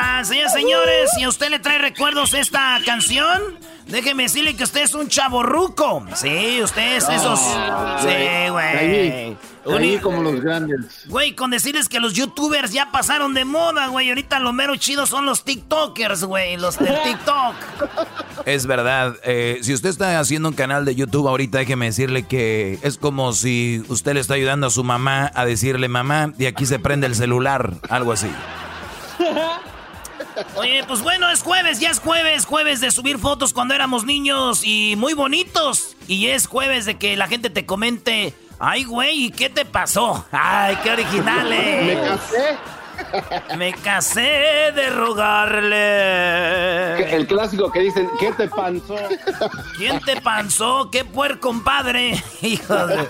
Tan. Señores, señores, si a usted le trae recuerdos esta canción, déjeme decirle que usted es un chaborruco. Sí, usted es esos. Sí, güey. Ahí como los grandes. Güey, con decirles que los youtubers ya pasaron de moda, güey. Ahorita lo mero chido son los tiktokers, güey. Los del tiktok. Es verdad. eh, si usted está haciendo un canal de YouTube ahorita, déjeme decirle que es como si usted le está ayudando a su mamá a decirle, mamá, y aquí se prende el celular. Algo así. Oye, pues bueno, es jueves, ya es jueves, jueves de subir fotos cuando éramos niños y muy bonitos. Y es jueves de que la gente te comente, ay, güey, ¿y qué te pasó? Ay, qué originales. Me casé. Me casé de rogarle. El clásico que dicen, ¿qué te panzó? ¿Quién te panzó? ¡Qué puer compadre! Hijo de...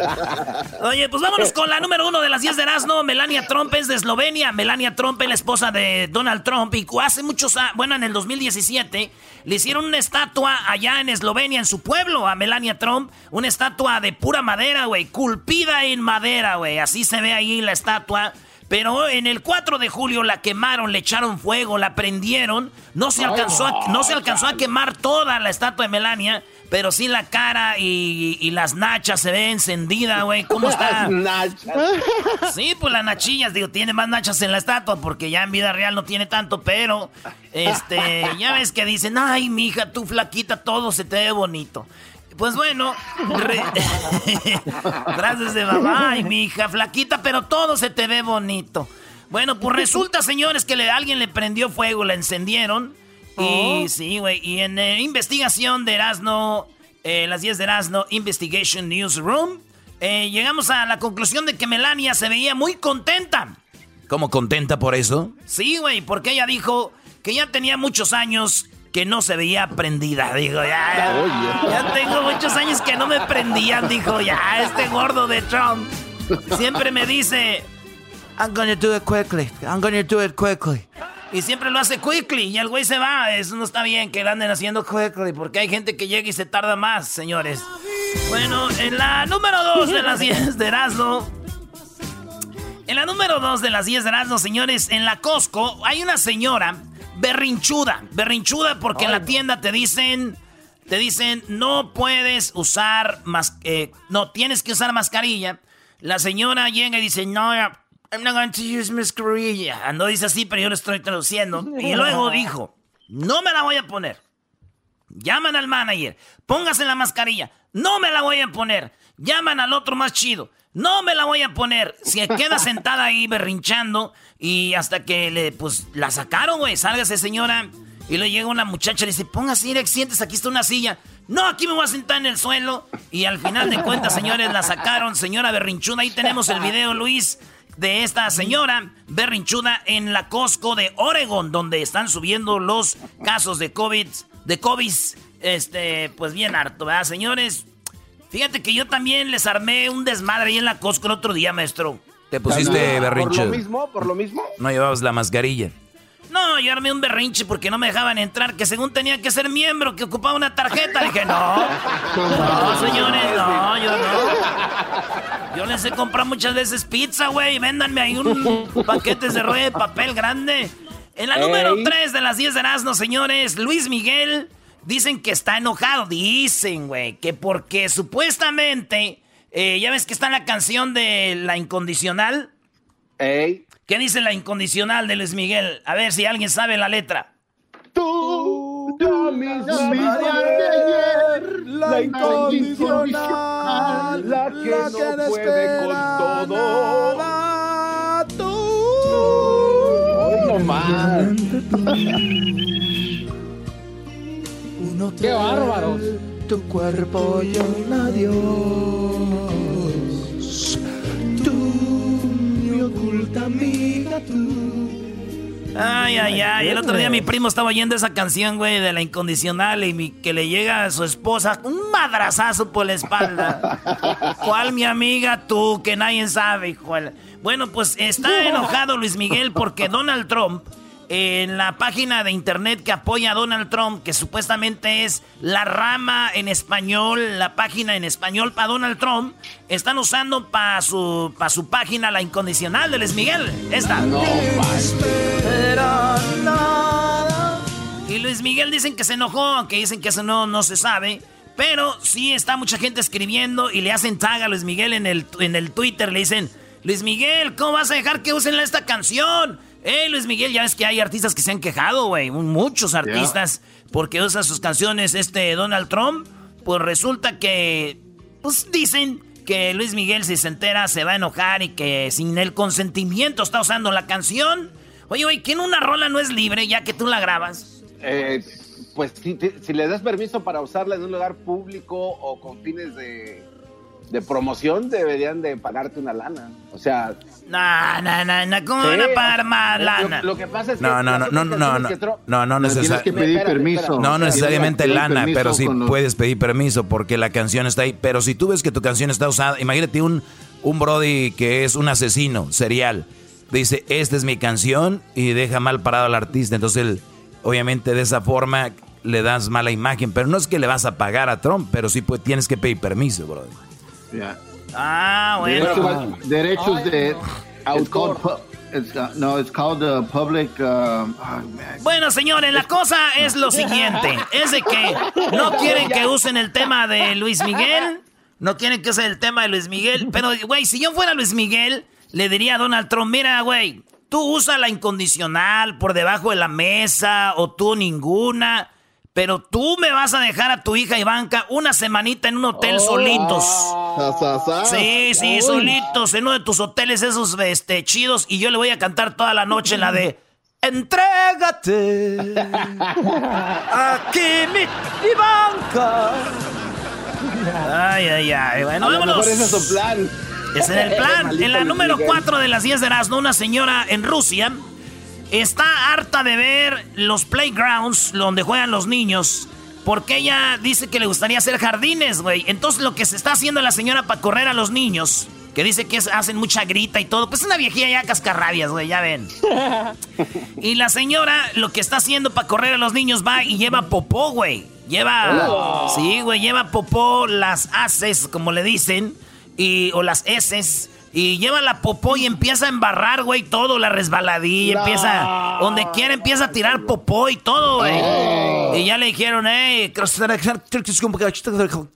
Oye, pues vámonos con la número uno de las 10 de Erasmo. Melania Trump es de Eslovenia. Melania Trump es la esposa de Donald Trump. Y hace muchos años, bueno, en el 2017, le hicieron una estatua allá en Eslovenia, en su pueblo, a Melania Trump. Una estatua de pura madera, güey. Culpida en madera, güey. Así se ve ahí la estatua. Pero en el 4 de julio la quemaron, le echaron fuego, la prendieron. No se alcanzó a, no se alcanzó a quemar toda la estatua de Melania, pero sí la cara y, y las nachas se ve encendida, güey. ¿Cómo está? Sí, pues las nachillas, digo, tiene más nachas en la estatua porque ya en vida real no tiene tanto, pero este, ya ves que dicen, ay, mija, tú flaquita, todo se te ve bonito. Pues bueno, re- frases de mamá, ay, mi hija, flaquita, pero todo se te ve bonito. Bueno, pues resulta, señores, que le- alguien le prendió fuego, la encendieron. Y sí, güey, y en eh, investigación de Erasno, eh, las 10 de Erasno, Investigation Newsroom, eh, llegamos a la conclusión de que Melania se veía muy contenta. ¿Cómo contenta por eso? Sí, güey, porque ella dijo que ya tenía muchos años que no se veía prendida. Dijo, ya, ya tengo muchos años que no me prendían. Dijo, ya, este gordo de Trump siempre me dice, I'm gonna do it quickly, I'm gonna do it quickly. Y siempre lo hace quickly y el güey se va. Eso no está bien que lo anden haciendo quickly porque hay gente que llega y se tarda más, señores. Bueno, en la número 2 de las 10 de Erasmo, en la número 2 de las 10 de Erasmo, señores, en la Costco hay una señora berrinchuda. Berrinchuda porque en la tienda te dicen. Te dicen, no puedes usar más. eh, no, tienes que usar mascarilla. La señora llega y dice, no, I'm not going to use mascarilla. No dice así, pero yo lo estoy traduciendo. Y luego dijo, no me la voy a poner. Llaman al manager, póngase la mascarilla. No me la voy a poner. Llaman al otro más chido. No me la voy a poner. Se queda sentada ahí berrinchando y hasta que le, pues, la sacaron, güey. Sálgase, señora. Y le llega una muchacha y le dice, póngase, Irek, siéntese, aquí está una silla. No, aquí me voy a sentar en el suelo. Y al final de cuentas, señores, la sacaron. Señora berrinchuda, ahí tenemos el video, Luis, de esta señora berrinchuda en la Costco de Oregon, donde están subiendo los casos de COVID, de COVID, este, pues bien harto, ¿verdad, señores? Fíjate que yo también les armé un desmadre ahí en la Costco el otro día, maestro. Te pusiste ¿Por berrinche. lo mismo? ¿Por lo mismo? No llevabas la mascarilla. No, yo armé un berrinche porque no me dejaban entrar, que según tenía que ser miembro, que ocupaba una tarjeta. Dije, no, no, señores, no, yo no. Yo les he comprado muchas veces pizza, güey. Véndanme ahí un paquete de rollo de papel grande. En la número 3 de las 10 de Erasmo, señores, Luis Miguel dicen que está enojado. Dicen, güey, que porque supuestamente, eh, ya ves que está en la canción de La Incondicional. Ey. ¿Qué dice la incondicional de Luis Miguel? A ver si alguien sabe la letra. Tú, la misma ayer, la incondicional, la que no puede con todo. Más. Qué bárbaros. Tu cuerpo y un adiós. Tú, mi oculta amiga, tú. Ay, ay, ay. El otro día mi primo estaba oyendo esa canción, güey, de la incondicional y mi- que le llega a su esposa un madrazazo por la espalda. ¿Cuál mi amiga tú? Que nadie sabe, hijo. Bueno, pues está enojado Luis Miguel porque Donald Trump, en la página de internet que apoya a Donald Trump, que supuestamente es la rama en español, la página en español para Donald Trump, están usando para su, pa' su página la incondicional de Luis Miguel. Esta. Y Luis Miguel dicen que se enojó, aunque dicen que eso no, no se sabe. Pero sí está mucha gente escribiendo y le hacen tag a Luis Miguel en el, en el Twitter. Le dicen, Luis Miguel, ¿cómo vas a dejar que usen esta canción? Eh, Luis Miguel, ya ves que hay artistas que se han quejado, güey. Muchos artistas porque usan sus canciones este Donald Trump. Pues resulta que, pues dicen que Luis Miguel si se entera se va a enojar y que sin el consentimiento está usando la canción. Oye, güey, ¿quién una rola no es libre ya que tú la grabas? Eh, pues si, te- si le das permiso para usarla en un lugar público o con fines de, de promoción, deberían de pagarte una lana. O sea... No, no, no, no, ¿cómo van a sí, pagar más lana? Lo, que pasa es que... No, no, no, no, no, no, no, no, Pero necesar- tienes que pedir Espérate, permiso. espérate. No necesariamente lana, pero sí los- puedes pedir permiso porque la canción está ahí. Pero si tú ves que tu canción está usada, imagínate un, un Brody que es un asesino serial. Dice, esta es mi canción y deja mal parado al artista. Entonces, él, obviamente, de esa forma le das mala imagen. Pero no es que le vas a pagar a Trump, pero sí pues, tienes que pedir permiso, Brody. Ya. Ah, bueno. Derechos, derechos de autor. It's, uh, no, it's called the public. um, oh. Bueno, señores, la cosa es lo siguiente. Es de que no quieren que usen el tema de Luis Miguel. No quieren que usen el tema de Luis Miguel. Pero, güey, si yo fuera Luis Miguel, le diría a Donald Trump, mira, güey, tú usa la incondicional por debajo de la mesa o tú ninguna. Pero tú me vas a dejar a tu hija Ivanka una semanita en un hotel solitos. Sí, sí, solitos, en uno de tus hoteles esos este, chidos. Y yo le voy a cantar toda la noche la de Entrégate. Aquí mi Ivanka. Ay, ay, ay. Bueno, A vámonos. ese es su plan. Es en el plan. En la número Miguel. 4 de las 10 de Erasmo, una señora en Rusia está harta de ver los playgrounds donde juegan los niños. Porque ella dice que le gustaría hacer jardines, güey. Entonces lo que se está haciendo la señora para correr a los niños, que dice que es- hacen mucha grita y todo, pues es una viejilla ya cascarrabias, güey, ya ven. Y la señora lo que está haciendo para correr a los niños va y lleva popó, güey. Lleva. Oh. Sí, güey, lleva popó, las haces, como le dicen, y, o las heces. Y lleva la popó y empieza a embarrar, güey, todo, la resbaladilla. No. Empieza, donde quiera, empieza a tirar popó y todo, güey. Oh. Y ya le dijeron, eh.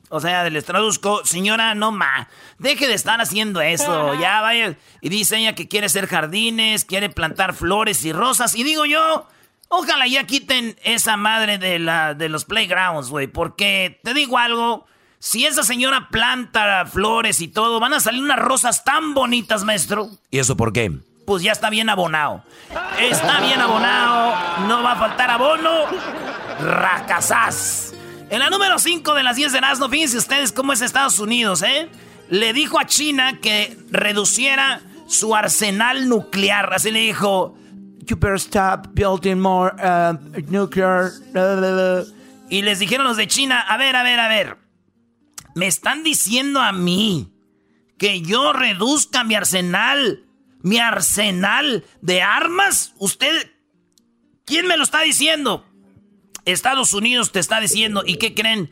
O sea, les traduzco, señora, no ma, deje de estar haciendo eso. Ya vaya. Y dice ella que quiere hacer jardines, quiere plantar flores y rosas. Y digo yo, ojalá ya quiten esa madre de, la, de los playgrounds, güey. Porque te digo algo. Si esa señora planta flores y todo, van a salir unas rosas tan bonitas, maestro. ¿Y eso por qué? Pues ya está bien abonado. Está bien abonado. No va a faltar abono. Racasás. En la número 5 de las 10 de Erasmo, fíjense ustedes cómo es Estados Unidos, ¿eh? Le dijo a China que reduciera su arsenal nuclear. Así le dijo, you better stop building more uh, nuclear. Y les dijeron los de China, a ver, a ver, a ver. Me están diciendo a mí que yo reduzca mi arsenal, mi arsenal de armas. Usted, ¿Quién me lo está diciendo? Estados Unidos te está diciendo. ¿Y qué creen?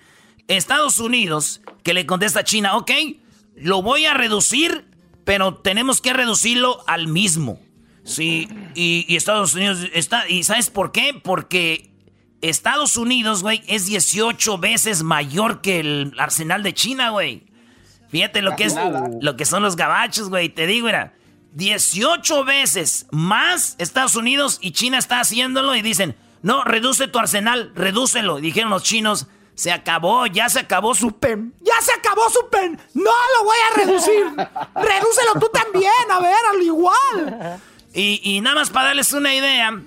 Estados Unidos, que le contesta a China, ok, lo voy a reducir, pero tenemos que reducirlo al mismo. Sí, y, y Estados Unidos está. ¿Y sabes por qué? Porque Estados Unidos, güey, es 18 veces mayor que el arsenal de China, güey. Fíjate lo que es lo que son los gabachos, güey. Te digo, era 18 veces más Estados Unidos y China está haciéndolo y dicen, no, reduce tu arsenal, redúcelo. Dijeron los chinos, se acabó, ya se acabó su pen. ¡Ya se acabó su pen! ¡No lo voy a reducir! ¡Redúcelo tú también! A ver, al igual. Y, y nada más para darles una idea,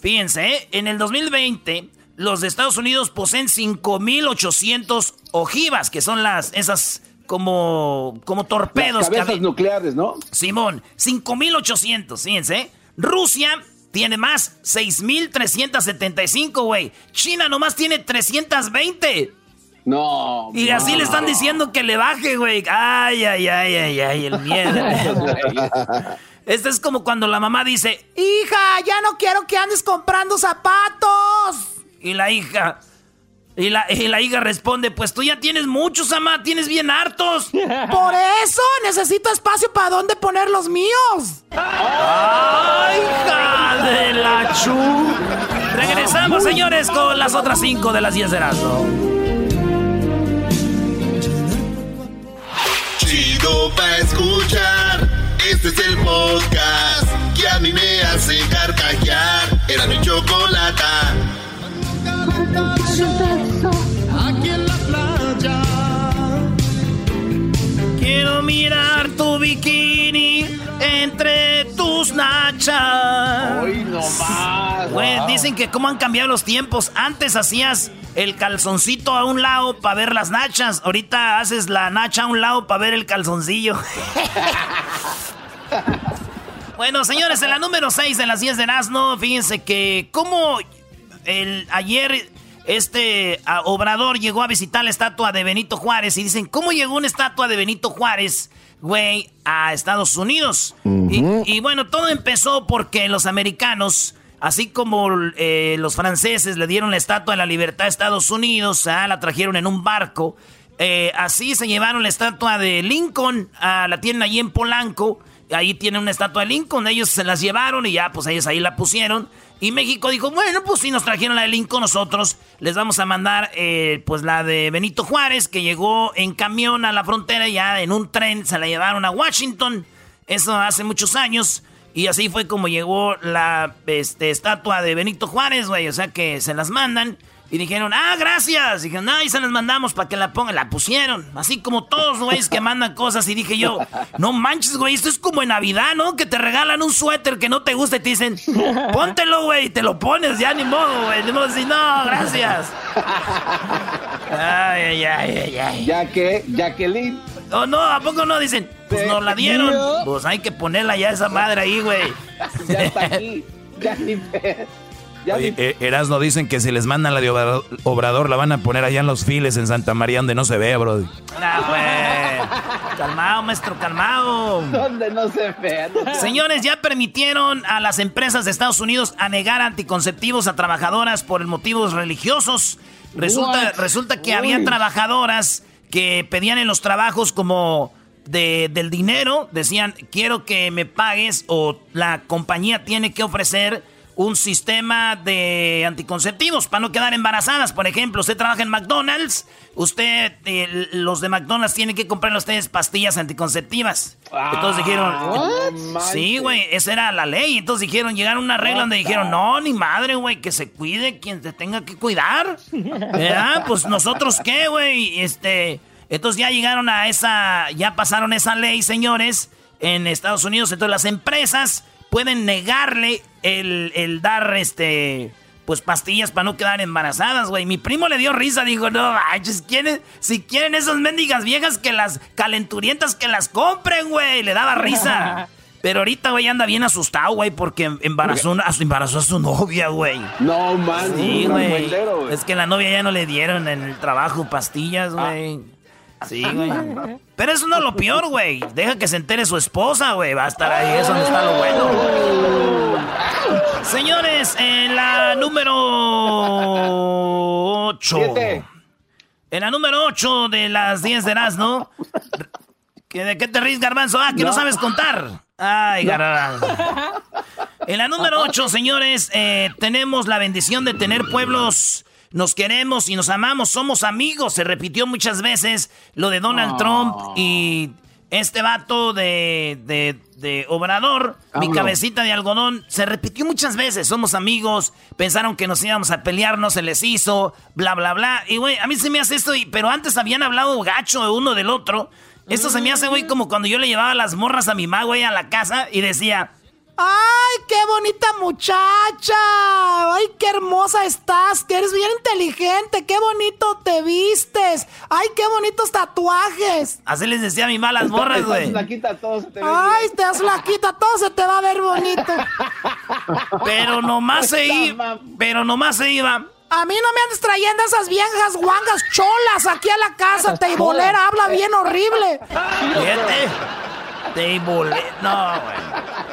fíjense, ¿eh? en el 2020 los de Estados Unidos poseen 5.800 ojivas, que son las, esas como, como torpedos. Las cabezas nucleares, ¿no? Simón, 5.800, fíjense. Rusia tiene más, 6.375, güey. China nomás tiene 320. No. Y así le están diciendo que le baje, güey. Ay, ay, ay, ay, ay, el miedo. Este es como cuando la mamá dice, hija, ya no quiero que andes comprando zapatos. Y la hija. Y la, la hija responde, pues tú ya tienes muchos, mamá, tienes bien hartos. Por eso necesito espacio para dónde poner los míos. ¡Ay, hija de la chu! Regresamos, señores, con las otras cinco de las 10 de Erasmo. Chido pa' escuchar. Este es el podcast que a mí me hace carcajear. Era mi chocolata. Quiero mirar tu bikini entre tus nachas. Hoy. Güey, dicen que cómo han cambiado los tiempos. Antes hacías el calzoncito a un lado para ver las nachas. Ahorita haces la nacha a un lado para ver el calzoncillo. bueno, señores, en la número 6 de las 10 de Nazno, fíjense que como el, ayer este Obrador llegó a visitar la estatua de Benito Juárez y dicen, ¿cómo llegó una estatua de Benito Juárez, güey, a Estados Unidos? y, y, bueno, todo empezó porque los americanos, así como eh, los franceses le dieron la estatua de la libertad a Estados Unidos, ah, la trajeron en un barco, eh, así se llevaron la estatua de Lincoln, a la tienen allí en Polanco, ahí tienen una estatua de Lincoln, ellos se las llevaron y ya, pues ellos ahí la pusieron. Y México dijo, bueno, pues si nos trajeron la de Lincoln, nosotros les vamos a mandar eh, pues la de Benito Juárez, que llegó en camión a la frontera, ya en un tren se la llevaron a Washington. Eso hace muchos años. Y así fue como llegó la este, estatua de Benito Juárez, güey. O sea que se las mandan. Y dijeron, ah, gracias. Y dijeron, ah, y se las mandamos para que la pongan. La pusieron. Así como todos, los güeyes que mandan cosas. Y dije yo, no manches, güey, esto es como en Navidad, ¿no? Que te regalan un suéter que no te gusta y te dicen, póntelo, güey, y te lo pones, ya ni modo, güey. Ni modo decir, no, gracias. Ay, ay, ay, ay, ay. Ya que, Jacqueline. Oh, no, ¿a poco no? Dicen, pues nos la dieron. Pues hay que ponerla ya esa madre ahí, güey. Ya está aquí. Ya ni Oye, eh, Erasno dicen que si les mandan la de Obrador, Obrador, la van a poner allá en los files en Santa María donde no se ve, bro. Ah, güey. Calmado, maestro, calmado. Donde no se ve. Señores, ya permitieron a las empresas de Estados Unidos a negar anticonceptivos a trabajadoras por motivos religiosos. Resulta, resulta que había trabajadoras que pedían en los trabajos como de, del dinero, decían, quiero que me pagues o la compañía tiene que ofrecer un sistema de anticonceptivos para no quedar embarazadas. Por ejemplo, usted trabaja en McDonald's, usted, eh, los de McDonald's tienen que comprarle a ustedes pastillas anticonceptivas. Entonces dijeron, sí, güey, esa era la ley. Entonces dijeron, llegaron a una regla donde dijeron, no, ni madre, güey, que se cuide quien te tenga que cuidar. ¿Verdad? Pues nosotros qué, güey, este... Entonces ya llegaron a esa, ya pasaron esa ley, señores, en Estados Unidos. Entonces las empresas pueden negarle el, el dar este pues pastillas para no quedar embarazadas, güey. Mi primo le dio risa, dijo, no, manches, ¿quieren, si quieren esas mendigas viejas que las calenturientas que las compren, güey. Le daba risa. Pero ahorita, güey, anda bien asustado, güey, porque embarazó, a su, embarazó a su novia, güey. No, man. Sí, güey. Es que la novia ya no le dieron en el trabajo pastillas, güey. Sí, güey. Pero eso no es lo peor, güey. Deja que se entere su esposa, güey. Va a estar ahí, eso no está lo bueno. Señores, en la número 8. En la número 8 de las 10 de Erasmo. ¿De qué te ríes, Garbanzo? Ah, que no, sabes contar. Ay, Garbanzo. En la número 8, señores, eh, tenemos la bendición de tener pueblos. Nos queremos y nos amamos, somos amigos. Se repitió muchas veces lo de Donald Trump y este vato de, de, Obrador, mi cabecita de algodón, se repitió muchas veces. Somos amigos, pensaron que nos íbamos a pelear, no se les hizo, bla, bla, bla. Y, güey, a mí se me hace esto, pero antes habían hablado gacho de uno del otro. Esto se me hace, güey, como cuando yo le llevaba las morras a mi mamá, güey, a la casa y decía... ¡Ay, qué bonita muchacha! ¡Ay, qué hermosa estás! Que eres bien inteligente, qué bonito te vistes. ¡Ay, qué bonitos tatuajes! Así les decía a mi mamá las morras, güey. todo se te ¡Ay, te das la quita, todo se te va a ver bonito! Pero nomás se iba, pero nomás se iba. A mí no me andes trayendo esas viejas guangas cholas aquí a la casa. Teibolera habla bien horrible. Fíjate. Teibolera. No, güey.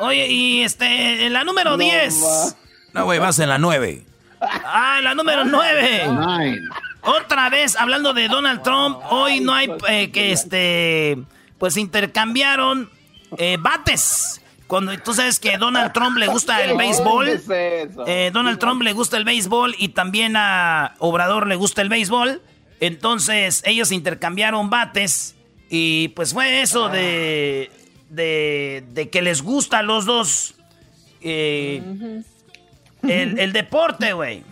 Oye, y este, en la número 10. No, güey, vas en la 9. Ah, la número 9. Otra vez, hablando de Donald Trump, hoy no hay eh, que, este, pues intercambiaron eh, bates. Cuando tú sabes que Donald Trump le gusta el béisbol, eh, Donald Trump le gusta el béisbol y también a Obrador le gusta el béisbol. Entonces ellos intercambiaron bates y pues fue eso de de, que les gusta a los dos eh, el, deporte, güey.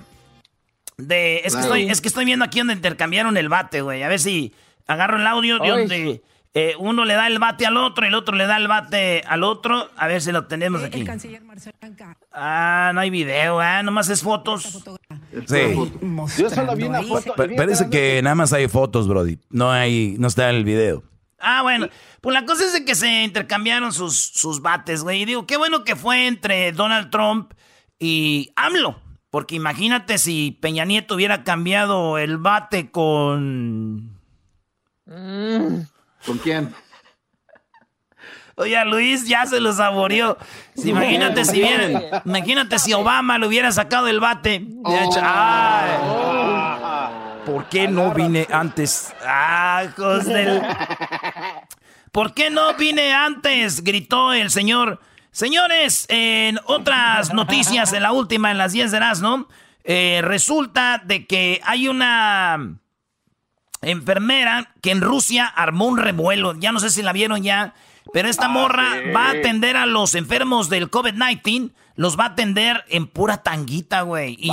De, es, que estoy, es que estoy viendo aquí donde intercambiaron el bate, güey. A ver si agarro el audio de donde eh, uno le da el bate al otro y el otro le da el bate al otro. A ver si lo tenemos aquí. Ah, no hay video, ¿eh? Nomás es fotos. Sí. Yo solo vi una foto. Parece que nada más hay fotos, Brody. No hay, no está en el video. Ah, bueno. Pues la cosa es de que se intercambiaron sus, sus bates, güey. Y digo, qué bueno que fue entre Donald Trump y AMLO. Porque imagínate si Peña Nieto hubiera cambiado el bate con. ¿Con quién? Oye, Luis ya se lo saboreó. imagínate si viene, imagínate si Obama le hubiera sacado el bate. ¿Por qué no vine antes? Ah, del... ¿Por qué no vine antes? Gritó el señor. Señores, en otras noticias, en la última, en las 10 de las, ¿no? Eh, resulta de que hay una enfermera que en Rusia armó un revuelo. Ya no sé si la vieron ya. Pero esta ah, morra va a atender a los enfermos del COVID-19. Los va a atender en pura tanguita, güey. Y,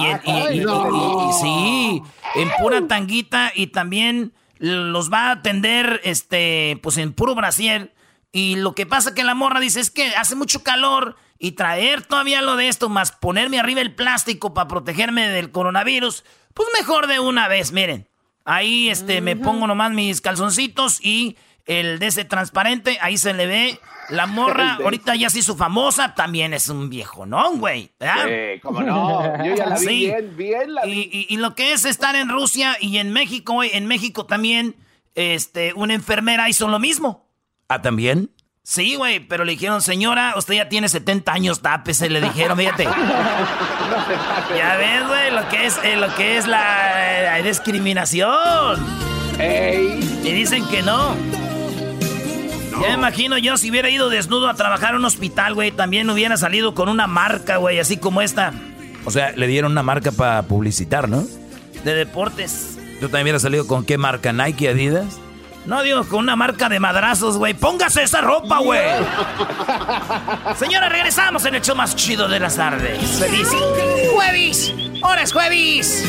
sí, en pura tanguita. Y también los va a atender este, pues en puro brasier. Y lo que pasa que la morra dice es que hace mucho calor y traer todavía lo de esto, más ponerme arriba el plástico para protegerme del coronavirus, pues mejor de una vez, miren. Ahí este, me pongo nomás mis calzoncitos y el de ese transparente, ahí se le ve la morra, ahorita ya se hizo famosa, también es un viejo, ¿no, güey? Sí, cómo no. Yo ya la vi bien, bien la vi. Y, lo que es estar en Rusia y en México, en México también, este, una enfermera hizo lo mismo. ¿Ah, también? Sí, güey, pero le dijeron, señora, usted ya tiene 70 años, tápese, le dijeron, fíjate. ya ves, güey, lo que es, eh, lo que es la, discriminación. Y dicen que no. Ya me imagino yo si hubiera ido desnudo a trabajar en un hospital, güey, también hubiera salido con una marca, güey, así como esta. O sea, le dieron una marca para publicitar, ¿no? De deportes. ¿Tú también hubieras salido con qué marca? ¿Nike, Adidas? No, digo, con una marca de madrazos, güey. Póngase esa ropa, güey. Señora, regresamos en el show más chido de las tardes. Feliz jueves. Ahora es jueves.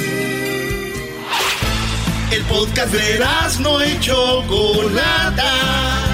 El podcast de las no hecho nada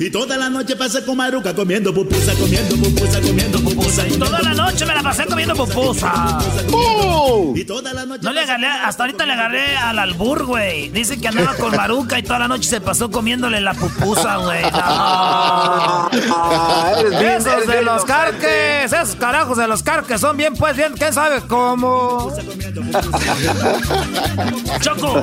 Y toda la noche pasa con Maruca comiendo pupusa, comiendo pupusa, comiendo pupusa. Y toda la noche me la la pasé comiendo pupusa. No le agarré, hasta ahorita le agarré al albur, güey. Dice que andaba con Maruca y toda la noche se pasó comiéndole la pupusa, güey. esos de los carques, esos carajos de los carques son bien, pues bien, ¿quién sabe cómo? Choco.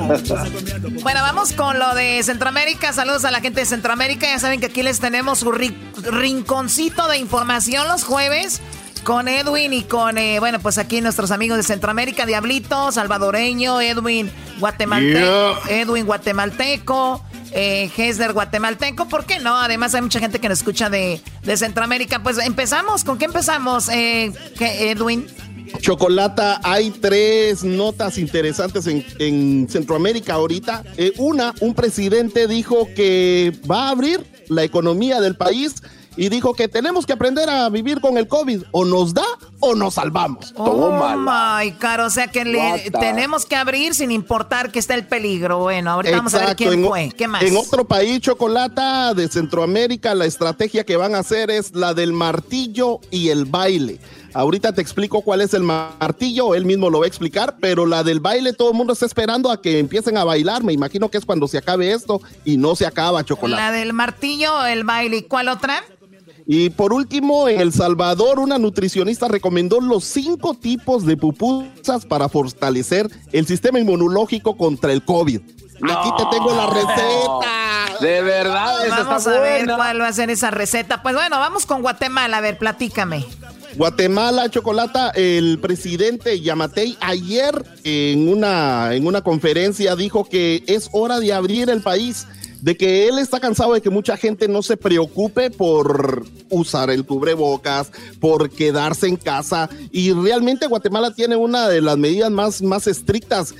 Bueno, vamos con lo de Centroamérica. Saludos a la gente de Centroamérica. Ya saben que aquí les tenemos un rinconcito de información los jueves con Edwin y con, eh, bueno, pues aquí nuestros amigos de Centroamérica, Diablito, salvadoreño, Edwin guatemalteco, Edwin guatemalteco, eh, guatemalteco, ¿por qué no? Además hay mucha gente que nos escucha de, de Centroamérica. Pues empezamos, ¿con qué empezamos, eh, Edwin? Chocolata, hay tres notas interesantes en, Centroamérica ahorita. Eh, una, un presidente dijo que va a abrir la economía del país y dijo que tenemos que aprender a vivir con el COVID. O nos da o nos salvamos. Oh my God, o sea que tenemos que abrir sin importar que esté el peligro. Bueno, ahorita vamos a ver quién fue. ¿Qué más? En otro país, Chocolata de Centroamérica, la estrategia que van a hacer es la del martillo y el baile. Ahorita te explico cuál es el martillo, él mismo lo va a explicar, pero la del baile todo el mundo está esperando a que empiecen a bailar. Me imagino que es cuando se acabe esto y no se acaba, Chocolate. La del martillo, el baile, ¿y cuál otra? Y por último, en El Salvador, una nutricionista recomendó los cinco tipos de pupusas para fortalecer el sistema inmunológico contra el COVID. Aquí te tengo la receta. De verdad, vamos a ver cuál va a ser esa receta. Pues bueno, vamos con Guatemala. A ver, platícame. Guatemala, Chocolata, el presidente Yamatei ayer en una, en una conferencia dijo que es hora de abrir el país, de que él está cansado de que mucha gente no se preocupe por usar el cubrebocas, por quedarse en casa y realmente Guatemala tiene una de las medidas más, más estrictas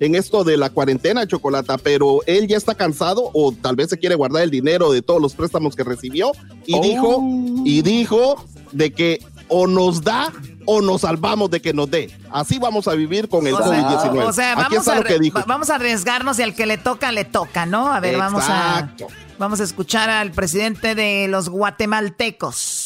en esto de la cuarentena, Chocolata, pero él ya está cansado o tal vez se quiere guardar el dinero de todos los préstamos que recibió y dijo y dijo de que o nos da o nos salvamos de que nos dé. Así vamos a vivir con el COVID-19. O sea, vamos a, vamos a arriesgarnos y al que le toca, le toca, ¿no? A ver, vamos a, vamos a escuchar al presidente de los guatemaltecos.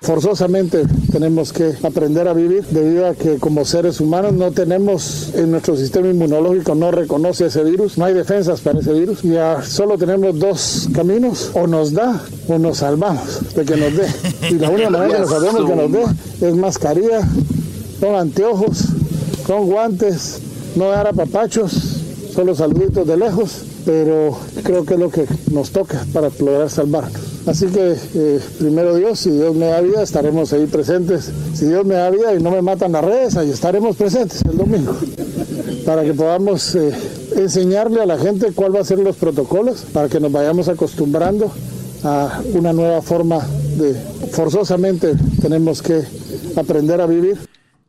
Forzosamente tenemos que aprender a vivir debido a que como seres humanos no tenemos, en nuestro sistema inmunológico no reconoce ese virus, no hay defensas para ese virus. Ya solo tenemos dos caminos, o nos da o nos salvamos de que nos dé. Y la única manera que nos sabemos que nos dé es mascarilla, con anteojos, con guantes, no dar a papachos, solo saluditos de lejos, pero creo que es lo que nos toca para lograr salvarnos. Así que eh, primero Dios, si Dios me da vida, estaremos ahí presentes. Si Dios me da vida y no me matan las redes, ahí estaremos presentes el domingo. Para que podamos eh, enseñarle a la gente cuál va a ser los protocolos, para que nos vayamos acostumbrando a una nueva forma de forzosamente tenemos que aprender a vivir.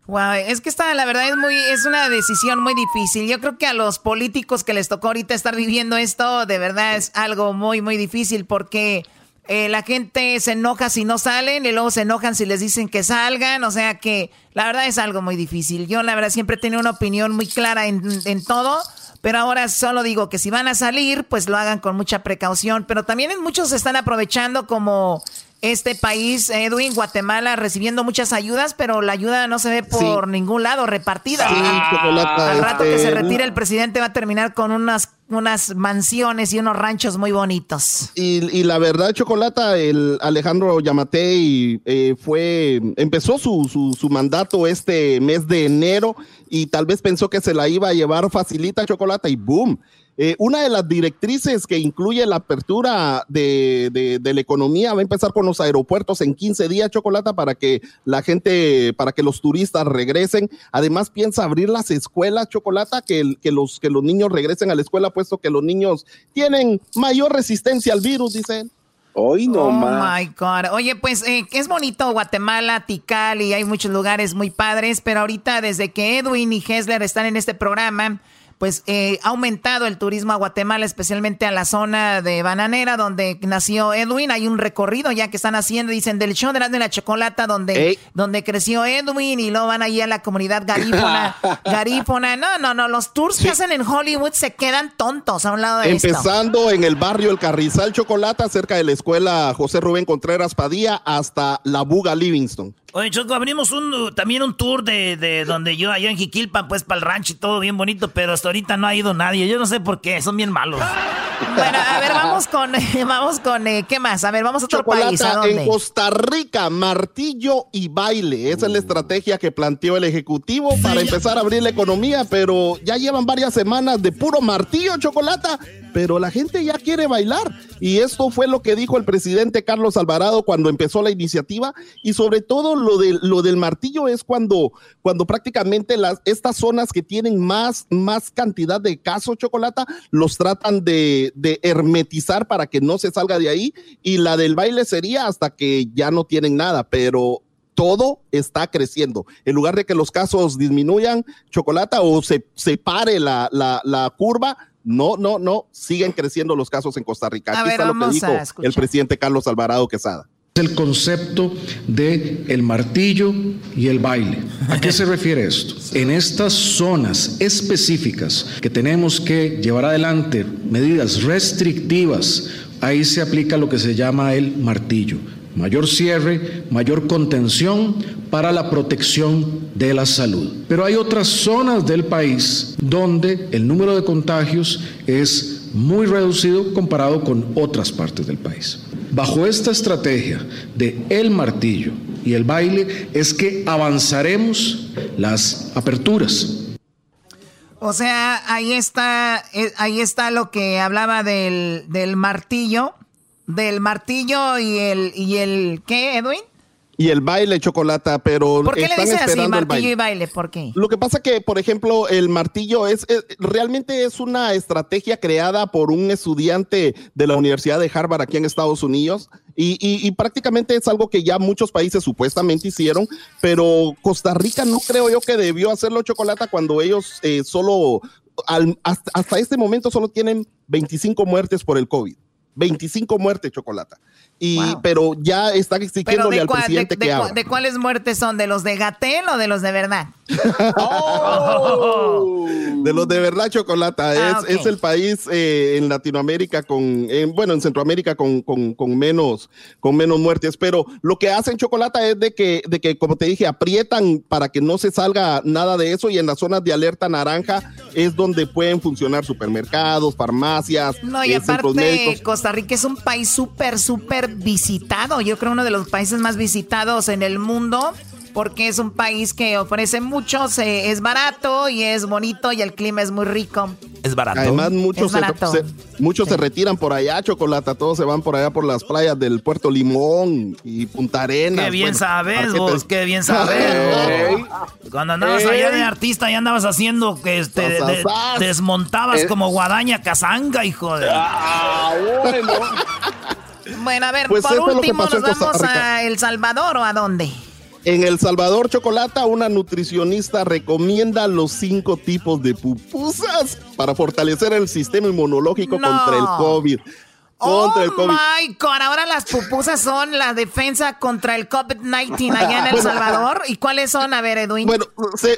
Wow, es que esta, la verdad, es muy, es una decisión muy difícil. Yo creo que a los políticos que les tocó ahorita estar viviendo esto, de verdad es algo muy, muy difícil porque eh, la gente se enoja si no salen y luego se enojan si les dicen que salgan. O sea que la verdad es algo muy difícil. Yo la verdad siempre he tenido una opinión muy clara en, en todo. Pero ahora solo digo que si van a salir, pues lo hagan con mucha precaución. Pero también muchos se están aprovechando como este país, Edwin, Guatemala, recibiendo muchas ayudas, pero la ayuda no se ve por ningún lado repartida. Al rato que se este, retire el presidente va a terminar con unas, unas mansiones y unos ranchos muy bonitos. Y, la verdad, Chocolata, el Alejandro Yamatei eh, fue, empezó su, su, su mandato este mes de enero y tal vez pensó que se la iba a llevar facilita Chocolata y boom eh, una de las directrices que incluye la apertura de, la economía va a empezar con los aeropuertos en 15 días, Chocolata, para que la gente, para que los turistas regresen. Además, piensa abrir las escuelas, Chocolata, que, que, los, que los niños regresen a la escuela, puesto que los niños tienen mayor resistencia al virus, dicen. Hoy no oh my God. Oye, pues eh, es bonito Guatemala, Tikal y hay muchos lugares muy padres, pero ahorita desde que Edwin y Hessler están en este programa, pues eh, ha aumentado el turismo a Guatemala, especialmente a la zona de Bananera, donde nació Edwin. Hay un recorrido ya que están haciendo, dicen, del show de la, chocolata, donde, donde creció Edwin, y luego van ahí a la comunidad garífona. garífona. No, no, no, los tours que hacen en Hollywood se quedan tontos a un lado de Empezando en el barrio El Carrizal Chocolata, cerca de la escuela José Rubén Contreras Padilla, hasta la Buga Livingston. Oye, Choco, abrimos un, también un tour de, de donde yo, allá en Jiquilpan, pues para el rancho y todo bien bonito, pero hasta ahorita no ha ido nadie. Yo no sé por qué, son bien malos. Bueno, a ver, vamos con, vamos con, eh, ¿qué más? A ver, vamos a otro país. En Costa Rica, martillo y baile. Esa es la estrategia que planteó el Ejecutivo para empezar a abrir la economía, pero ya llevan varias semanas de puro martillo, chocolata pero la gente ya quiere bailar. Y esto fue lo que dijo el presidente Carlos Alvarado cuando empezó la iniciativa. Y sobre todo lo, de, lo del martillo es cuando, cuando prácticamente las, estas zonas que tienen más, más cantidad de casos chocolate los tratan de, de hermetizar para que no se salga de ahí. Y la del baile sería hasta que ya no tienen nada, pero todo está creciendo. En lugar de que los casos disminuyan, chocolate o se, se pare la, la, la curva, no, no, no, siguen creciendo los casos en Costa Rica. Aquí está lo que dijo el presidente Carlos Alvarado Quesada. El concepto de el martillo y el baile. ¿A qué se refiere esto? En estas zonas específicas que tenemos que llevar adelante medidas restrictivas, ahí se aplica lo que se llama el martillo mayor cierre, mayor contención para la protección de la salud. Pero hay otras zonas del país donde el número de contagios es muy reducido comparado con otras partes del país. Bajo esta estrategia de el martillo y el baile es que avanzaremos las aperturas. O sea, ahí está, eh, ahí está lo que hablaba del, del martillo del martillo y el, y el, ¿qué, Edwin? Y el baile chocolata, pero ¿por qué le dice así martillo y baile? ¿Por qué? Lo que pasa que, por ejemplo, el martillo es, realmente es una estrategia creada por un estudiante de la Universidad de Harvard aquí en Estados Unidos y, y, prácticamente es algo que ya muchos países supuestamente hicieron, pero Costa Rica no creo yo que debió hacerlo chocolata cuando ellos eh, solo hasta, hasta este momento solo tienen 25 muertes por el COVID. 25 muertes, Chocolata. Y, Pero ya están exigiéndole al presidente de, que de, ¿De cuáles muertes son? ¿De los de Gatel o de los de verdad? Oh. De los de verdad, Chocolata. Ah, es, el país eh, en Latinoamérica con, bueno, en Centroamérica con, con, menos, con menos muertes. Pero lo que hacen Chocolata es de que, de que, como te dije, aprietan para que no se salga nada de eso y en las zonas de alerta naranja es donde pueden funcionar supermercados, farmacias, no, y eh, aparte, Costa Rica es un país súper, súper visitado. Yo creo uno de los países más visitados en el mundo porque es un país que ofrece mucho, es barato y es bonito y el clima es muy rico. Es barato. Además, muchos, Se, muchos se retiran por allá, Chocolata, todos se van por allá por las playas del Puerto Limón y Punta Arenas. Qué bien sabes vos, qué bien sabes. Cuando andabas allá de artista y andabas haciendo que este, desmontabas como guadaña cazanga, hijo de... Ah, bueno. bueno, a ver, pues por último, ¿nos vamos a El Salvador o a dónde? En El Salvador, Chocolata, una nutricionista recomienda los cinco tipos de pupusas para fortalecer el sistema inmunológico contra el COVID contra oh my God, ahora las pupusas son la defensa contra el COVID-19 allá en El Salvador. ¿Y cuáles son? A ver, Edwin. Bueno,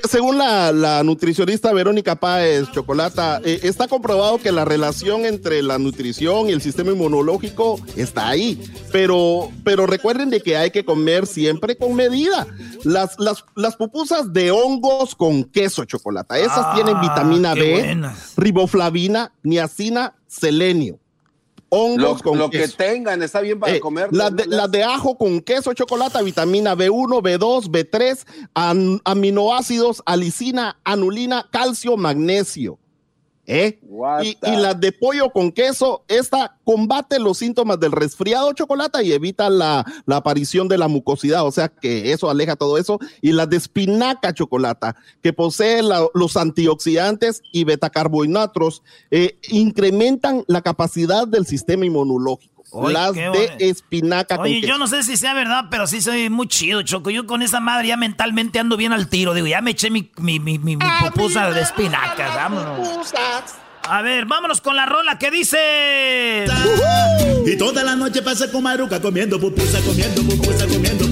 según la, nutricionista Verónica Páez Chocolata, eh, está comprobado que la relación entre la nutrición y el sistema inmunológico está ahí. Pero, pero recuerden de que hay que comer siempre con medida. Las, las, las pupusas de hongos con queso chocolate, esas ah, tienen vitamina B, riboflavina, niacina, selenio hongos con lo que tengan está bien para eh, comer. Las de, ajo con queso, chocolate, vitamina B1, B2, B3, aminoácidos, alicina, anulina, calcio, magnesio. ¿Eh? Y, las de pollo con queso, esta combate los síntomas del resfriado chocolate y evita la, aparición de la mucosidad, o sea que eso aleja todo eso. Y las de espinaca chocolate, que posee los antioxidantes y betacarbohidratos, eh, incrementan la capacidad del sistema inmunológico las de espinaca. Oye, yo no sé si sea verdad, pero sí soy muy chido, Choco. Yo con esa madre ya mentalmente ando bien al tiro. Digo, ya me eché mi, mi, mi, mi, pupusa de espinaca. Vámonos. A ver, vámonos con la rola que dice. Y toda la noche pasa con Maruca comiendo pupusa, comiendo pupusa, comiendo pupusa,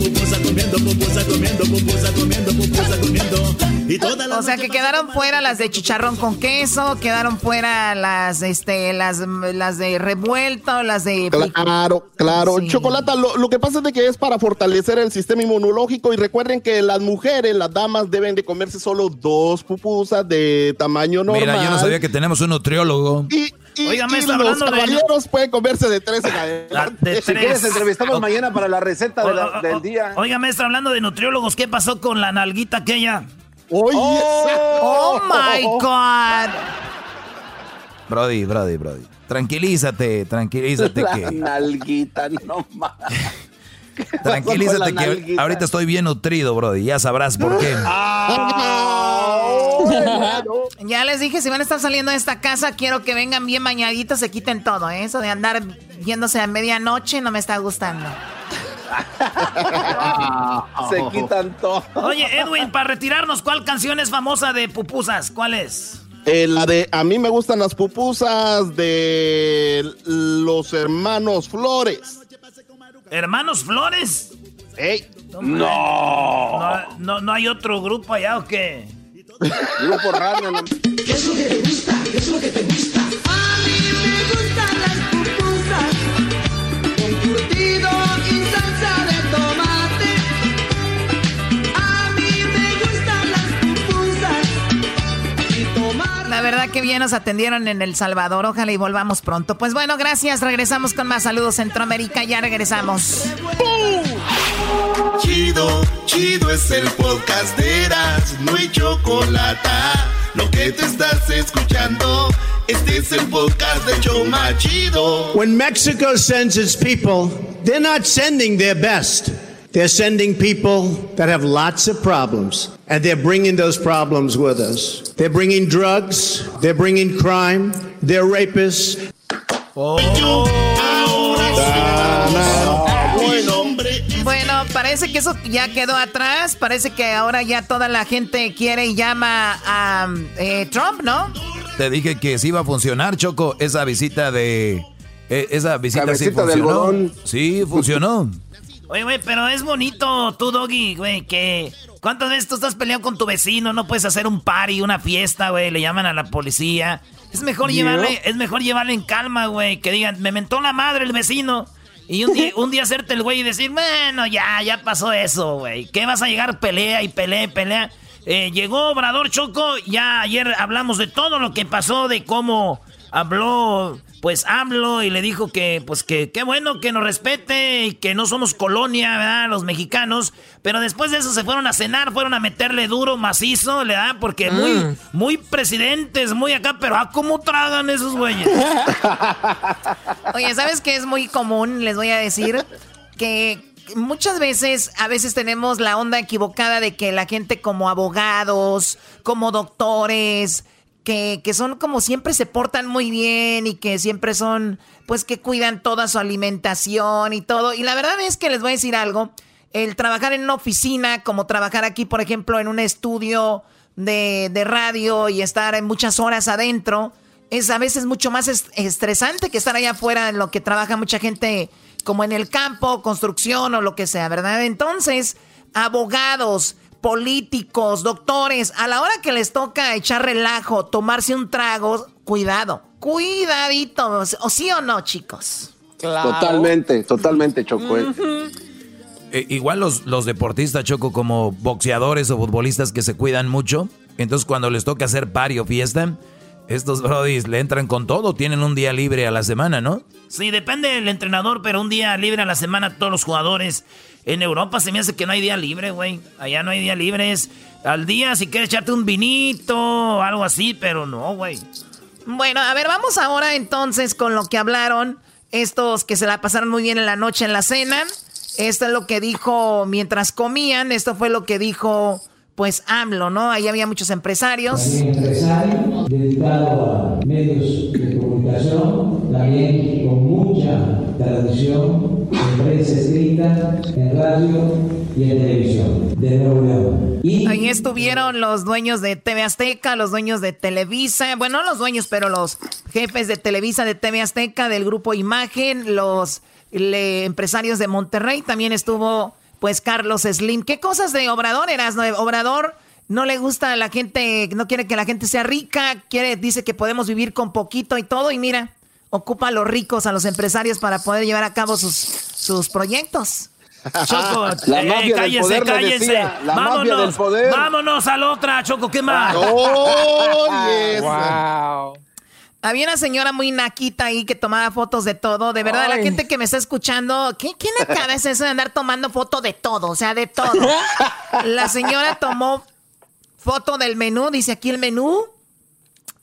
comiendo comiendo pupusa, comiendo pupusa, comiendo pupusa, comiendo. Y todas las o sea que quedaron fuera las de chicharrón con queso, quedaron fuera las este las, las de revuelto, las de Claro, claro. Chocolata, lo, lo, que pasa es de que es para fortalecer el sistema inmunológico y recuerden que las mujeres, las damas deben de comerse solo dos pupusas de tamaño normal. Mira, yo no sabía que tenemos un nutriólogo. Y Oiga, me está hablando los caballeros pueden comerse de tres en adelante. Si quieres, entrevistamos mañana para la receta del día. Oiga, maestro, hablando de nutriólogos, ¿qué pasó con la nalguita aquella? Oye, oh, oh, my God. Brody, Brody, Brody. Tranquilízate, tranquilízate la que. Nalguita, no más. Tranquilízate que ahorita estoy bien nutrido, Brody. Ya sabrás por qué. Ah, ya les dije, si van a estar saliendo de esta casa, quiero que vengan bien bañaditos, se quiten todo. ¿eh? Eso de andar yéndose a medianoche no me está gustando. se quitan todo. Oye, Edwin, para retirarnos, ¿cuál canción es famosa de pupusas? ¿Cuál es? Eh, la de a mí me gustan las pupusas de los hermanos Flores. ¿Hermanos Flores? ¡Ey! No, no. no. hay otro grupo allá o qué? Grupo radio. ¿Qué es lo que te gusta? ¿Qué es lo que te gusta? A mí me gustan las pupusas con curtido verdad que bien nos atendieron en El Salvador. Ojalá y volvamos pronto. Pues bueno, gracias. Regresamos con más saludos Centroamérica. Ya regresamos. Chido, chido es el podcast de Eras, no hay chocolate. Lo que te estás escuchando, este es el podcast de Choma Chido. When Mexico sends its people, they're not sending their best. They're sending people that have lots of problems, and they're bringing those problems with us. They're bringing drugs, they're bringing crime, they're rapists. Bueno, parece que eso ya quedó atrás. Parece que ahora ya toda la gente quiere y llama a eh, Trump, ¿no? Te dije que sí iba a funcionar, Choco, esa visita de... Eh, esa visita sí funcionó. Sí, funcionó. Oye, güey, pero es bonito tú, Doggy, güey, que... ¿Cuántas veces tú estás peleando con tu vecino? No puedes hacer un party, una fiesta, güey. Le llaman a la policía. Es mejor llevarle, es mejor llevarle en calma, güey. Que digan, me mentó la madre el vecino. Y un día, un día hacerte el güey y decir, bueno, ya, ya pasó eso, güey. ¿Qué vas a llegar pelea y pelea y pelea? Eh, llegó Obrador Choco, ya ayer hablamos de todo lo que pasó, de cómo habló pues hablo y le dijo que, pues que qué bueno que nos respete y que no somos colonia, ¿verdad? Los mexicanos. Pero después de eso se fueron a cenar, fueron a meterle duro, macizo, ¿verdad? Porque muy, mm. muy presidentes, muy acá, pero ¿a cómo tragan esos güeyes? Oye, ¿sabes qué es muy común? Les voy a decir que muchas veces, a veces tenemos la onda equivocada de que la gente como abogados, como doctores, que, son como siempre se portan muy bien y que siempre son, pues que cuidan toda su alimentación y todo. Y la verdad es que les voy a decir algo, el trabajar en una oficina, como trabajar aquí, por ejemplo, en un estudio de, de radio y estar en muchas horas adentro, es a veces mucho más estresante que estar allá afuera en lo que trabaja mucha gente como en el campo, construcción o lo que sea, ¿verdad? Entonces, abogados, políticos, doctores, a la hora que les toca echar relajo, tomarse un trago, cuidado, cuidadito, o sí o no, chicos. Totalmente, totalmente, Choco. ¿eh? Eh, igual los, los deportistas, Choco, como boxeadores o futbolistas que se cuidan mucho, entonces cuando les toca hacer party o fiesta, estos brodis le entran con todo, tienen un día libre a la semana, ¿no? Sí, depende del entrenador, pero un día libre a la semana todos los jugadores. En Europa se me hace que no hay día libre, güey. Allá no hay día libre. Es al día si quieres echarte un vinito o algo así, pero no, güey. Bueno, a ver, vamos ahora entonces con lo que hablaron estos que se la pasaron muy bien en la noche en la cena. Esto es lo que dijo mientras comían. Esto fue lo que dijo pues AMLO, ¿no? Ahí había muchos empresarios. También empresario, dedicado a medios de comunicación, también con mucha tradición en prensa escrita, en radio y en televisión de Nuevo León. Y Ahí estuvieron los dueños de TV Azteca, los dueños de Televisa, bueno, no los dueños, pero los jefes de Televisa, de TV Azteca, del grupo Imagen, los empresarios de Monterrey, también estuvo pues Carlos Slim. ¿Qué cosas de Obrador eras? No? Obrador no le gusta a la gente, no quiere que la gente sea rica, quiere, dice que podemos vivir con poquito y todo, y mira, ocupa a los ricos, a los empresarios para poder llevar a cabo sus, sus proyectos. Choco, la eh, cállense, cállense. La vámonos, del poder. vámonos a la otra, Choco, ¿qué más? Oh, wow. Había una señora muy naquita ahí que tomaba fotos de todo. De verdad, la gente que me está escuchando, ¿quién, quién le cabeza eso de andar tomando foto de todo? O sea, de todo. La señora tomó foto del menú, dice aquí el menú,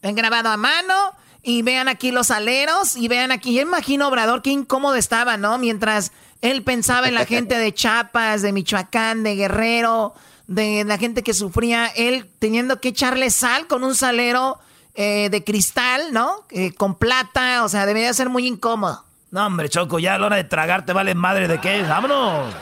grabado a mano. Y vean aquí los aleros y vean aquí. Yo imagino, Obrador, qué incómodo estaba, ¿no? Mientras él pensaba en la gente de Chiapas, de Michoacán, de Guerrero, de la gente que sufría, él teniendo que echarle sal con un salero eh, de cristal, ¿no? Eh, con plata, o sea, debería ser muy incómodo. No, hombre, Choco, ya a la hora de tragarte vale madre de qué. ¡Vámonos!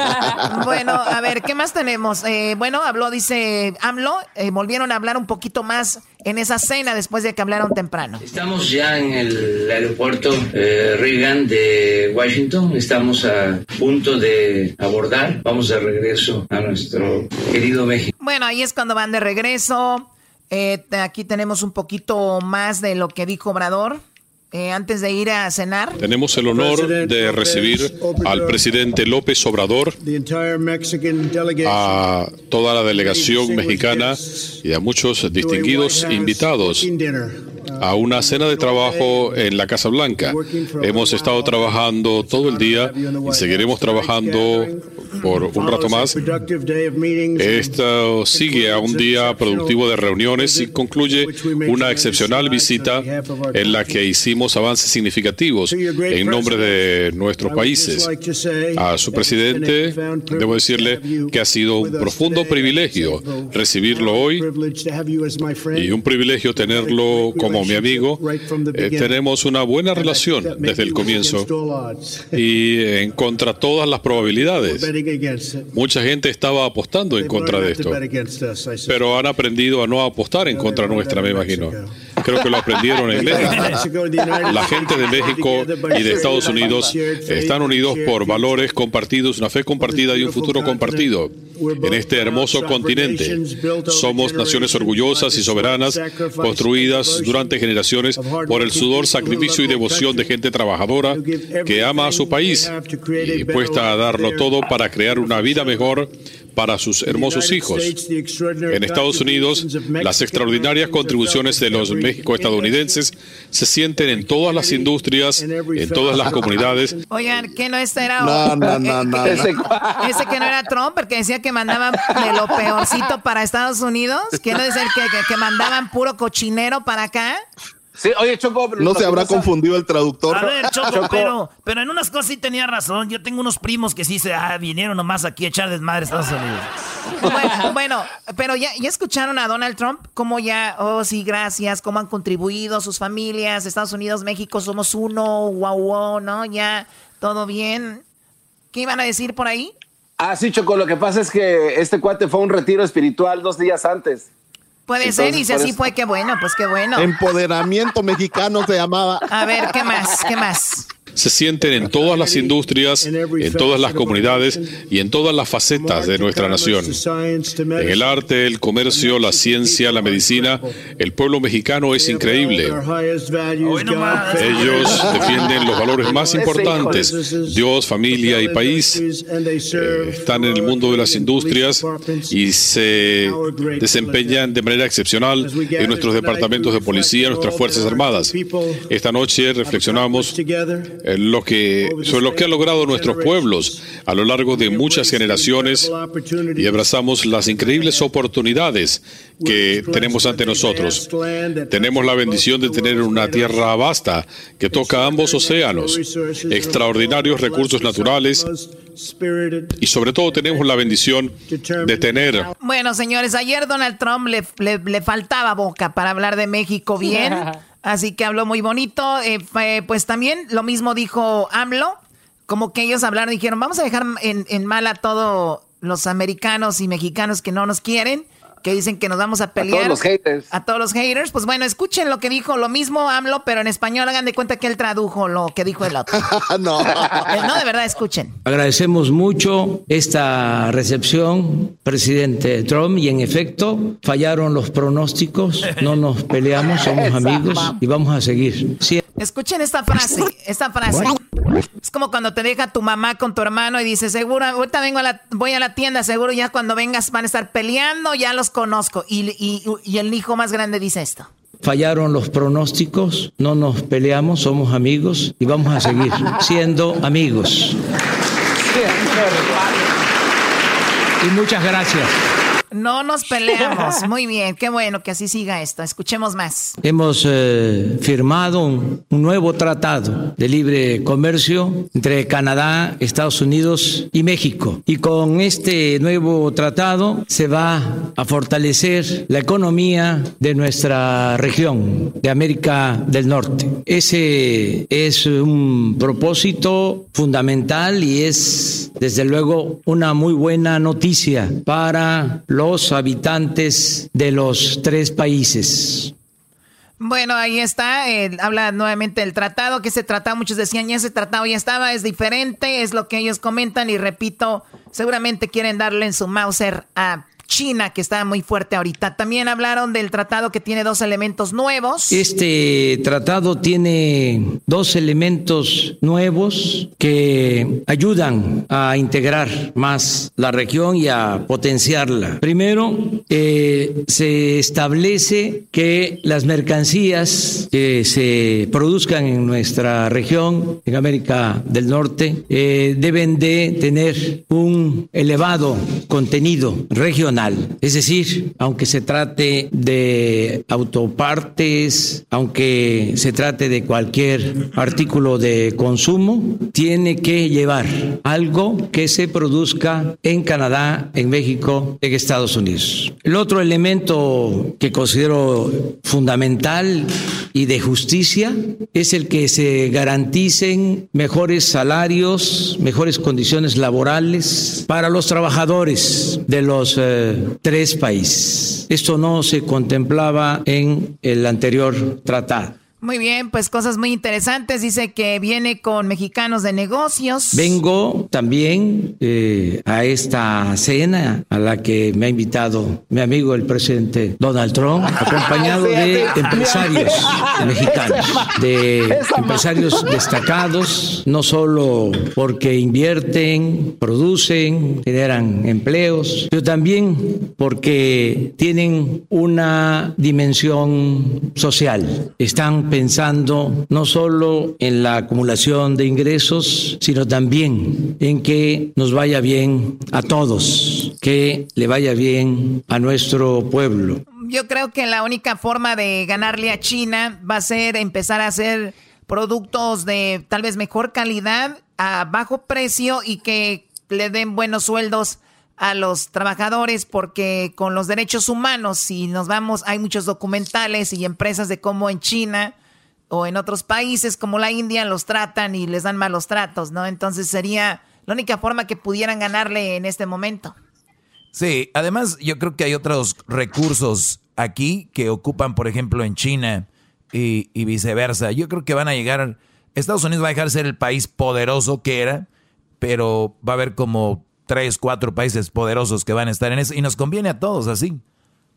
bueno, a ver, ¿qué más tenemos? Eh, bueno, habló, dice AMLO, eh, volvieron a hablar un poquito más en esa cena después de que hablaron temprano. Estamos ya en el aeropuerto eh, Reagan de Washington, estamos a punto de abordar, vamos de regreso a nuestro querido México. Bueno, ahí es cuando van de regreso. aquí tenemos un poquito más de lo que dijo Obrador. Eh, antes de ir a cenar. Tenemos el honor de recibir al presidente López Obrador, a toda la delegación mexicana y a muchos distinguidos invitados a una cena de trabajo en la Casa Blanca. Hemos estado trabajando todo el día y seguiremos trabajando por un rato más. Esto sigue a un día productivo de reuniones y concluye una excepcional visita en la que hicimos avances significativos en nombre de nuestros países. A su presidente, debo decirle que ha sido un profundo privilegio recibirlo hoy y un privilegio tenerlo como mi amigo. Eh, tenemos una buena relación desde el comienzo y en contra todas las probabilidades. Mucha gente estaba apostando en contra de esto, pero han aprendido a no apostar en contra nuestra, me imagino. Creo que lo aprendieron en México. La gente de México y de Estados Unidos están unidos por valores compartidos, una fe compartida y un futuro compartido. En este hermoso continente. Somos naciones orgullosas y soberanas, construidas durante generaciones por el sudor, sacrificio y devoción de gente trabajadora que ama a su país y dispuesta a darlo todo para crear una vida mejor para sus hermosos hijos. En Estados Unidos, las extraordinarias contribuciones de los México-estadounidenses se sienten en todas las industrias, en todas las comunidades. Oigan, que no este era... No, no, no, no. Ese, que no era Trump, porque decía que mandaban de lo peorcito para Estados Unidos. Quiero decir que, que mandaban puro cochinero para acá. Sí, oye, Choco. No se habrá confundido el traductor. A ver, Choco, Pero, pero en unas cosas sí tenía razón. Yo tengo unos primos que sí se ah, vinieron nomás aquí a echar desmadre a Estados Unidos. Bueno, bueno, pero ya, ya escucharon a Donald Trump, cómo ya, oh sí, gracias, cómo han contribuido sus familias, Estados Unidos, México, somos uno, wow, wow, ¿no? Ya, todo bien. ¿Qué iban a decir por ahí? Ah, sí, Choco, lo que pasa es que este cuate fue a un retiro espiritual dos días antes. Puede ser, y si así fue, qué bueno, pues qué bueno. Empoderamiento mexicano se llamaba. A ver, ¿qué más? ¿Qué más? Se sienten en todas las industrias, en todas las comunidades y en todas las facetas de nuestra nación. En el arte, el comercio, la ciencia, la medicina, el pueblo mexicano es increíble. Ellos defienden los valores más importantes, Dios, familia y país. Eh, están en el mundo de las industrias y se desempeñan de manera excepcional en nuestros departamentos de policía, nuestras Fuerzas Armadas. Esta noche reflexionamos lo que, sobre lo que han logrado nuestros pueblos a lo largo de muchas generaciones y abrazamos las increíbles oportunidades que tenemos ante nosotros. Tenemos la bendición de tener una tierra vasta que toca ambos océanos, extraordinarios recursos naturales y sobre todo tenemos la bendición de tener... Bueno, señores, ayer Donald Trump le, le faltaba boca para hablar de México bien. Así que habló muy bonito. Eh, pues también lo mismo dijo AMLO. Como que ellos hablaron, dijeron, vamos a dejar en, mal a todos los americanos y mexicanos que no nos quieren. Que dicen que nos vamos a pelear. A todos los haters. A todos los haters. Pues bueno, escuchen lo que dijo, lo mismo AMLO, pero en español hagan de cuenta que él tradujo lo que dijo el otro. no. No, de verdad, escuchen. Agradecemos mucho esta recepción, presidente Trump, y en efecto fallaron los pronósticos, no nos peleamos, somos amigos y vamos a seguir. Sí. Escuchen esta frase, esta frase. Es como cuando te deja tu mamá con tu hermano y dice, seguro, ahorita vengo a la, voy a la tienda, seguro ya cuando vengas van a estar peleando, ya los conozco. Y, y, y el hijo más grande dice esto. Fallaron los pronósticos, no nos peleamos, somos amigos y vamos a seguir siendo amigos. Y muchas gracias. No nos peleamos. Muy bien, qué bueno que así siga esto. Escuchemos más. Hemos eh, firmado un, un, nuevo tratado de libre comercio entre Canadá, Estados Unidos y México. Y con este nuevo tratado se va a fortalecer la economía de nuestra región, de América del Norte. Ese es un propósito fundamental y es, desde luego, una muy buena noticia para los los habitantes de los tres países. Bueno, ahí está. Eh, habla nuevamente del tratado. que ese tratado? Muchos decían, ya ese tratado ya estaba, es diferente, es lo que ellos comentan. Y repito, seguramente quieren darle en su Mauser a China, que está muy fuerte ahorita. También hablaron del tratado que tiene dos elementos nuevos. Este tratado tiene dos elementos nuevos que ayudan a integrar más la región y a potenciarla. Primero, eh, se establece que las mercancías que se produzcan en nuestra región, en América del Norte, eh, deben de tener un elevado contenido regional es decir, aunque se trate de autopartes, aunque se trate de cualquier artículo de consumo, tiene que llevar algo que se produzca en Canadá, en México, en Estados Unidos. El otro elemento que considero fundamental y de justicia es el que se garanticen mejores salarios, mejores condiciones laborales para los trabajadores de los eh, tres países. Esto no se contemplaba en el anterior tratado. Muy bien, pues cosas muy interesantes. Dice que viene con mexicanos de negocios. Vengo también eh, a esta cena a la que me ha invitado mi amigo el presidente Donald Trump, acompañado de empresarios mexicanos, de empresarios destacados, no solo porque invierten, producen, generan empleos, pero también porque tienen una dimensión social. Están pensando no solo en la acumulación de ingresos, sino también en que nos vaya bien a todos, que le vaya bien a nuestro pueblo. Yo creo que la única forma de ganarle a China va a ser empezar a hacer productos de tal vez mejor calidad a bajo precio y que le den buenos sueldos a los trabajadores porque con los derechos humanos, si nos vamos, hay muchos documentales y empresas de cómo en China o en otros países como la India los tratan y les dan malos tratos, ¿no? Entonces sería la única forma que pudieran ganarle en este momento. Sí, además yo creo que hay otros recursos aquí que ocupan, por ejemplo, en China y, y viceversa. Yo creo que van a llegar, Estados Unidos va a dejar de ser el país poderoso que era, pero va a haber como tres, cuatro países poderosos que van a estar en eso y nos conviene a todos así.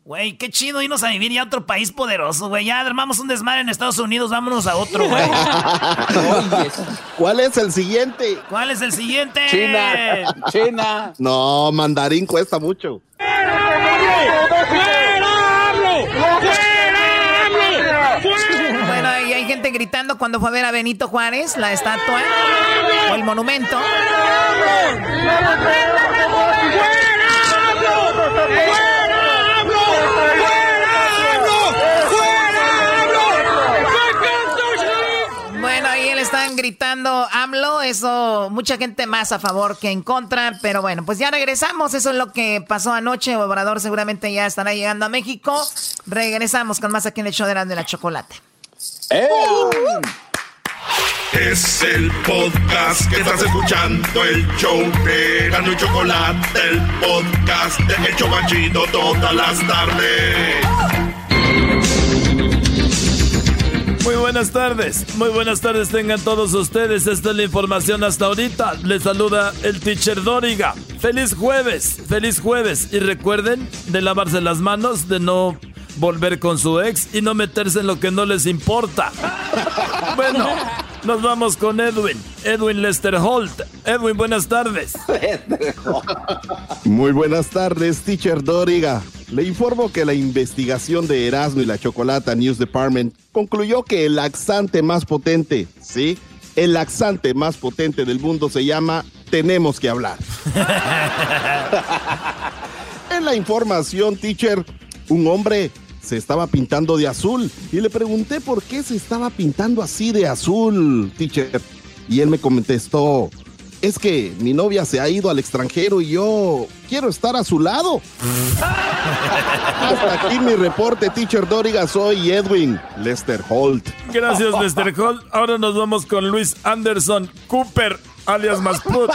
Güey, qué chido irnos a vivir ya a otro país poderoso, güey. Ya armamos un desmadre en Estados Unidos, vámonos a otro, güey. ¿Cuál es el siguiente? ¿Cuál es el siguiente? China. China. No, mandarín cuesta mucho. Bueno, y hay gente gritando cuando fue a ver a Benito Juárez, la estatua o el monumento. Bueno, ahí le están gritando AMLO, eso, mucha gente más a favor que en contra, pero bueno, pues ya regresamos, eso es lo que pasó anoche, Obrador seguramente ya estará llegando a México, regresamos con más aquí en el show de la, de la chocolate. ¡Eh! Es el podcast que estás escuchando, el show de Gano y Chocolate, el podcast de Hecho Machito todas las tardes. Muy buenas tardes, muy buenas tardes tengan todos ustedes. Esta es la información hasta ahorita. Les saluda el teacher Doriga. Feliz jueves, feliz jueves. Y recuerden de lavarse las manos, de no volver con su ex y no meterse en lo que no les importa. Bueno, nos vamos con Edwin, Edwin Lester Holt. Edwin, buenas tardes. Muy buenas tardes, teacher Doriga. Le informo que la investigación de Erasmo y la Chocolata News Department concluyó que el laxante más potente, ¿sí? El laxante más potente del mundo se llama Tenemos que hablar. en la información, teacher, un hombre se estaba pintando de azul y le pregunté por qué se estaba pintando así de azul, teacher. Y él me contestó, es que mi novia se ha ido al extranjero y yo quiero estar a su lado. Hasta aquí mi reporte, teacher Doriga. Soy Edwin Lester Holt. Gracias, Lester Holt. Ahora nos vamos con Luis Anderson Cooper, alias Masput.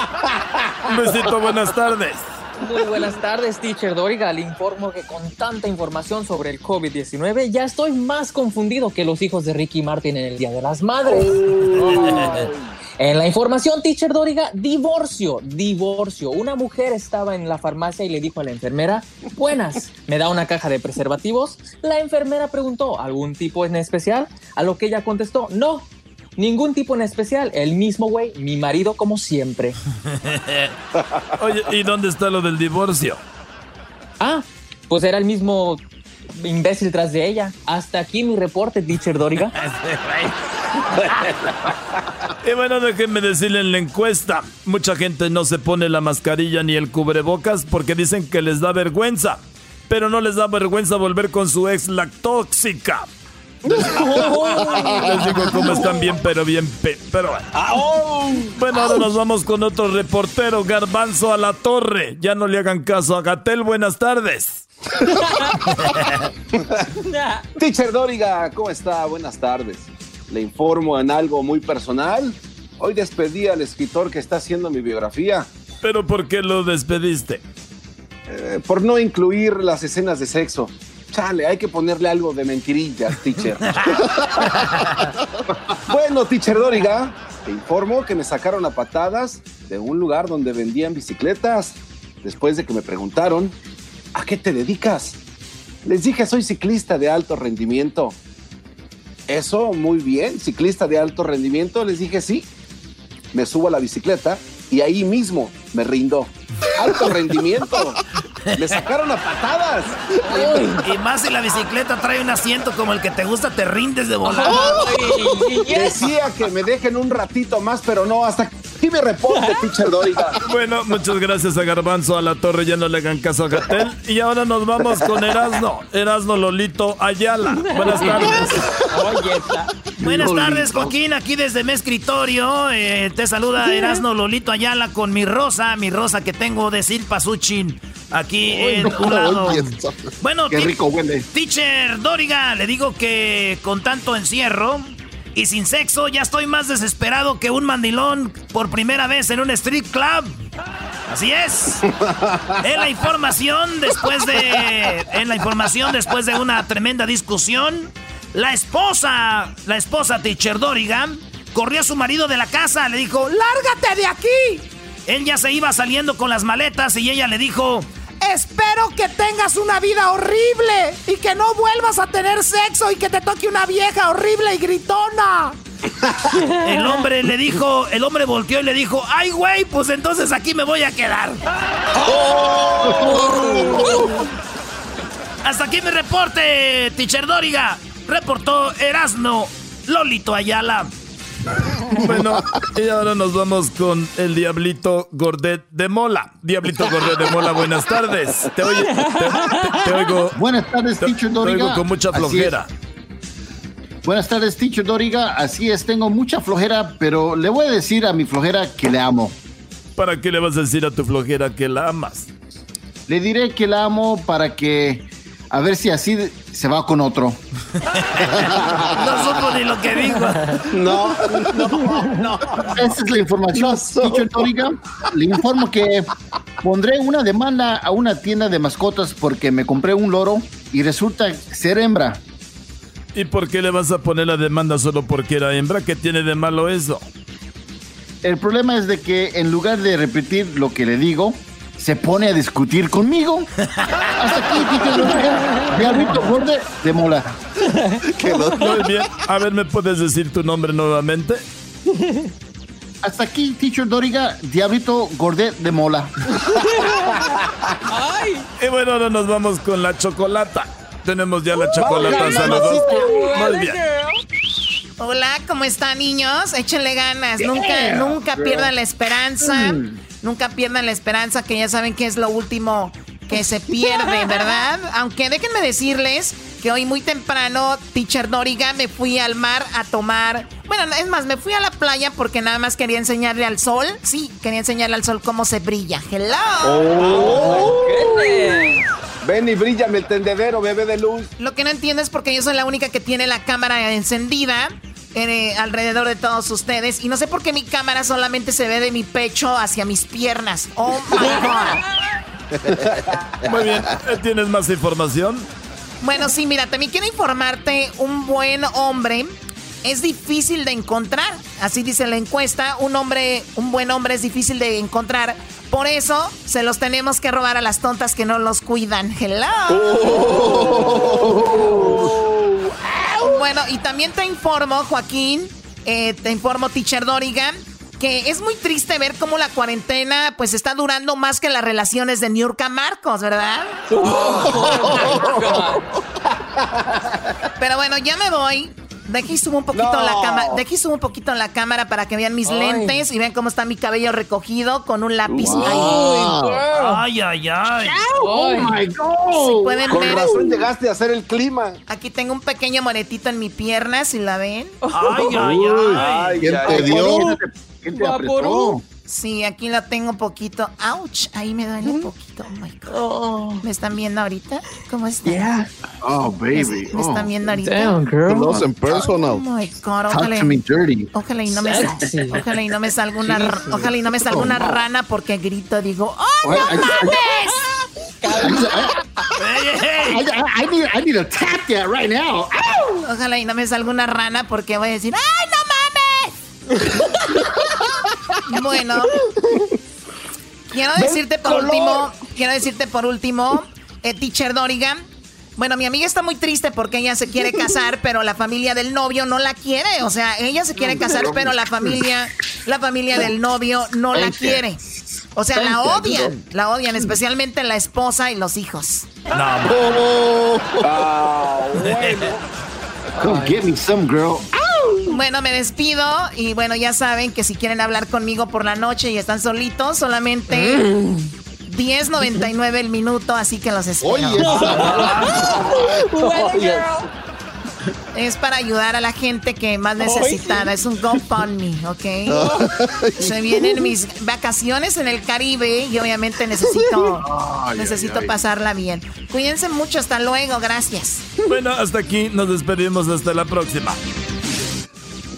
Luisito, buenas tardes. Muy buenas tardes, teacher Doriga. Le informo que con tanta información sobre el COVID-19 ya estoy más confundido que los hijos de Ricky Martin en el Día de las Madres. En la información, teacher Doriga, divorcio, divorcio. Una mujer estaba en la farmacia y le dijo a la enfermera, buenas, ¿me da una caja de preservativos? La enfermera preguntó, ¿algún tipo en especial? A lo que ella contestó, no, ningún tipo en especial. El mismo güey, mi marido como siempre. Oye, ¿y dónde está lo del divorcio? Ah, pues era el mismo imbécil tras de ella. Hasta aquí mi reporte, teacher Doriga. Y bueno, déjenme decirle en la encuesta, mucha gente no se pone la mascarilla ni el cubrebocas porque dicen que les da vergüenza, pero no les da vergüenza volver con su ex la tóxica. Les digo cómo están bien, pero bien, pe- pero bueno, ahora nos vamos con otro reportero, Garbanzo a la torre. Ya no le hagan caso a Gatel, buenas tardes. Teacher Doriga, ¿cómo está? Buenas tardes. Le informo en algo muy personal. Hoy despedí al escritor que está haciendo mi biografía. ¿Pero por qué lo despediste? Eh, por no incluir las escenas de sexo. Chale, hay que ponerle algo de mentirillas, teacher. bueno, teacher Doriga, te informo que me sacaron a patadas de un lugar donde vendían bicicletas. Después de que me preguntaron, ¿a qué te dedicas? Les dije, soy ciclista de alto rendimiento. Eso, muy bien, ciclista de alto rendimiento. Les dije, sí. Me subo a la bicicleta y ahí mismo me rindo. Alto rendimiento. Me sacaron a patadas. Y más si la bicicleta trae un asiento como el que te gusta, te rindes de volar. Decía que me dejen un ratito más, pero no, hasta aquí me reporte, teacher Doriga. Bueno, muchas gracias a Garbanzo a la torre, ya no le hagan caso a Gatel. Y ahora nos vamos con Erasno, Erasno Lolito Ayala. Buenas tardes. Buenas tardes, Joaquín, aquí desde mi escritorio. Eh, te saluda Erasno Lolito Ayala con mi rosa, mi rosa que tengo de Silpasuchin. Aquí en un lado. Bueno, Qué rico huele. Teacher Doriga, le digo que con tanto encierro y sin sexo ya estoy más desesperado que un mandilón por primera vez en un street club. Así es. En la información después de en la información después de una tremenda discusión, la esposa, la esposa Teacher Doriga corrió a su marido de la casa, le dijo, "Lárgate de aquí." Él ya se iba saliendo con las maletas y ella le dijo, Espero que tengas una vida horrible y que no vuelvas a tener sexo y que te toque una vieja horrible y gritona. El hombre le dijo, el hombre volteó y le dijo, ay güey, pues entonces aquí me voy a quedar. Hasta aquí mi reporte, Teacher Doriga. Reportó Erasno Lolito Ayala. Bueno, y ahora nos vamos con el Diablito Gordet de Mola. Diablito Gordet de Mola, buenas tardes. Te, oye- te- te- te oigo. Buenas tardes, te- Teacher te Doriga. oigo con mucha flojera. Buenas tardes, Teacher Doriga. Así es, tengo mucha flojera, pero le voy a decir a mi flojera que le amo. ¿Para qué le vas a decir a tu flojera que la amas? Le diré que la amo para que A ver si así se va con otro. no supo ni lo que dijo. No, no, no. Esa es la información. Doriga, le informo que pondré una demanda a una tienda de mascotas porque me compré un loro y resulta ser hembra. ¿Y por qué le vas a poner la demanda solo porque era hembra? ¿Qué tiene de malo eso? El problema es de que en lugar de repetir lo que le digo, se pone a discutir conmigo. Hasta aquí, Teacher Doriga. Diablito Gordo de Mola. Muy bien. A ver, ¿me puedes decir tu nombre nuevamente? Hasta aquí, Teacher Doriga, Diablito Gordet de Mola. Y bueno, ahora nos vamos con la chocolata. Tenemos ya la chocolata. Saludos. Muy bien. Hola, ¿cómo están niños? Échenle ganas, Yeah, nunca, nunca girl. pierdan la esperanza, Mm. Nunca pierdan la esperanza que ya saben que es lo último que se pierde, ¿verdad? Aunque déjenme decirles que hoy muy temprano, Teacher Doriga, me fui al mar a tomar, bueno, es más, me fui a la playa porque nada más quería enseñarle al sol, sí, quería enseñarle al sol cómo se brilla. Hello. Oh. Ven y brillame el tendedero, bebé de luz. Lo que no entiendo es porque yo soy la única que tiene la cámara encendida eh, alrededor de todos ustedes. Y no sé por qué mi cámara solamente se ve de mi pecho hacia mis piernas. Oh my God. Muy bien. ¿Tienes más información? Bueno, sí, mira, también quiero informarte, un buen hombre es difícil de encontrar. Así dice la encuesta, un hombre, un buen hombre es difícil de encontrar. Por eso se los tenemos que robar a las tontas que no los cuidan. Hello. Bueno, y también te informo, Joaquín, eh, te informo, Teacher Dorigan, que es muy triste ver cómo la cuarentena pues está durando más que las relaciones de Niurka Marcos, ¿verdad? Pero bueno, ya me voy. De aquí subo un poquito No. la cámara. De aquí subo un poquito la cámara para que vean mis Ay. lentes y vean cómo está mi cabello recogido con un lápiz. Wow. Ay, ay, ay. Oh my God. Si pueden Con ver. razón llegaste a hacer el clima. Aquí tengo un pequeño moretito en mi pierna, si la ven. Ay, ay, ay. ¿Quién te dio? ¿Quién te apretó? Sí, aquí la tengo un poquito. Ouch, ahí me duele un poquito. Oh my God. ¿Me están viendo ahorita? ¿Cómo están? Oh, baby. ¿Me están viendo ahorita? Damn, girl. Close and Oh personal. my God, Talk ojalá. to me dirty. Ojalá y no me Sexy. ojalá y no me salga una ojalá y no me salga una rana porque grito digo ¡Oh no ay, mames! I need, I need to tap that right now. Ojalá y no me salga una rana porque voy a decir ¡Ay no mames! bueno, quiero decirte por color. último, quiero decirte por último, eh, Teacher Dorigan. Bueno, mi amiga está muy triste porque ella se quiere casar, pero la familia del novio no la quiere. O sea, ella se quiere casar, pero la familia, la familia del novio no la quiere. O sea, la odian, la odian, especialmente la esposa y los hijos. Come get me some, girl. Bueno, me despido y bueno, ya saben que si quieren hablar conmigo por la noche y están solitos, solamente 10.99 el minuto, así que los espero. Oye. Es para ayudar a la gente que más necesitada. Es un GoFundMe, ¿ok? Se vienen mis vacaciones en el Caribe y obviamente necesito, Ay, necesito ay, ay. pasarla bien. Cuídense mucho, hasta luego, gracias. Bueno, hasta aquí nos despedimos. Hasta la próxima.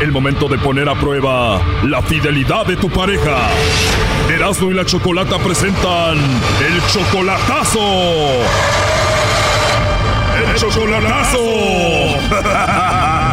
El momento de poner a prueba la fidelidad de tu pareja. Erasmo y la Chocolata presentan el chocolatazo. El chocolatazo.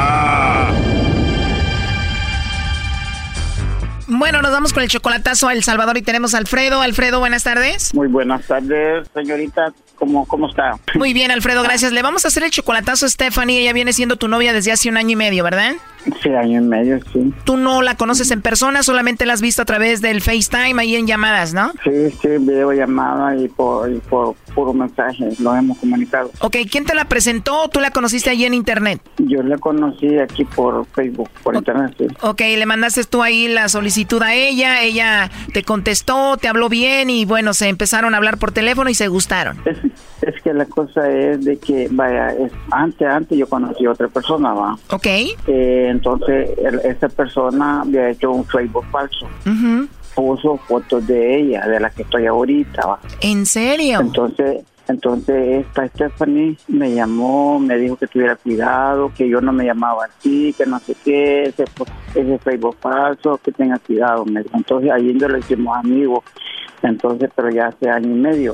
Bueno, nos vamos con el chocolatazo a El Salvador y tenemos a Alfredo. Alfredo, buenas tardes. Muy buenas tardes, señorita. ¿Cómo, cómo está? Muy bien, Alfredo, gracias. Le vamos a hacer el chocolatazo a Stephanie. Ella viene siendo tu novia desde hace un año y medio, ¿verdad? Sí, año y medio, sí. Tú no la conoces en persona, solamente la has visto a través del FaceTime ahí en llamadas, ¿no? Sí, sí, videollamada y por, y por puro mensaje lo hemos comunicado. Ok, ¿quién te la presentó o tú la conociste ahí en internet? Yo la conocí aquí por Facebook, por internet, sí. Ok, le mandaste tú ahí la solicitud a ella, ella te contestó, te habló bien y bueno, se empezaron a hablar por teléfono y se gustaron. Es, es que la cosa es de que, vaya, es, antes, antes yo conocí a otra persona, va. Ok. Eh, entonces, el- esa persona había hecho un Facebook falso. Puso fotos de ella, de la que estoy ahorita, va. ¿En serio? Entonces, entonces esta Stephanie me llamó, me dijo que tuviera cuidado, que yo no me llamaba así, que no sé qué, ese, ese Facebook falso, que tenga cuidado. Entonces ahí nos lo hicimos amigos, entonces, pero ya hace año y medio.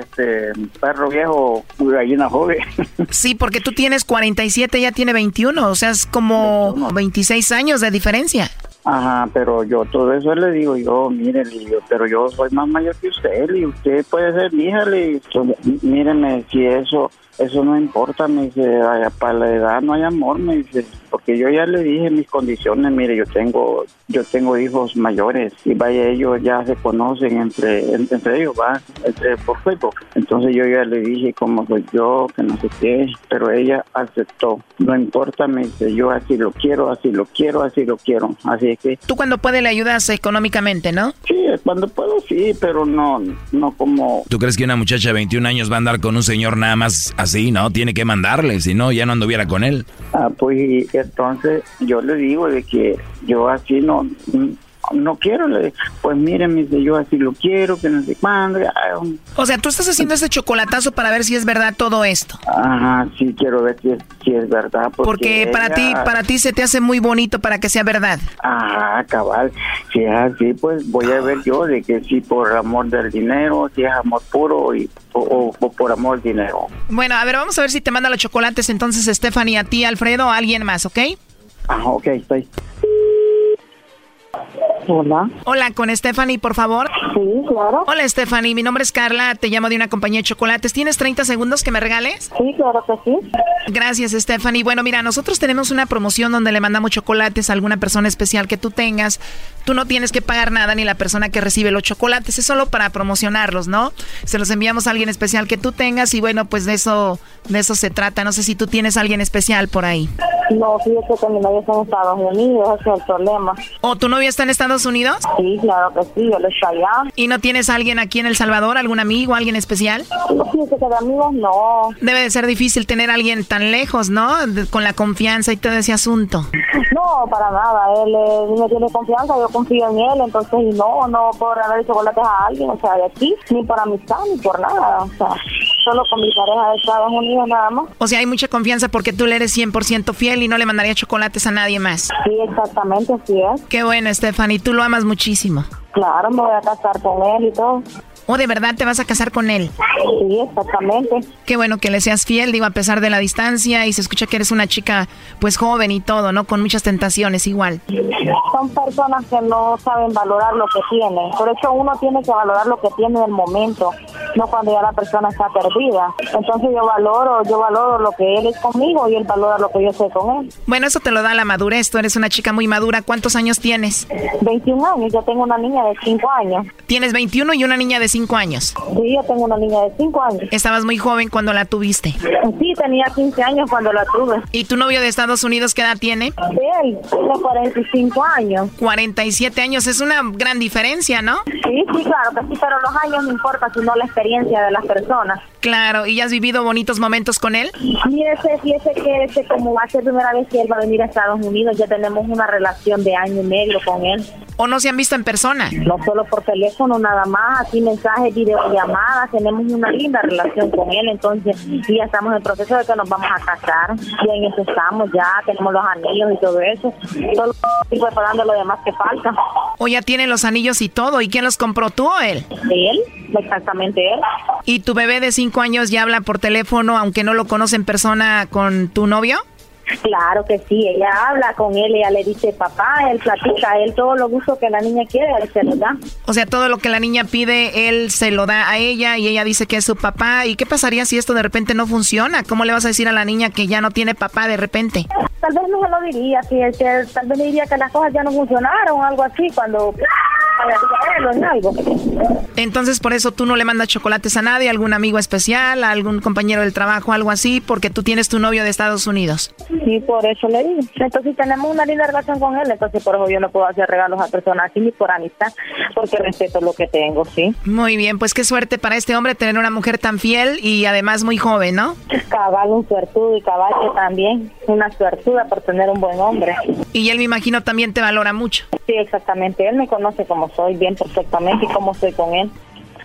este perro viejo, gallina joven. Sí, porque tú tienes 47, ella tiene 21, o sea, es como 26 años de diferencia. Ajá, pero yo todo eso le digo yo, mire, pero yo soy más mayor que usted, y usted puede ser mi hija, míreme, si eso eso no importa, me dice, vaya, para la edad no hay amor, me dice, porque yo ya le dije mis condiciones, mire, yo tengo yo tengo hijos mayores y vaya, ellos ya se conocen entre entre ellos, va, entre, por Facebook. Entonces yo ya le dije cómo soy yo, que no sé qué, pero ella aceptó. No importa, me dice, yo así lo quiero, así lo quiero, así lo quiero. Así es que Tú cuando puedes le ayudas económicamente, ¿no? Sí, cuando puedo sí, pero no, no como... ¿Tú crees que una muchacha de 21 años va a andar con un señor nada más así? No, tiene que mandarle, si no, ya no anduviera con él. Ah, pues entonces yo le digo de que yo así no no quiero, le pues mire, me dice, yo así lo quiero, que no sé cuándo. ah, um, O sea, tú estás haciendo este chocolatazo para ver si es verdad todo esto. Ajá, sí quiero ver si es, si es verdad. Porque, Porque para ella- ti, para ti se te hace muy bonito para que sea verdad. Ajá, cabal. Si es así, pues voy a ver yo de que si por amor del dinero, si es amor puro y, o, por amor del dinero. Bueno, a ver, vamos a ver si te manda los chocolates entonces Stephanie a ti, Alfredo, o a alguien más, ¿ok? Ajá, ok, estoy. Hola. Hola, con Stephanie, por favor. Sí, claro. Hola, Stephanie. Mi nombre es Carla. Te llamo de una compañía de chocolates. ¿Tienes 30 segundos que me regales? Sí, claro que sí. Gracias, Stephanie. Bueno, mira, nosotros tenemos una promoción donde le mandamos chocolates a alguna persona especial que tú tengas. Tú no tienes que pagar nada ni la persona que recibe los chocolates. Es solo para promocionarlos, ¿no? Se los enviamos a alguien especial que tú tengas y bueno, pues de eso, de eso se trata. No sé si tú tienes a alguien especial por ahí. No, fíjate que mi novio está en Estados Unidos, ese es el problema. ¿O tu novio está en Estados Unidos? Sí, claro que sí, él está allá. ¿Y no tienes a alguien aquí en El Salvador, algún amigo, alguien especial? Fíjate que de amigos no. Debe de ser difícil tener a alguien tan lejos, ¿no? De- con la confianza y todo ese asunto. No, para nada. Él eh, me tiene confianza, yo confío en él, entonces no, no puedo regalar chocolates a alguien, o sea, de aquí, ni por amistad, ni por nada. O sea, solo con mi pareja de Estados Unidos nada más. O sea, hay mucha confianza porque tú le eres 100% fiel y no le mandaría chocolates a nadie más. Sí, exactamente, así es. Qué bueno, Stephanie, tú lo amas muchísimo. Claro, me voy a casar con él y todo. ¿O de verdad te vas a casar con él? Sí, exactamente. Qué bueno que le seas fiel, digo, a pesar de la distancia y se escucha que eres una chica pues joven y todo, ¿no? Con muchas tentaciones igual. Son personas que no saben valorar lo que tienen. Por eso uno tiene que valorar lo que tiene en el momento, no cuando ya la persona está perdida. Entonces yo valoro, yo valoro lo que él es conmigo y él valora lo que yo soy con él. Bueno, eso te lo da la madurez, tú eres una chica muy madura. ¿Cuántos años tienes? 21 años, yo tengo una niña de 5 años. Tienes 21 y una niña de 5 años. Sí, yo tengo una niña de 5 años. Estabas muy joven cuando la tuviste. Sí, tenía 15 años cuando la tuve. ¿Y tu novio de Estados Unidos qué edad tiene? Él tiene 45 años. 47 años, es una gran diferencia, ¿no? Sí, sí, claro que sí, pero los años no importan, sino la experiencia de las personas. Claro, ¿y has vivido bonitos momentos con él? Fíjese, fíjese que este, como va a ser primera vez que él va a venir a Estados Unidos, ya tenemos una relación de año y medio con él. ¿O no se han visto en persona? No solo por teléfono, nada más, así mensajes, videollamadas, tenemos una linda relación con él, entonces y ya estamos en el proceso de que nos vamos a casar, y en eso estamos ya, tenemos los anillos y todo eso, solo estoy preparando lo demás que falta. ¿O ya tiene los anillos y todo? ¿Y quién los compró, tú o él? Él, exactamente él. ¿Y tu bebé de cinco años ya habla por teléfono, aunque no lo conoce en persona, con tu novio? Claro que sí, ella habla con él, ella le dice papá, él platica, a él todo lo gusto que la niña quiere, él se lo da. O sea, todo lo que la niña pide, él se lo da a ella y ella dice que es su papá. ¿Y qué pasaría si esto de repente no funciona? ¿Cómo le vas a decir a la niña que ya no tiene papá de repente? Tal vez no se lo diría, si es que tal vez le diría que las cosas ya no funcionaron algo así, cuando. Entonces, por eso tú no le mandas chocolates a nadie, algún amigo especial, a algún compañero del trabajo, algo así, porque tú tienes tu novio de Estados Unidos. Sí, por eso le digo. Entonces tenemos una linda relación con él, entonces por eso yo no puedo hacer regalos a personas así ni por amistad, porque respeto lo que tengo, ¿sí? Muy bien, pues qué suerte para este hombre tener una mujer tan fiel y además muy joven, ¿no? Cabal, un suertudo y caballo también, una suertuda por tener un buen hombre. Y él me imagino también te valora mucho. Sí, exactamente, él me conoce como soy bien perfectamente y cómo soy con él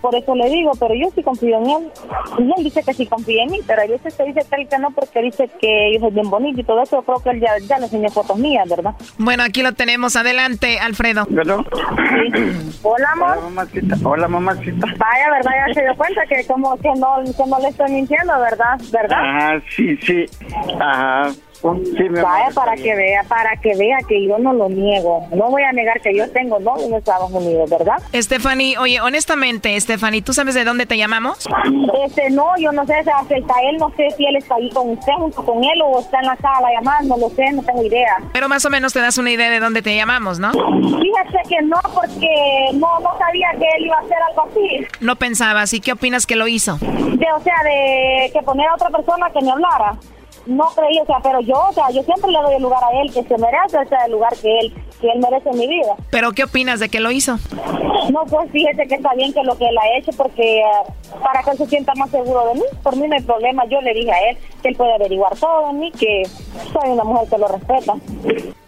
por eso le digo, pero yo sí confío en él. Y él dice que sí confía en mí, pero a veces se dice tal que no porque dice que yo soy bien bonito y todo eso. Creo que él ya, ya le enseñó fotos mías, ¿verdad? Bueno, aquí lo tenemos. Adelante, Alfredo. ¿Verdad? Sí. Hola, amor. Hola, mamacita. Hola, mamacita. Vaya, ¿verdad? Ya se dio cuenta que como que no, que no le estoy mintiendo, ¿verdad? ¿Verdad? Ajá, sí, sí. Ajá. Sí, Vaya amor, para que vea, para que vea que yo no lo niego. No voy a negar que yo tengo novio en Estados Unidos, ¿verdad? Stephanie, oye, honestamente, Stephanie, ¿tú sabes de dónde te llamamos? Este, no, yo no sé, si está él, no sé si él está ahí con usted, junto con él, o está en la sala llamando, no lo sé, no tengo idea. Pero más o menos te das una idea de dónde te llamamos, ¿no? Fíjate que no, porque no, no sabía que él iba a hacer algo así. No pensabas. ¿Y qué opinas que lo hizo? De, o sea, de que poner a otra persona que me hablara. No creí, o sea, pero yo, o sea, yo siempre le doy el lugar a él que se merece, o sea, el lugar que él, que él merece en mi vida. ¿Pero qué opinas de que lo hizo? No, pues fíjese que está bien que lo que él ha hecho, porque eh, para que él se sienta más seguro de mí, por mí no hay problema. Yo le dije a él que él puede averiguar todo de mí, que soy una mujer que lo respeta.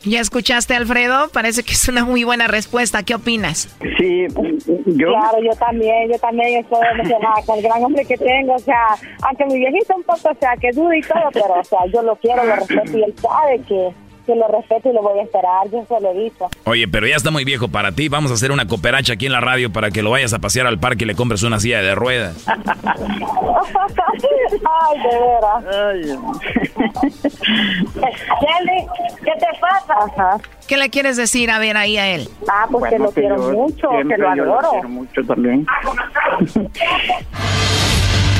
¿Ya escuchaste, Alfredo? Parece que es una muy buena respuesta. ¿Qué opinas? Sí, yo. Claro, yo también, yo también estoy emocionada con el gran hombre que tengo, o sea, aunque mi viejito un poco, o sea, que duda y todo, pero, o sea, yo lo quiero, lo respeto y él sabe que, que lo respeto y lo voy a esperar, yo se lo he dicho. Oye, pero ya está muy viejo para ti. Vamos a hacer una cooperacha aquí en la radio para que lo vayas a pasear al parque y le compres una silla de ruedas. Ay, de veras. Kelly, ¿qué te pasa? ¿Qué le quieres decir a ver ahí a él? Ah, pues que Bueno, lo quiero yo mucho, que lo adoro. quiero mucho también.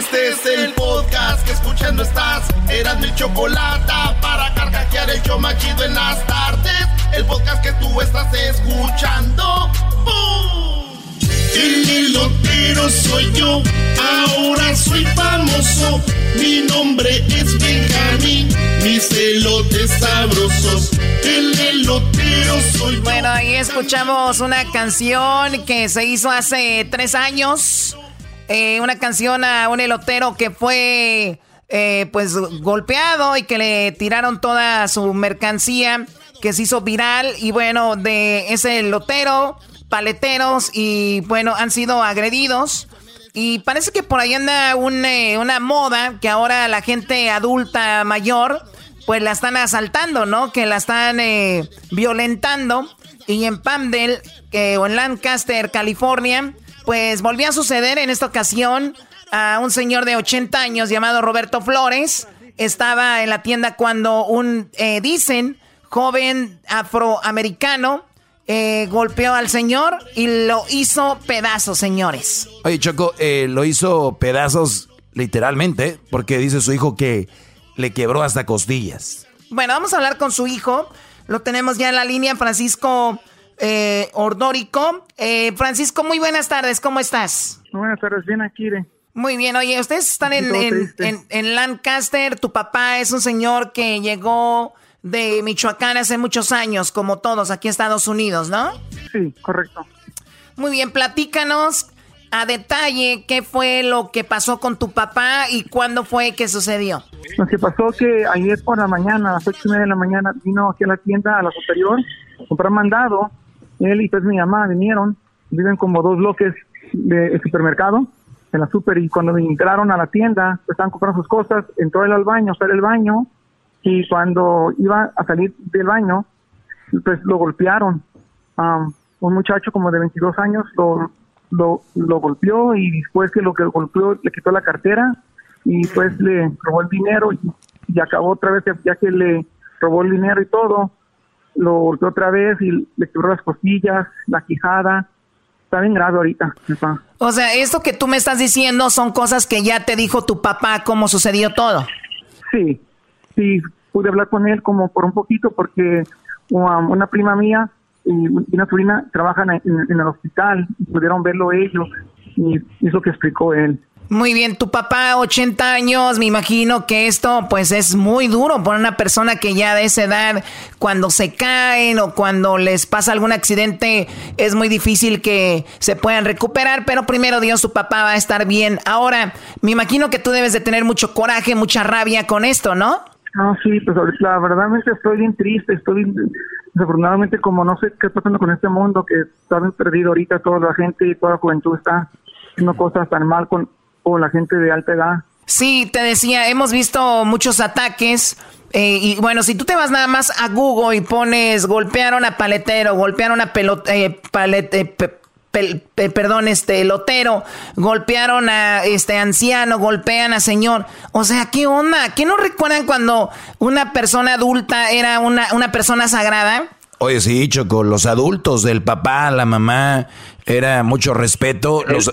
Este es el podcast que escuchando estás. Eran mi chocolate para carcajear el yo machido en las tardes. El podcast que tú estás escuchando. ¡Bum! El elotero soy yo. Ahora soy famoso. Mi nombre es Benjamín. Mis elotes sabrosos. El elotero soy yo. Bueno, ahí escuchamos una canción que se hizo hace tres años. Eh, una canción a un elotero que fue eh, pues golpeado y que le tiraron toda su mercancía que se hizo viral y bueno, de ese elotero, paleteros y bueno, han sido agredidos. Y parece que por ahí anda un, eh, una moda que ahora la gente adulta mayor pues la están asaltando, ¿no? Que la están eh, violentando. Y en Pamdel, o en Lancaster, California, pues volvió a suceder en esta ocasión a un señor de 80 años llamado Roberto Flores. Estaba en la tienda cuando un, eh, dicen, joven afroamericano eh, golpeó al señor y lo hizo pedazos, señores. Oye, Choco, eh, lo hizo pedazos literalmente, porque dice su hijo que le quebró hasta costillas. Bueno, vamos a hablar con su hijo. Lo tenemos ya en la línea, Francisco eh, Ordórico. Eh, Francisco, muy buenas tardes, ¿cómo estás? Buenas tardes, bien aquí. De... Muy bien, oye, ustedes están en, en, en, Lancaster, tu papá es un señor que llegó de Michoacán hace muchos años, como todos aquí en Estados Unidos, ¿no? Sí, correcto. Muy bien, platícanos a detalle qué fue lo que pasó con tu papá y cuándo fue que sucedió. Lo que pasó que ayer por la mañana, a las ocho y media de la mañana, vino aquí a la tienda, a la superior, a comprar mandado. Él y pues mi mamá vinieron, viven como dos bloques del supermercado, en la super, y cuando entraron a la tienda, pues, estaban comprando sus cosas, entró él al baño, sale el baño, y cuando iba a salir del baño, pues lo golpearon. un muchacho como de 22 años lo, lo, lo, golpeó y después que lo que golpeó le quitó la cartera y pues le robó el dinero y, y, acabó otra vez, ya que le robó el dinero y todo, lo golpeó otra vez y le quebró las costillas, la quijada. Está bien grave ahorita. Papá. O sea, esto que tú me estás diciendo son cosas que ya te dijo tu papá, cómo sucedió todo. Sí, sí, pude hablar con él como por un poquito porque um, una prima mía y una sobrina trabajan en, en, el hospital y pudieron verlo ellos y es lo que explicó él. Muy bien, tu papá, 80 años, me imagino que esto pues es muy duro para una persona que ya de esa edad, cuando se caen o cuando les pasa algún accidente, es muy difícil que se puedan recuperar, pero primero Dios, tu papá va a estar bien. Ahora, me imagino que tú debes de tener mucho coraje, mucha rabia con esto, ¿no? No, sí, pues la verdad estoy bien triste, estoy desafortunadamente como no sé qué está pasando con este mundo, que está bien perdido ahorita toda la gente y toda la juventud está haciendo cosas tan mal con, con la gente de alta edad. Sí, te decía, hemos visto muchos ataques. Eh, y bueno, si tú te vas nada más a Google y pones golpearon a paletero, golpearon a pelota, eh, palete, perdón, este lotero, golpearon a este anciano, golpean a señor. O sea, ¿qué onda? ¿Qué no recuerdan cuando una persona adulta era una, una persona sagrada? Oye, sí, Choco, los adultos, del papá, la mamá, era mucho respeto. Los,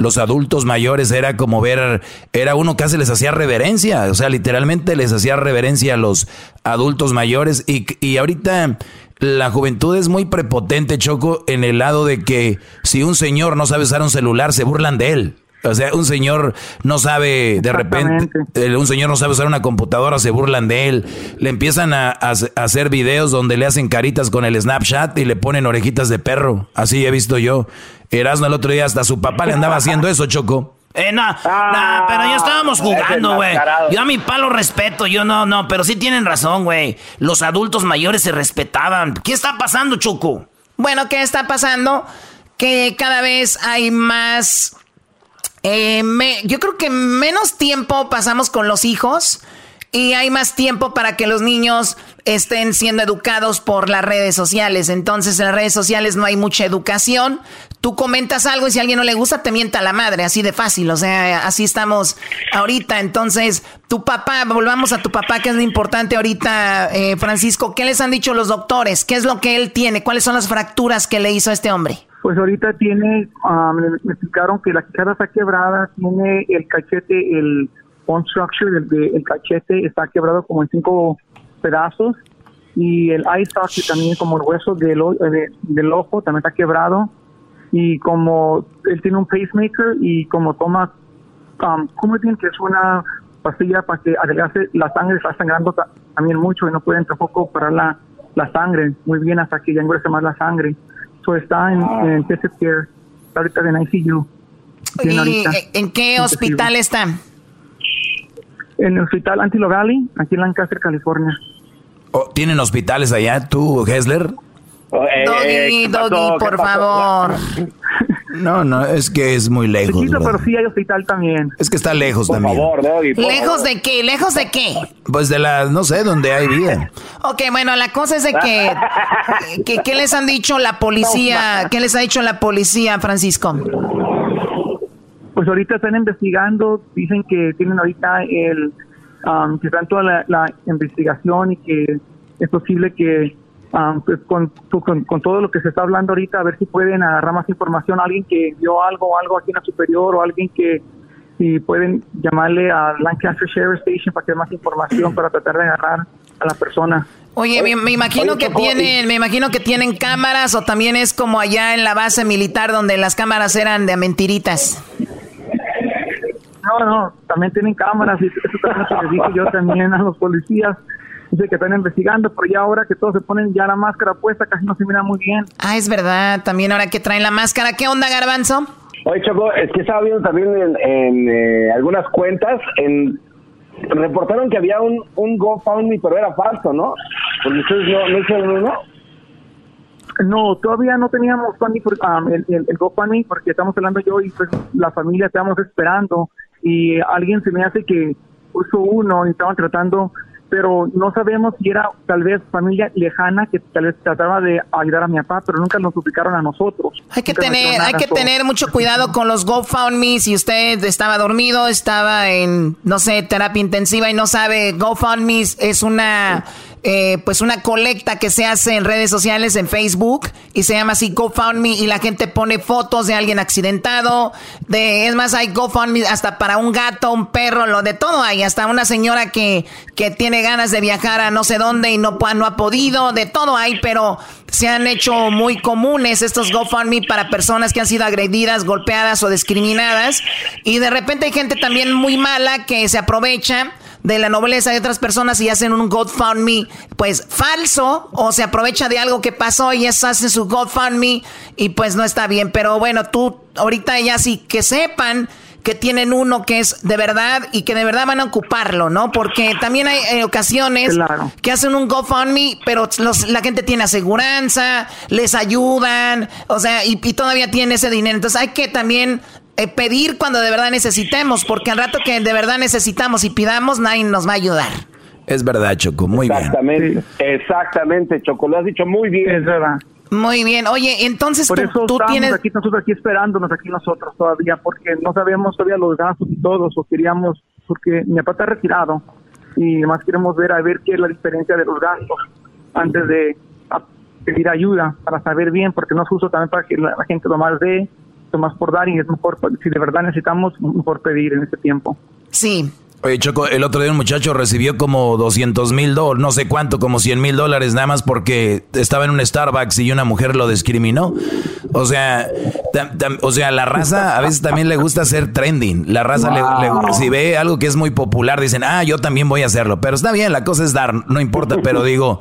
los adultos mayores era como ver, era uno casi les hacía reverencia, o sea, literalmente les hacía reverencia a los adultos mayores y, y ahorita la juventud es muy prepotente, Choco, en el lado de que si un señor no sabe usar un celular, se burlan de él. O sea, un señor no sabe, de repente, un señor no sabe usar una computadora, se burlan de él. Le empiezan a, hacer videos donde le hacen caritas con el Snapchat y le ponen orejitas de perro. Así he visto yo. Erasmo el otro día hasta su papá le andaba haciendo eso, Choco. Eh, no, no, pero ya estábamos jugando, güey. Yo a mi palo respeto, yo no, no, pero sí tienen razón, güey. Los adultos mayores se respetaban. ¿Qué está pasando, Choco? Bueno, ¿qué está pasando? Que cada vez hay más... Eh, yo creo que menos tiempo pasamos con los hijos y hay más tiempo para que los niños estén siendo educados por las redes sociales. Entonces en las redes sociales no hay mucha educación. Tú comentas algo y si a alguien no le gusta te mienta la madre, así de fácil. O sea, así estamos ahorita. Entonces, tu papá, volvamos a tu papá, que es lo importante ahorita, eh, Francisco. ¿Qué les han dicho los doctores? ¿Qué es lo que él tiene? ¿Cuáles son las fracturas que le hizo a este hombre? Pues ahorita tiene, um, me explicaron que la quijada está quebrada, tiene el cachete, el bone structure del, el cachete está quebrado como en cinco pedazos y el eye socket también como el hueso del, del ojo también está quebrado y como él tiene un pacemaker y como toma um, como que es una pastilla para que adelgace la sangre está sangrando también mucho y no pueden tampoco parar la, la sangre. Muy bien hasta que ya engrese más la sangre so está en, en intensive care está ahorita en ICU ¿Y en qué hospital está? en el hospital Antilo Valley, aquí en Lancaster, California. Oh, ¿Tienen hospitales allá, tú, Hessler? Oh, eh, Doggy, Doggy, por favor. No, no, es que es muy lejos. Chiquito, pero sí hay hospital también. Es que está lejos Por también. favor, Doggy, por ¿Lejos de qué? ¿Lejos de qué? Pues de la, no sé, donde hay vida. Ok, bueno, la cosa es de que, que ¿qué les han dicho la policía? ¿Qué les ha dicho la policía, Francisco? Pues ahorita están investigando, dicen que tienen ahorita el, um, que están toda la, la investigación y que es posible que um, pues con, con, con todo lo que se está hablando ahorita, a ver si pueden agarrar más información, alguien que vio algo, algo aquí en la superior o alguien que si pueden llamarle a Lancaster Sheriff Station para que más información para tratar de agarrar a la persona. Oye, me, me imagino que tienen, me imagino que tienen cámaras o también es como allá en la base militar donde las cámaras eran de mentiritas. No, no, también tienen cámaras y eso también se les dije yo también a los policías. Dice que están investigando, pero ya ahora que todos se ponen ya la máscara puesta, casi no se mira muy bien. Ah, es verdad, también ahora que traen la máscara. ¿Qué onda, Garbanzo? Oye, Choco, es que estaba viendo también en, en, eh, algunas cuentas, en reportaron que había un, un GoFundMe, pero era falso, ¿no? Porque ustedes no, no hicieron uno. No, todavía no teníamos um, el, el, el GoFundMe porque estamos hablando yo y pues la familia estábamos esperando y alguien se me hace que puso uno y estaban tratando, pero no sabemos si era tal vez familia lejana que tal vez trataba de ayudar a mi papá, pero nunca nos suplicaron a nosotros. Hay que tener, hay que tener mucho cuidado con los GoFundMe. Si usted estaba dormido, estaba en, no sé, terapia intensiva y no sabe, GoFundMe es una, eh, pues una colecta que se hace en redes sociales, en Facebook, y se llama así GoFundMe, y la gente pone fotos de alguien accidentado, de, es más, hay GoFundMe hasta para un gato, un perro, lo de todo hay, hasta una señora que, que tiene ganas de viajar a no sé dónde y no, no ha podido, de todo hay, pero se han hecho muy comunes estos GoFundMe para personas que han sido agredidas, golpeadas o discriminadas, y de repente hay gente también muy mala que se aprovecha de la nobleza de otras personas y hacen un GoFundMe pues falso o se aprovecha de algo que pasó y ellas hacen su GoFundMe y pues no está bien. Pero bueno, tú ahorita ya sí que sepan que tienen uno que es de verdad y que de verdad van a ocuparlo, ¿no? Porque también hay eh, ocasiones Claro. que hacen un GoFundMe, pero los- la gente tiene aseguranza, les ayudan, o sea, y, y todavía tiene ese dinero. Entonces hay que también eh, pedir cuando de verdad necesitemos, porque al rato que de verdad necesitamos y pidamos, nadie nos va a ayudar. Es verdad, Choco, muy bien. Exactamente, exactamente, Choco, lo has dicho muy bien. Es verdad. Muy bien. Oye, entonces Por tú, eso tú estamos tienes... aquí nosotros aquí esperándonos aquí nosotros todavía porque no sabemos todavía los gastos y todos o queríamos porque mi papá está retirado y más queremos ver a ver qué es la diferencia de los gastos antes de pedir ayuda para saber bien porque no es justo también para que la, la gente lo más dé lo más por dar y es mejor si de verdad necesitamos mejor pedir en este tiempo Sí. Oye, Choco, el otro día un muchacho recibió como 200 mil dólares, no sé cuánto, como 100 mil dólares nada más porque estaba en un Starbucks y una mujer lo discriminó. O sea, tam- tam- o sea, la raza a veces también le gusta hacer trending. La raza, le- le- si ve algo que es muy popular, dicen, ah, yo también voy a hacerlo. Pero está bien, la cosa es dar, no importa. Pero digo,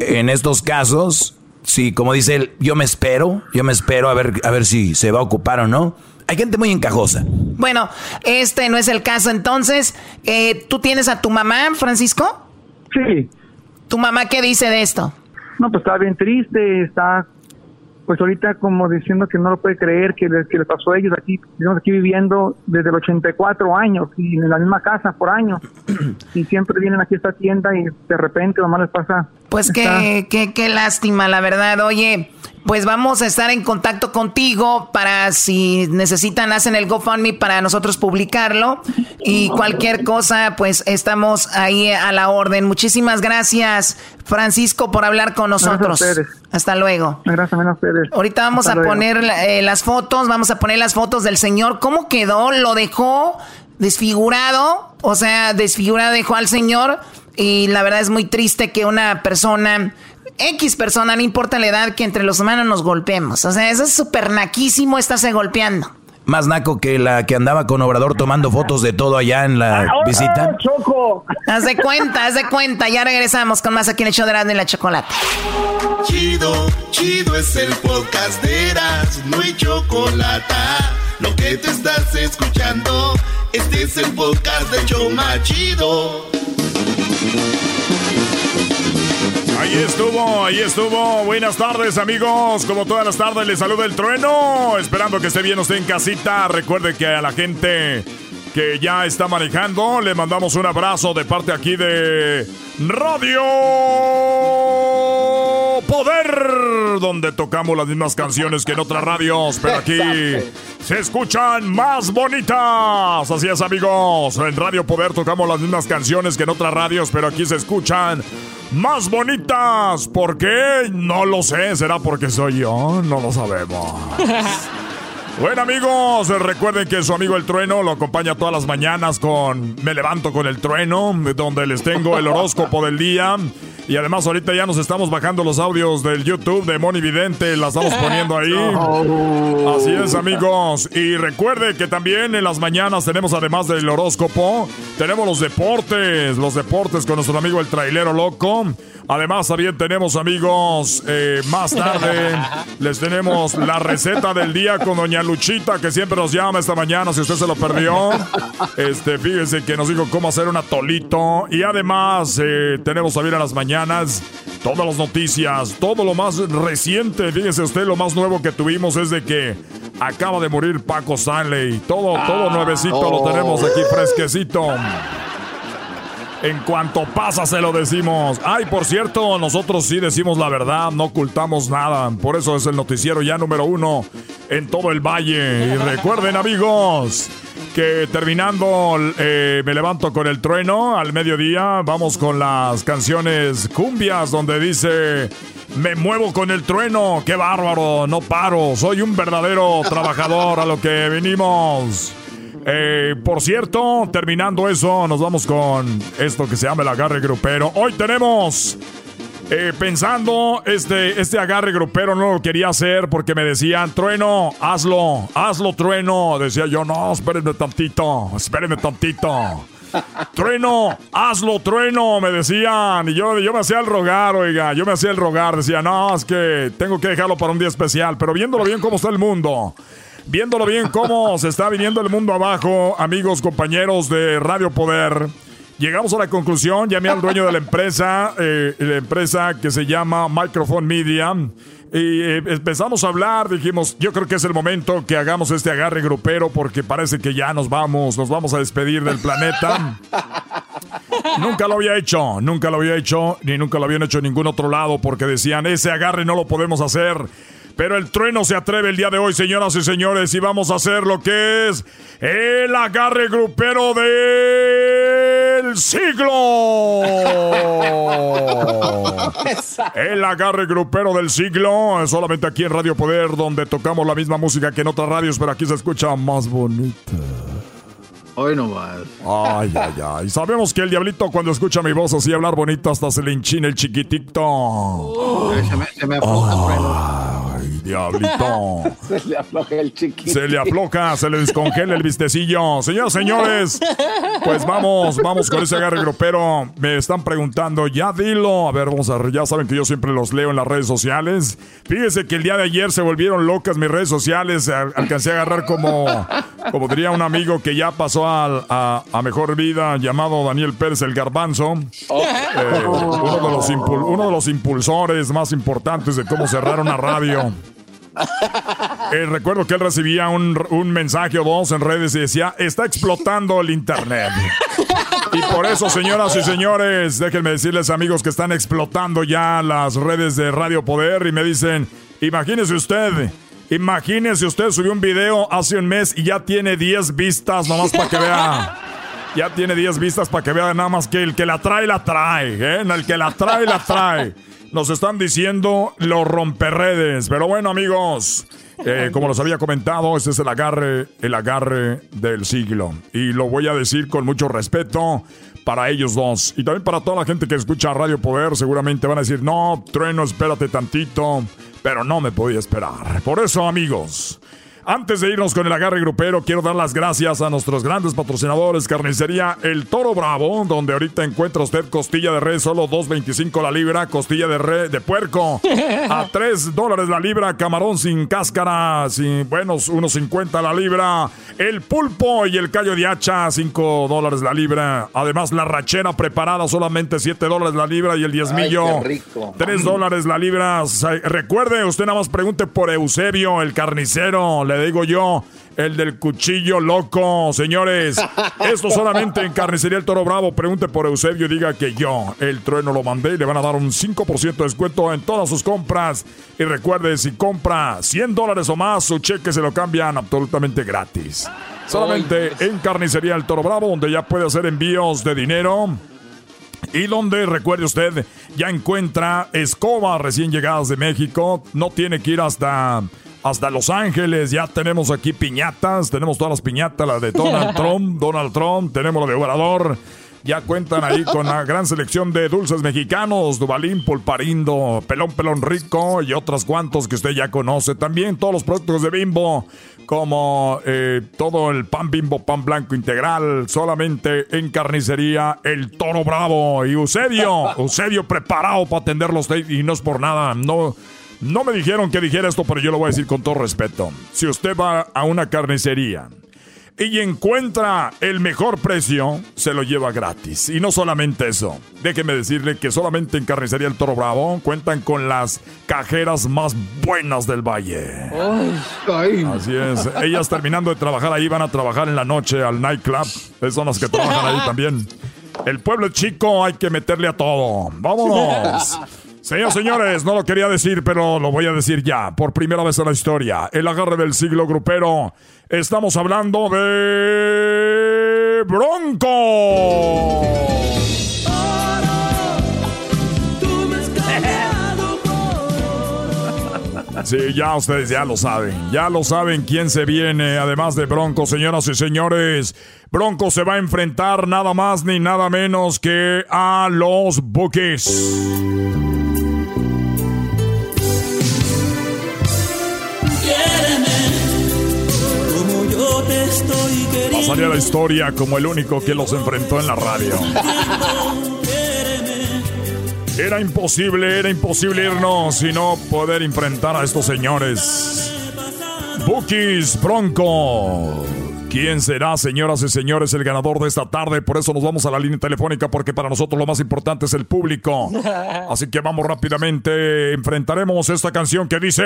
en estos casos, sí, como dice él, yo me espero, yo me espero a ver, a ver si se va a ocupar o no. Hay gente muy encajosa. Bueno, este no es el caso. Entonces, eh, ¿tú tienes a tu mamá, Francisco? Sí. ¿Tu mamá qué dice de esto? No, pues está bien triste, está pues ahorita como diciendo que no lo puede creer que les, que les pasó a ellos aquí, estamos aquí viviendo desde los 84 años y en la misma casa por años y siempre vienen aquí a esta tienda y de repente nomás les pasa. Pues qué, qué, qué lástima, la verdad. Oye, pues vamos a estar en contacto contigo para si necesitan, hacen el GoFundMe para nosotros publicarlo. Y cualquier cosa, pues estamos ahí a la orden. Muchísimas gracias, Francisco, por hablar con Gracias a nosotros. Hasta luego. Gracias a ustedes. Ahorita vamos Hasta a luego. poner eh, las fotos, vamos a poner las fotos del señor. ¿Cómo quedó? ¿Lo dejó desfigurado? O sea, desfigurado dejó al señor. Y la verdad es muy triste que una persona, X persona, no importa la edad, que entre los humanos nos golpeemos. O sea, eso es súper naquísimo estarse golpeando. Más naco que la que andaba con Obrador tomando fotos de todo allá en la visita. Choco! Haz de cuenta, haz de cuenta. Ya regresamos con más aquí en el show de Erasmo y la Chocolate. Chido, chido es el podcast de Eras, no hay chocolate. Lo que te estás escuchando, este es el podcast de Choma Chido. Ahí estuvo, ahí estuvo. Buenas tardes, amigos. Como todas las tardes, les saluda el trueno. Esperando que esté bien usted en casita. Recuerde que a la gente que ya está manejando, le mandamos un abrazo de parte aquí de Radio Poder, donde tocamos las mismas canciones que en otras radios, pero aquí se escuchan más bonitas. Así es, amigos. En Radio Poder tocamos las mismas canciones que en otras radios, pero aquí se escuchan más bonitas. ¿Por qué? No lo sé. ¿Será porque soy yo? No lo sabemos. Bueno amigos, recuerden que su amigo el trueno lo acompaña todas las mañanas con Me levanto con el trueno, donde les tengo el horóscopo del día. Y además ahorita ya nos estamos bajando los audios del YouTube de Moni Vidente, la estamos poniendo ahí. Así es amigos. Y recuerde que también en las mañanas tenemos además del horóscopo, tenemos los deportes, los deportes con nuestro amigo el trailero loco. Además también tenemos amigos, eh, más tarde les tenemos la receta del día con doña Luchita que siempre nos llama esta mañana si usted se lo perdió. Este, fíjese que nos dijo cómo hacer un atolito. Y además eh, tenemos también a las mañanas todas las noticias, todo lo más reciente. Fíjese usted, lo más nuevo que tuvimos es de que acaba de morir Paco Stanley. Todo, todo nuevecito lo tenemos aquí fresquecito. En cuanto pasa se lo decimos. Ay, por cierto, nosotros sí decimos la verdad, no ocultamos nada. Por eso es el noticiero ya número uno en todo el valle. Y recuerden amigos que terminando eh, me levanto con el trueno al mediodía. Vamos con las canciones cumbias donde dice... Me muevo con el trueno, qué bárbaro, no paro, soy un verdadero trabajador a lo que venimos. Eh, por cierto, terminando eso, nos vamos con esto que se llama el agarre grupero. Hoy tenemos, eh, pensando, este, este agarre grupero no lo quería hacer porque me decían, trueno, hazlo, hazlo, trueno. Decía yo, no, espérenme tantito, espérenme tantito. Trueno, hazlo, trueno, me decían. Y yo, yo me hacía el rogar, oiga, yo me hacía el rogar. Decía, no, es que tengo que dejarlo para un día especial. Pero viéndolo bien cómo está el mundo, viéndolo bien cómo se está viniendo el mundo abajo, amigos, compañeros de Radio Poder. Llegamos a la conclusión, llamé al dueño de la empresa, eh, la empresa que se llama Microphone Media, y eh, empezamos a hablar, dijimos, yo creo que es el momento que hagamos este agarre grupero porque parece que ya nos vamos, nos vamos a despedir del planeta. nunca lo había hecho, nunca lo había hecho, ni nunca lo habían hecho en ningún otro lado porque decían, ese agarre no lo podemos hacer. Pero el trueno se atreve el día de hoy, señoras y señores, y vamos a hacer lo que es el agarre grupero del siglo. El agarre grupero del siglo, solamente aquí en Radio Poder, donde tocamos la misma música que en otras radios, pero aquí se escucha más bonita. Hoy no más. Ay, ay, ay. Sabemos que el diablito cuando escucha mi voz así hablar bonito hasta se le enchina el chiquitito. Se me, se me afloja el diablito. Se le afloja el chiquito. Se le afloja, se le descongela el vistecillo. Señoras, señores, pues vamos, vamos con ese agarre grupero. Me están preguntando, ya dilo. A ver, vamos a ver, ya saben que yo siempre los leo en las redes sociales. Fíjese que el día de ayer se volvieron locas mis redes sociales. Al- Alcancé a agarrar como, como diría un amigo que ya pasó a, a mejor vida, llamado Daniel Pérez el Garbanzo. Eh, uno, de los uno de los impulsores más importantes de cómo cerrar una radio. Eh, recuerdo que él recibía un, un mensaje o dos en redes y decía, está explotando el internet. Y por eso, señoras y señores, déjenme decirles, amigos, que están explotando ya las redes de Radio Poder y me dicen, imagínese usted, imagínese usted subió un video hace un mes y ya tiene 10 vistas, nomás para que vea. Ya tiene 10 vistas para que vea nada más que el que la trae, la trae. ¿eh? El que la trae, la trae. Nos están diciendo los romperredes. Pero bueno, amigos, eh, como les había comentado, este es el agarre, el agarre del siglo. Y lo voy a decir con mucho respeto para ellos dos. Y también para toda la gente que escucha Radio Poder, seguramente van a decir, no, trueno, espérate tantito. Pero no me podía esperar. Por eso, amigos, Antes de irnos con el agarre grupero, quiero dar las gracias a nuestros grandes patrocinadores, Carnicería El Toro Bravo, donde ahorita encuentra usted costilla de res solo 2.25 la libra, costilla de re de puerco a 3 dólares la libra, camarón sin cáscara, sin buenos 1.50 la libra, el pulpo y el callo de hacha 5 dólares la libra, además la rachera preparada solamente 7 dólares la libra y el diezmillo Ay, qué rico. 3 dólares la libra. Recuerde, usted nada más pregunte por Eusebio, el carnicero, le digo yo, el del cuchillo loco, señores. Esto solamente en Carnicería El Toro Bravo. Pregunte por Eusebio y diga que yo, el trueno, lo mandé y le van a dar un 5% de descuento en todas sus compras. Y recuerde, si compra 100 dólares o más, su cheque se lo cambian absolutamente gratis. Solamente en Carnicería El Toro Bravo, donde ya puede hacer envíos de dinero. Y donde, recuerde usted, ya encuentra escobas recién llegadas de México. No tiene que ir hasta, hasta Los Ángeles. Ya tenemos aquí piñatas. Tenemos todas las piñatas, la de Donald Trump, Donald Trump. Tenemos la de Obrador. Ya cuentan ahí con la gran selección de dulces mexicanos, Dubalín, Pulparindo, Pelón Pelón Rico y otros cuantos que usted ya conoce. También todos los productos de Bimbo, como eh, todo el pan Bimbo, pan blanco integral, solamente en carnicería El Toro Bravo. Y Eusebio, Eusebio preparado para atenderlos y no es por nada, no... No me dijeron que dijera esto, pero yo lo voy a decir con todo respeto. Si usted va a una carnicería y encuentra el mejor precio, se lo lleva gratis. Y no solamente eso. Déjeme decirle que solamente en Carnicería El Toro Bravo cuentan con las cajeras más buenas del valle. Así es. Ellas terminando de trabajar ahí van a trabajar en la noche al nightclub. Esas son las que trabajan ahí también. El pueblo chico, hay que meterle a todo. ¡Vámonos! Señores, señores, no lo quería decir, pero lo voy a decir ya. Por primera vez en la historia, el agarre del siglo grupero. Estamos hablando de. Bronco. Sí, ya ustedes ya lo saben. Ya lo saben quién se viene, además de Bronco, señoras y señores. Bronco se va a enfrentar nada más ni nada menos que a los Bookies. Pasaría la historia como el único que los enfrentó en la radio. Era imposible, era imposible irnos y no poder enfrentar a estos señores. Bookies Bronco. ¿Quién será, señoras y señores, el ganador de esta tarde? Por eso nos vamos a la línea telefónica, porque para nosotros lo más importante es el público. Así que vamos rápidamente. Enfrentaremos esta canción que dice.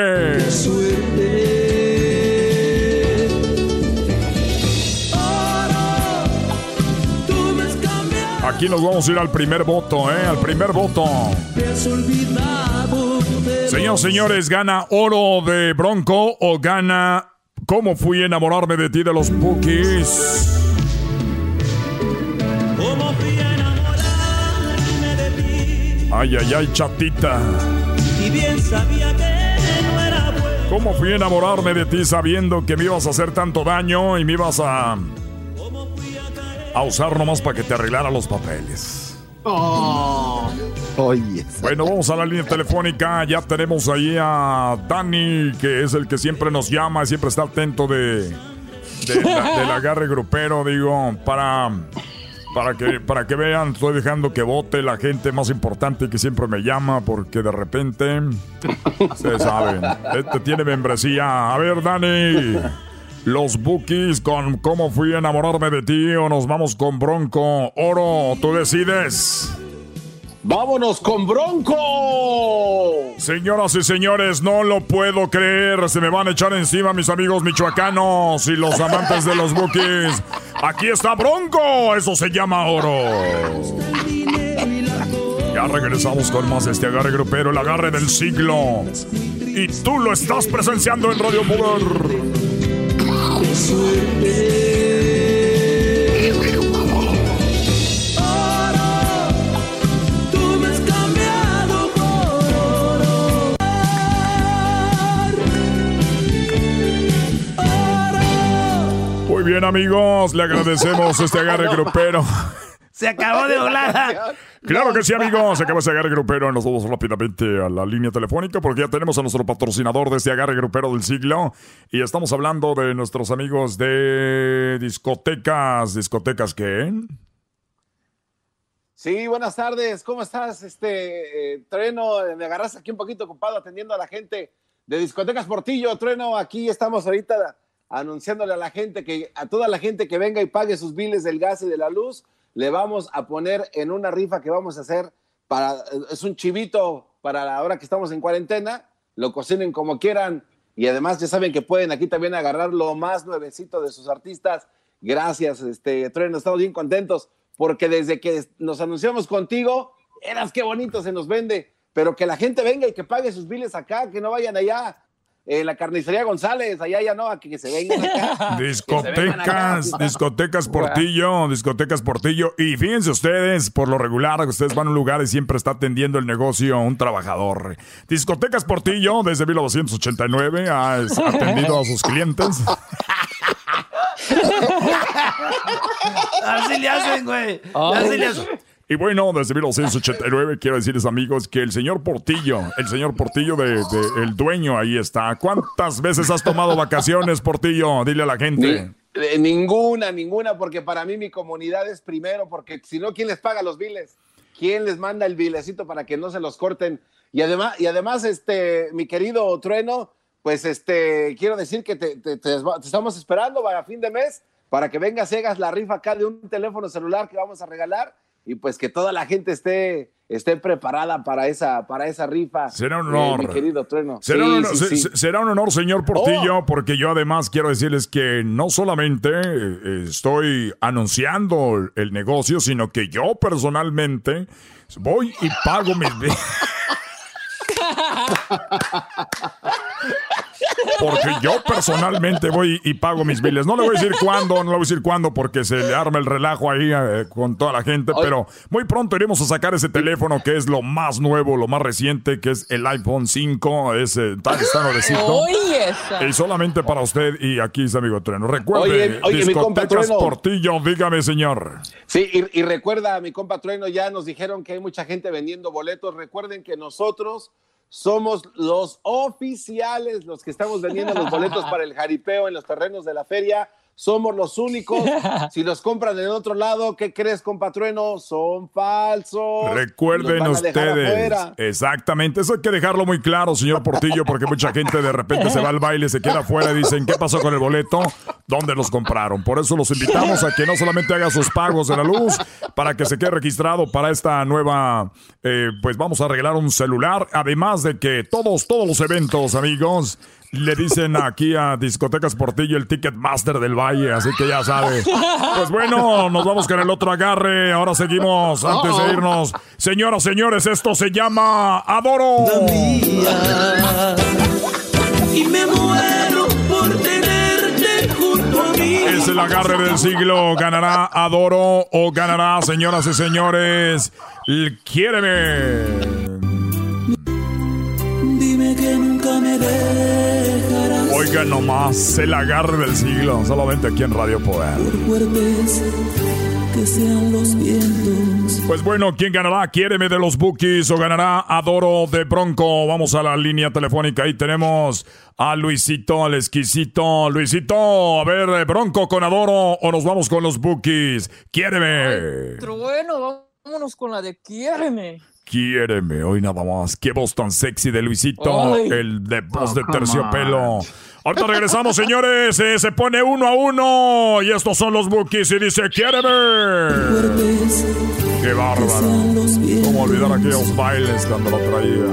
Aquí nos vamos a ir al primer voto, ¿eh? Al primer voto. Señoras señores, ¿gana oro de Bronco o gana ¿Cómo fui a enamorarme de ti de los Bookies? Como fui a enamorarme de ti Ay, ay, ay, chatita. y bien sabía que no era bueno. ¿Cómo fui a enamorarme de ti sabiendo que me ibas a hacer tanto daño y me ibas a. a usar nomás para que te arreglara los papeles? Oye. Bueno, vamos a la línea telefónica. Ya tenemos ahí a Dani, que es el que siempre nos llama y siempre está atento de, de la- del agarre grupero, digo, para, para, que, para que vean, estoy dejando que vote la gente más importante que siempre me llama, porque de repente, ustedes saben, este tiene membresía. A ver, Dani. Los Bookies con cómo fui a enamorarme de ti o nos vamos con Bronco. Oro, tú decides. ¡Vámonos con Bronco! Señoras y señores, no lo puedo creer. Se me van a echar encima mis amigos michoacanos y los amantes de los Bookies. Aquí está Bronco. Eso se llama oro. Ya regresamos con más de este agarre grupero, el agarre del siglo. Y tú lo estás presenciando en Radio Poder. Muy bien, amigos, le agradecemos este agarre grupero. Se acabó de volada. Claro que sí, amigos. Se acaba ese agarre grupero. Nos vamos rápidamente a la línea telefónica porque ya tenemos a nuestro patrocinador de este agarre grupero del siglo. Y estamos hablando de nuestros amigos de discotecas. ¿Discotecas qué? Sí, buenas tardes. ¿Cómo estás, este eh, Trueno? Me agarras aquí un poquito ocupado atendiendo a la gente de Discotecas Portillo. Trueno, aquí estamos ahorita anunciándole a la gente que a toda la gente que venga y pague sus biles del gas y de la luz, le vamos a poner en una rifa que vamos a hacer para es un chivito para la hora que estamos en cuarentena, lo cocinen como quieran y además ya saben que pueden aquí también agarrar lo más nuevecito de sus artistas. Gracias, este Trueno, estamos bien contentos porque desde que nos anunciamos contigo, eras qué bonito se nos vende, pero que la gente venga y que pague sus biles acá, que no vayan allá. En la carnicería González, allá ya no, aquí que se vengan acá. Discotecas, discotecas Portillo, discotecas Portillo. Y fíjense ustedes, por lo regular, ustedes van a un lugar y siempre está atendiendo el negocio un trabajador. Discotecas Portillo, desde 1989, ha atendido a sus clientes. Así le hacen, güey. Así le hacen. Y bueno, desde 1989 quiero decirles amigos que el señor Portillo, el señor Portillo de, de- el dueño ahí está. ¿Cuántas veces has tomado vacaciones, Portillo? Dile a la gente. Ni- eh, ninguna, ninguna, porque para mí mi comunidad es primero, porque si no, ¿quién les paga los biles? ¿Quién les manda el bilecito para que no se los corten? Y además, y además este, mi querido Trueno, pues este, quiero decir que te, te- te- te estamos esperando para fin de mes, para que vengas y hagas la rifa acá de un teléfono celular que vamos a regalar, y pues que toda la gente esté, esté preparada para esa, para esa rifa. Será un eh, honor. mi querido Trueno. Será, Sí, un honor, sí, se- sí. se- será un honor, señor Portillo, porque yo además quiero decirles que no solamente eh, estoy anunciando el negocio, sino que yo personalmente voy y pago mis. Porque yo personalmente voy y pago mis biles. No le voy a decir cuándo, no le voy a decir cuándo porque se le arma el relajo ahí eh, con toda la gente, pero muy pronto iremos a sacar ese teléfono que es lo más nuevo, lo más reciente, que es el iPhone 5, ese tan está nuevecito. Y solamente para usted y aquí es amigo Trueno. Recuerde, Oye, oye, mi compa discotecas. Portillo, dígame señor. Sí, y, y recuerda, mi compa Trueno, ya nos dijeron que hay mucha gente vendiendo boletos. Recuerden que nosotros somos los oficiales, los que estamos vendiendo los boletos para el jaripeo en los terrenos de la feria. Somos los únicos. Si los compran en otro lado, ¿qué crees, compa Trueno? Son falsos. Recuerden ustedes. Exactamente. Eso hay que dejarlo muy claro, señor Portillo, porque mucha gente de repente se va al baile, se queda afuera y dicen, ¿qué pasó con el boleto? ¿Dónde los compraron? Por eso los invitamos a que no solamente haga sus pagos de la luz, para que se quede registrado para esta nueva, eh, pues vamos a arreglar un celular. Además de que todos, todos los eventos, amigos, le dicen aquí a Discotecas Portillo el Ticketmaster del Valle, así que ya sabe. Pues bueno, nos vamos con el otro agarre. Ahora seguimos antes de irnos. Señoras, señores, esto se llama Adoro. Y me muero por tenerte junto a mí. Es el agarre del siglo. ¿Ganará Adoro o ganará, señoras y señores, Quiéreme? Dime que nunca me dejarás. Oigan nomás, el agarre del siglo. Solamente aquí en Radio Poder. Fuertes que sean los vientos. Pues bueno, ¿quién ganará? Quiéreme de los Bookies o ganará Adoro de Bronco. Vamos a la línea telefónica. Ahí tenemos a Luisito, al exquisito. Luisito, a ver, eh, Bronco con Adoro o nos vamos con los Bookies. Quiéreme. Pero bueno, vámonos con la de quiéreme. Quiéreme, hoy nada más. Qué voz tan sexy de Luisito, Ay. el de voz Oh, de terciopelo. Ahorita regresamos, señores. eh, se pone uno a uno. Y estos son los bookies. Y dice, quiéreme. Qué bárbaro. ¿Cómo olvidar aquellos bailes cuando lo traía?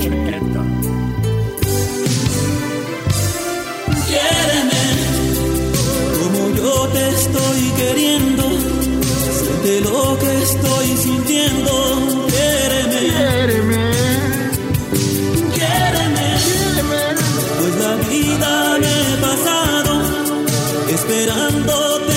Chiquita. Quiéreme como yo te estoy queriendo. Lo que estoy sintiendo. Quiéreme. Quiéreme. Quiéreme. Pues la vida me he pasado esperándote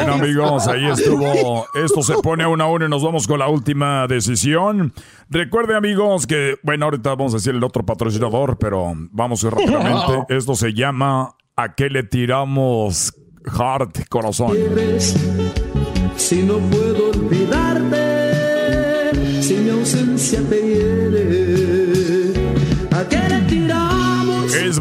amigos, ahí estuvo. Esto se pone a una a uno y nos vamos con la última decisión. Recuerde, amigos, que, bueno, ahorita vamos a decir el otro patrocinador, pero vamos rápidamente. Esto se llama ¿A qué le tiramos heart, corazón? Si no puedo olvidarte, si mi ausencia te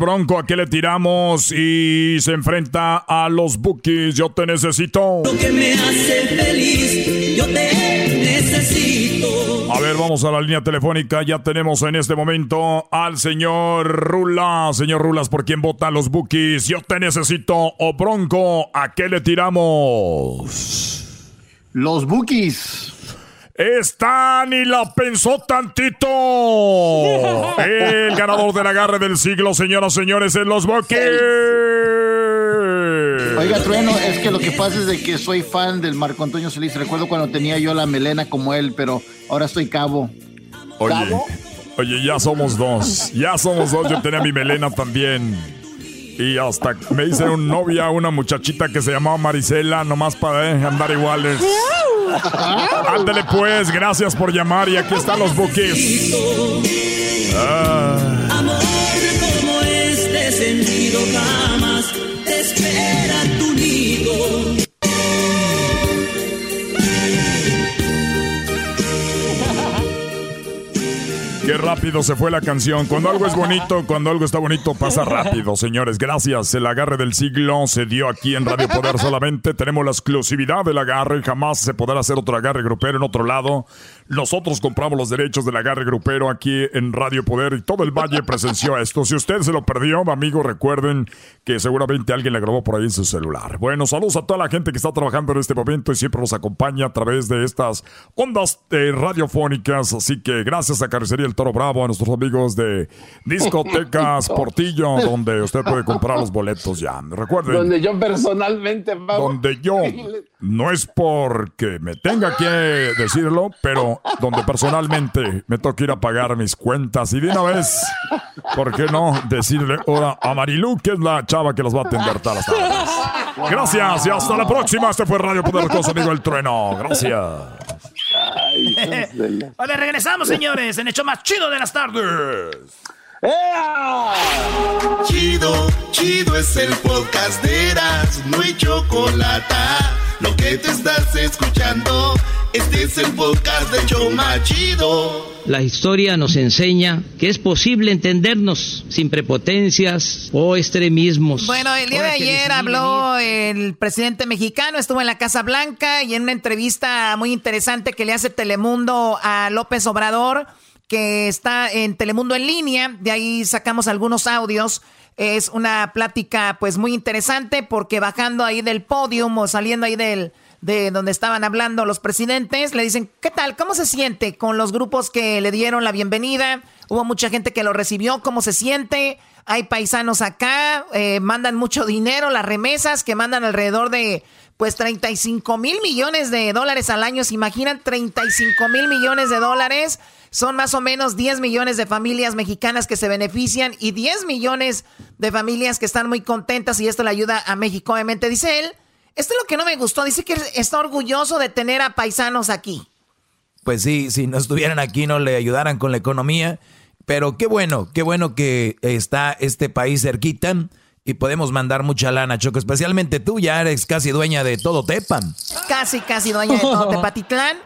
Bronco, ¿a qué le tiramos? Y se enfrenta a los Bookies. Yo te necesito. Lo que me hace feliz, yo te necesito. A ver, vamos a la línea telefónica. Ya tenemos en este momento al señor Rulas. Señor Rulas, ¿por quién votan los Bookies? Yo te necesito. O Bronco, ¿a qué le tiramos? Los Bookies. Están y la pensó tantito. El ganador del agarre del siglo, señoras y señores, en los Bookies. Oiga, Trueno, es que lo que pasa es de que soy fan del Marco Antonio Solís. Recuerdo cuando tenía yo la melena como él, pero ahora estoy cabo. Oye, oye, ya somos dos. Ya somos dos. Yo tenía mi melena también. Y hasta me hice un novia, una muchachita que se llamaba Marisela, nomás para eh, andar iguales. Ándale pues, gracias por llamar y aquí están los buques. Ah. Amor como este sentido Qué rápido se fue la canción. Cuando algo es bonito, cuando algo está bonito, pasa rápido, señores. Gracias. El agarre del siglo se dio aquí en Radio Poder solamente. Tenemos la exclusividad del agarre. Jamás se podrá hacer otro agarre grupero en otro lado. Nosotros compramos los derechos del agarre grupero aquí en Radio Poder y todo el valle presenció esto. Si usted se lo perdió, amigo, recuerden que seguramente alguien le grabó por ahí en su celular. Bueno, saludos a toda la gente que está trabajando en este momento y siempre nos acompaña a través de estas ondas eh, radiofónicas. Así que gracias a Carnicería El Toro Bravo, a nuestros amigos de Discotecas Portillo, donde usted puede comprar los boletos ya. Recuerden. Donde yo personalmente, Pablo, donde yo no es porque me tenga que decirlo, pero donde personalmente me toca ir a pagar mis cuentas y de una vez, ¿por qué no decirle ahora a Marilu, que es la chava que los va a atender todas las tardes? Gracias y hasta la próxima. Este fue Radio Poder con su amigo El Trueno. Gracias. Ahora regresamos, señores, en el hecho más chido de las tardes. Chido, chido es el podcast de Eras, no hay chocolate. Lo que te estás escuchando, este es el podcast de Choma Chido. La historia nos enseña que es posible entendernos sin prepotencias o extremismos. Bueno, el día de Ahora ayer habló el presidente mexicano, estuvo en la Casa Blanca y en una entrevista muy interesante que le hace Telemundo a López Obrador, que está en Telemundo en línea, de ahí sacamos algunos audios. Es una plática pues muy interesante porque bajando ahí del podium o saliendo ahí del de donde estaban hablando los presidentes, le dicen, ¿qué tal? ¿Cómo se siente con los grupos que le dieron la bienvenida? Hubo mucha gente que lo recibió, ¿cómo se siente? Hay paisanos acá, eh, mandan mucho dinero, las remesas que mandan alrededor de pues 35 mil millones de dólares al año. ¿Se imaginan 35 mil millones de dólares? Son más o menos 10 millones de familias mexicanas que se benefician y 10 millones de familias que están muy contentas y esto le ayuda a México. Obviamente, dice él, esto es lo que no me gustó. Dice que está orgulloso de tener a paisanos aquí. Pues sí, si no estuvieran aquí no le ayudaran con la economía. Pero qué bueno, qué bueno que está este país cerquita y podemos mandar mucha lana, Choco. Especialmente tú, ya eres casi dueña de todo Tepan. Casi, casi dueña de todo Tepatitlán.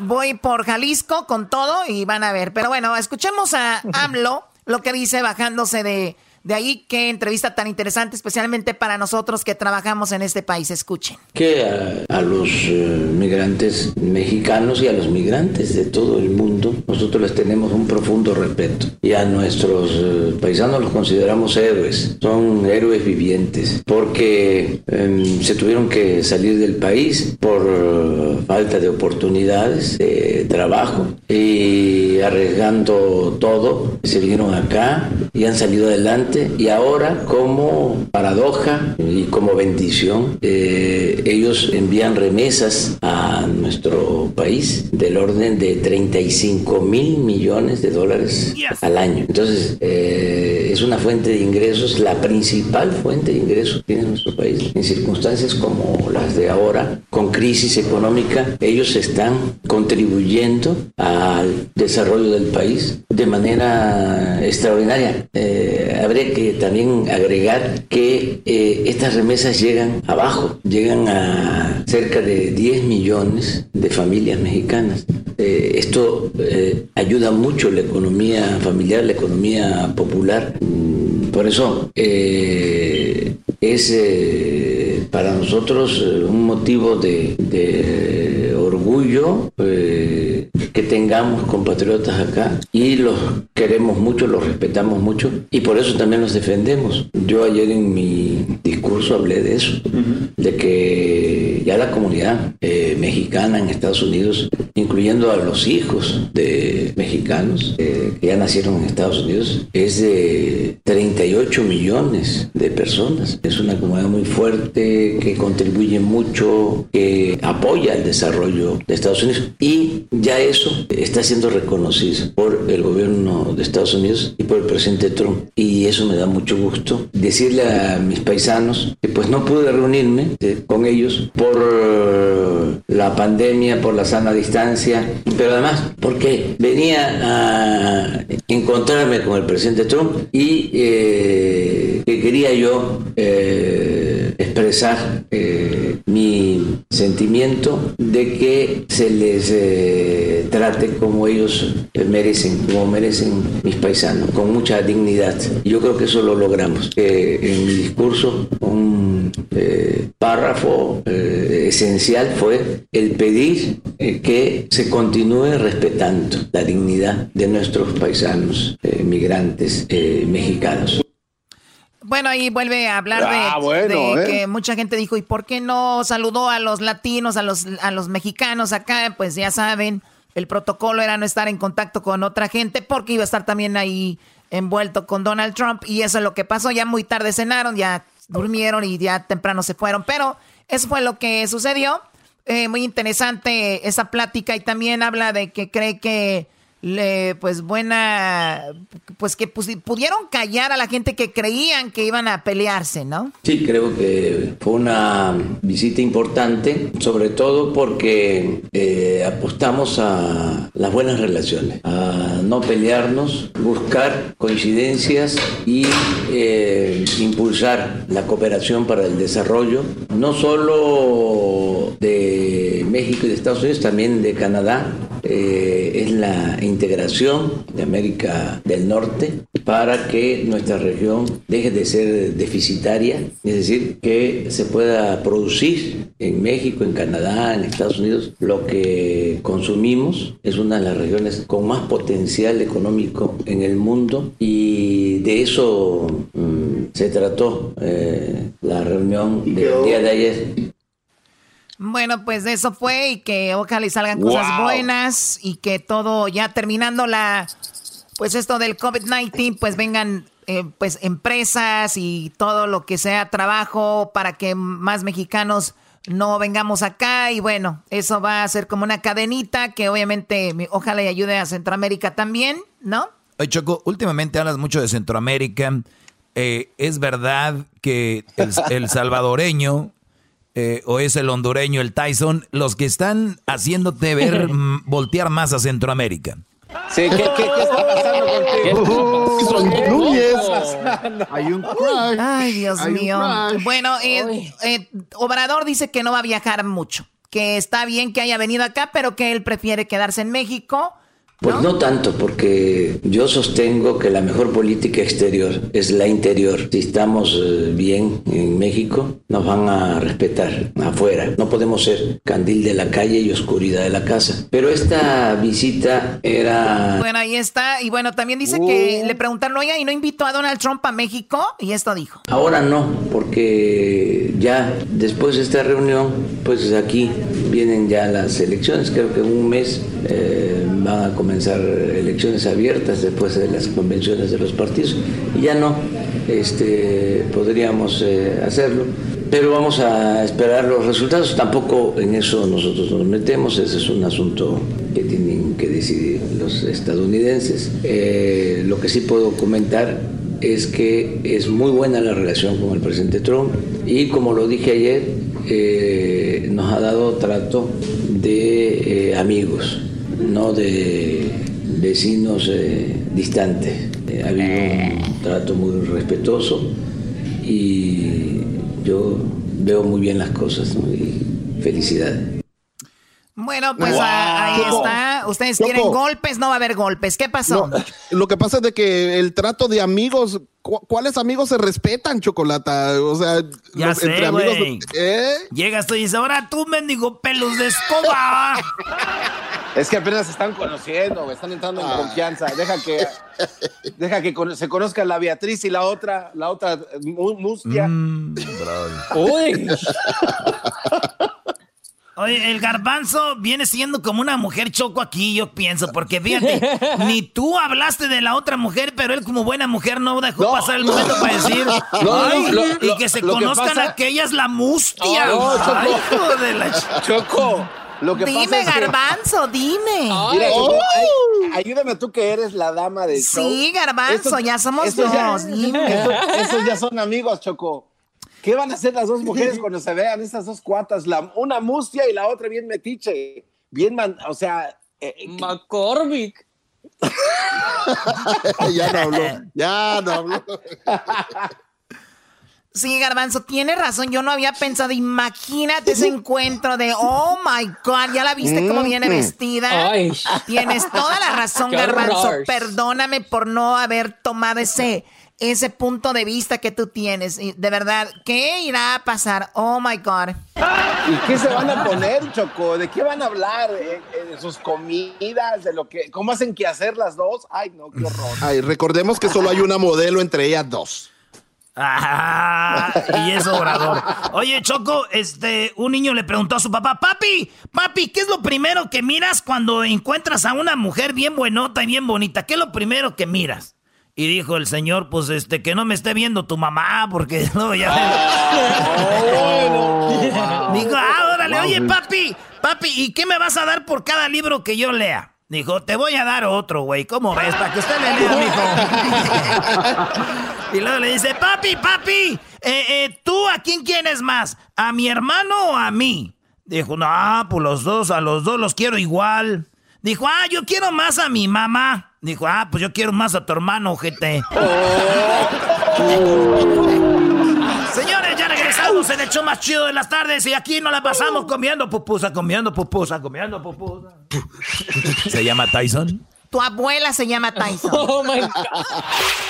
Voy por Jalisco con todo y van a ver. Pero bueno, escuchemos a AMLO lo que dice bajándose de, de ahí. Qué entrevista tan interesante, especialmente para nosotros que trabajamos en este país. Escuchen. que a, a los eh, migrantes mexicanos y a los migrantes de todo el mundo nosotros les tenemos un profundo respeto y a nuestros eh, paisanos los consideramos héroes, son héroes vivientes porque em, se tuvieron que salir del país por eh, falta de oportunidades de trabajo y arriesgando todo se vinieron acá y han salido adelante y ahora como paradoja y como bendición eh, ellos envían remesas a nuestro país del orden de 35 mil millones de dólares al año entonces eh, es una fuente de ingresos, la principal fuente de ingresos que tiene nuestro país. En circunstancias como las de ahora, con crisis económica, ellos están contribuyendo al desarrollo del país de manera extraordinaria. Eh, habría que también agregar que eh, estas remesas llegan abajo, llegan a cerca de 10 millones de familias mexicanas. Eh, esto eh, ayuda mucho la economía familiar, la economía popular. Mm, Por eso es para nosotros un motivo de orgullo que tengamos compatriotas acá y los queremos mucho, los respetamos mucho y por eso también los defendemos. Yo ayer en mi discurso hablé de eso, de que ya la comunidad eh, mexicana en Estados Unidos, incluyendo a los hijos de mexicanos eh, que ya nacieron en Estados Unidos, es de 38 millones de personas. Es una comunidad muy fuerte que contribuye mucho, que apoya el desarrollo de Estados Unidos y ya eso está siendo reconocido por el gobierno de Estados Unidos y por el presidente Trump. Y eso me da mucho gusto. Decirle a mis paisanos que pues no pude reunirme eh, con ellos por eh, la pandemia, por la sana distancia, pero además porque venía a encontrarme con el presidente Trump y eh, que quería yo eh, expresar eh, mi sentimiento de que se les eh, trate como ellos merecen, como merecen mis paisanos, con mucha dignidad. Yo creo que eso lo logramos. Que en mi discurso un eh, párrafo eh, esencial fue el pedir eh, que se continúe respetando la dignidad de nuestros paisanos eh, migrantes eh, mexicanos. Bueno, ahí vuelve a hablar de, Ah, bueno, de ¿eh? que mucha gente dijo, ¿y por qué no saludó a los latinos, a los, a los mexicanos acá? Pues ya saben, el protocolo era no estar en contacto con otra gente porque iba a estar también ahí envuelto con Donald Trump y eso es lo que pasó. Ya muy tarde cenaron, ya durmieron y ya temprano se fueron, pero eso fue lo que sucedió. Eh, muy interesante esa plática y también habla de que cree que le, pues buena, pues que pusi- pudieron callar a la gente que creían que iban a pelearse, ¿no? Sí, creo que fue una visita importante, sobre todo porque eh, apostamos a las buenas relaciones, a no pelearnos, buscar coincidencias y eh, impulsar la cooperación para el desarrollo, no solo de México y de Estados Unidos, también de Canadá. Eh, es la integración de América del Norte para que nuestra región deje de ser deficitaria, es decir, que se pueda producir en México, en Canadá, en Estados Unidos lo que consumimos. Es una de las regiones con más potencial económico en el mundo y de eso mm, se trató eh, la reunión del día de ayer. Bueno, pues de eso fue y que ojalá y salgan cosas buenas y que todo ya terminando la, pues esto del COVID-19, pues vengan eh, pues empresas y todo lo que sea trabajo para que más mexicanos no vengamos acá y bueno, eso va a ser como una cadenita que obviamente me- ojalá y ayude a Centroamérica también, ¿no? Oye, Choco, últimamente hablas mucho de Centroamérica. Eh, ¿Es verdad que el, el salvadoreño eh, o es el hondureño, el Tyson, los que están haciéndote ver, voltear más a Centroamérica? Sí, ¿qué, qué, qué está pasando contigo? Tyson Núñez. Hay un crush. Ay, Dios Hay mío. Bueno, eh, eh, Obrador dice que no va a viajar mucho, que está bien que haya venido acá, pero que él prefiere quedarse en México. Pues no tanto, porque yo sostengo que la mejor política exterior es la interior. Si estamos eh, bien en México, nos van a respetar afuera. No podemos ser candil de la calle y oscuridad de la casa. Pero esta visita era... Bueno, ahí está. Y bueno, también dice que le preguntaron, oiga, ¿y no invitó a Donald Trump a México? Y esto dijo. Ahora no, porque ya después de esta reunión, pues aquí vienen ya las elecciones. Creo que en un mes eh, van a comenzar elecciones abiertas después de las convenciones de los partidos. Ya no este, podríamos eh, hacerlo. Pero vamos a esperar los resultados. Tampoco en eso nosotros nos metemos. Ese es un asunto que tienen que decidir los estadounidenses. Eh, lo que sí puedo comentar es que es muy buena la relación con el presidente Trump y como lo dije ayer, eh, nos ha dado trato de eh, amigos, no de vecinos eh, distantes. Eh, ha habido un trato muy respetuoso y yo veo muy bien las cosas ¿no? y felicidades. Bueno, pues Wow. ah, ahí Choco, está. Ustedes Choco. quieren golpes, no va a haber golpes. ¿Qué pasó? No, lo que pasa es de que el trato de amigos, ¿cu- ¿cuáles amigos se respetan, Chocolata? O sea, Ya los- sé, entre amigos. ¿eh? Llegas tú y dices, ahora tú, mendigo pelos de escoba. Es que apenas se están conociendo, están entrando en Ah. confianza. Deja que, deja que se conozcan la Beatriz y la otra, la otra mu- mustia. Mm, Uy. Oye, el garbanzo viene siendo como una mujer choco aquí, yo pienso, porque fíjate, ni tú hablaste de la otra mucher, pero él como buena mujer no dejó pasar el momento para decir, No, no, "Ay, lo- y que se que conozcan pasa- a que ella es la mustia. No, Choco. Ay, hijo de la ch- Choco, lo que dime, pasa es que- garbanzo, dime. Mira, Choco, ay- ayúdame tú que eres la dama del show. Sí, Garbanzo, ya somos estos ya- dos, dime. estos ya son amigos, Choco. ¿Qué van a hacer las dos mujeres cuando se vean estas dos cuatas? La, una mustia y la otra bien metiche. Bien, man, o sea... eh, McCormick. ya no habló, ya no habló. Sí, Garbanzo, tiene razón. Yo no había pensado. Imagínate ese encuentro de, oh my God, ya la viste cómo viene Mm. vestida. Ay. Tienes toda la razón, Qué Garbanzo. horror. Perdóname por no haber tomado ese, ese punto de vista que tú tienes. Y de verdad, ¿qué irá a pasar? Oh my God. ¿Y qué se van a poner, Choco? ¿De qué van a hablar? ¿Eh, eh, ¿De sus comidas? ¿De lo que... ¿Cómo hacen que hacer las dos? Ay, no, qué horror. Ay, recordemos que solo hay una modelo entre ellas dos. Ah, y es obrador. Oye, Choco, este, un niño le preguntó a su papá, papi, papi, ¿qué es lo primero que miras cuando encuentras a una mujer bien buenota y bien bonita? ¿Qué es lo primero que miras? Y dijo el señor, pues, este, que no me esté viendo tu mamá, porque no, ya. Dijo, ah, órale, oye, papi, papi, ¿y qué me vas a dar por cada libro que yo lea? Dijo, te voy a dar otro, güey. ¿Cómo ves? Para que usted le lea, mijo. y luego le dice, papi, papi, eh, eh, ¿tú a quién quieres más? ¿A mi hermano o a mí? Dijo, no, pues los dos, a los dos los quiero igual. Dijo, ah, yo quiero más a mi mamá. Dijo, ah, pues yo quiero más a tu hermano, GT. Señores, ya regresamos en el show más chido de las tardes y aquí nos la pasamos comiendo pupusa, comiendo pupusa, comiendo pupusa. ¿Se llama Tyson? Tu abuela se llama Tyson. Oh my God.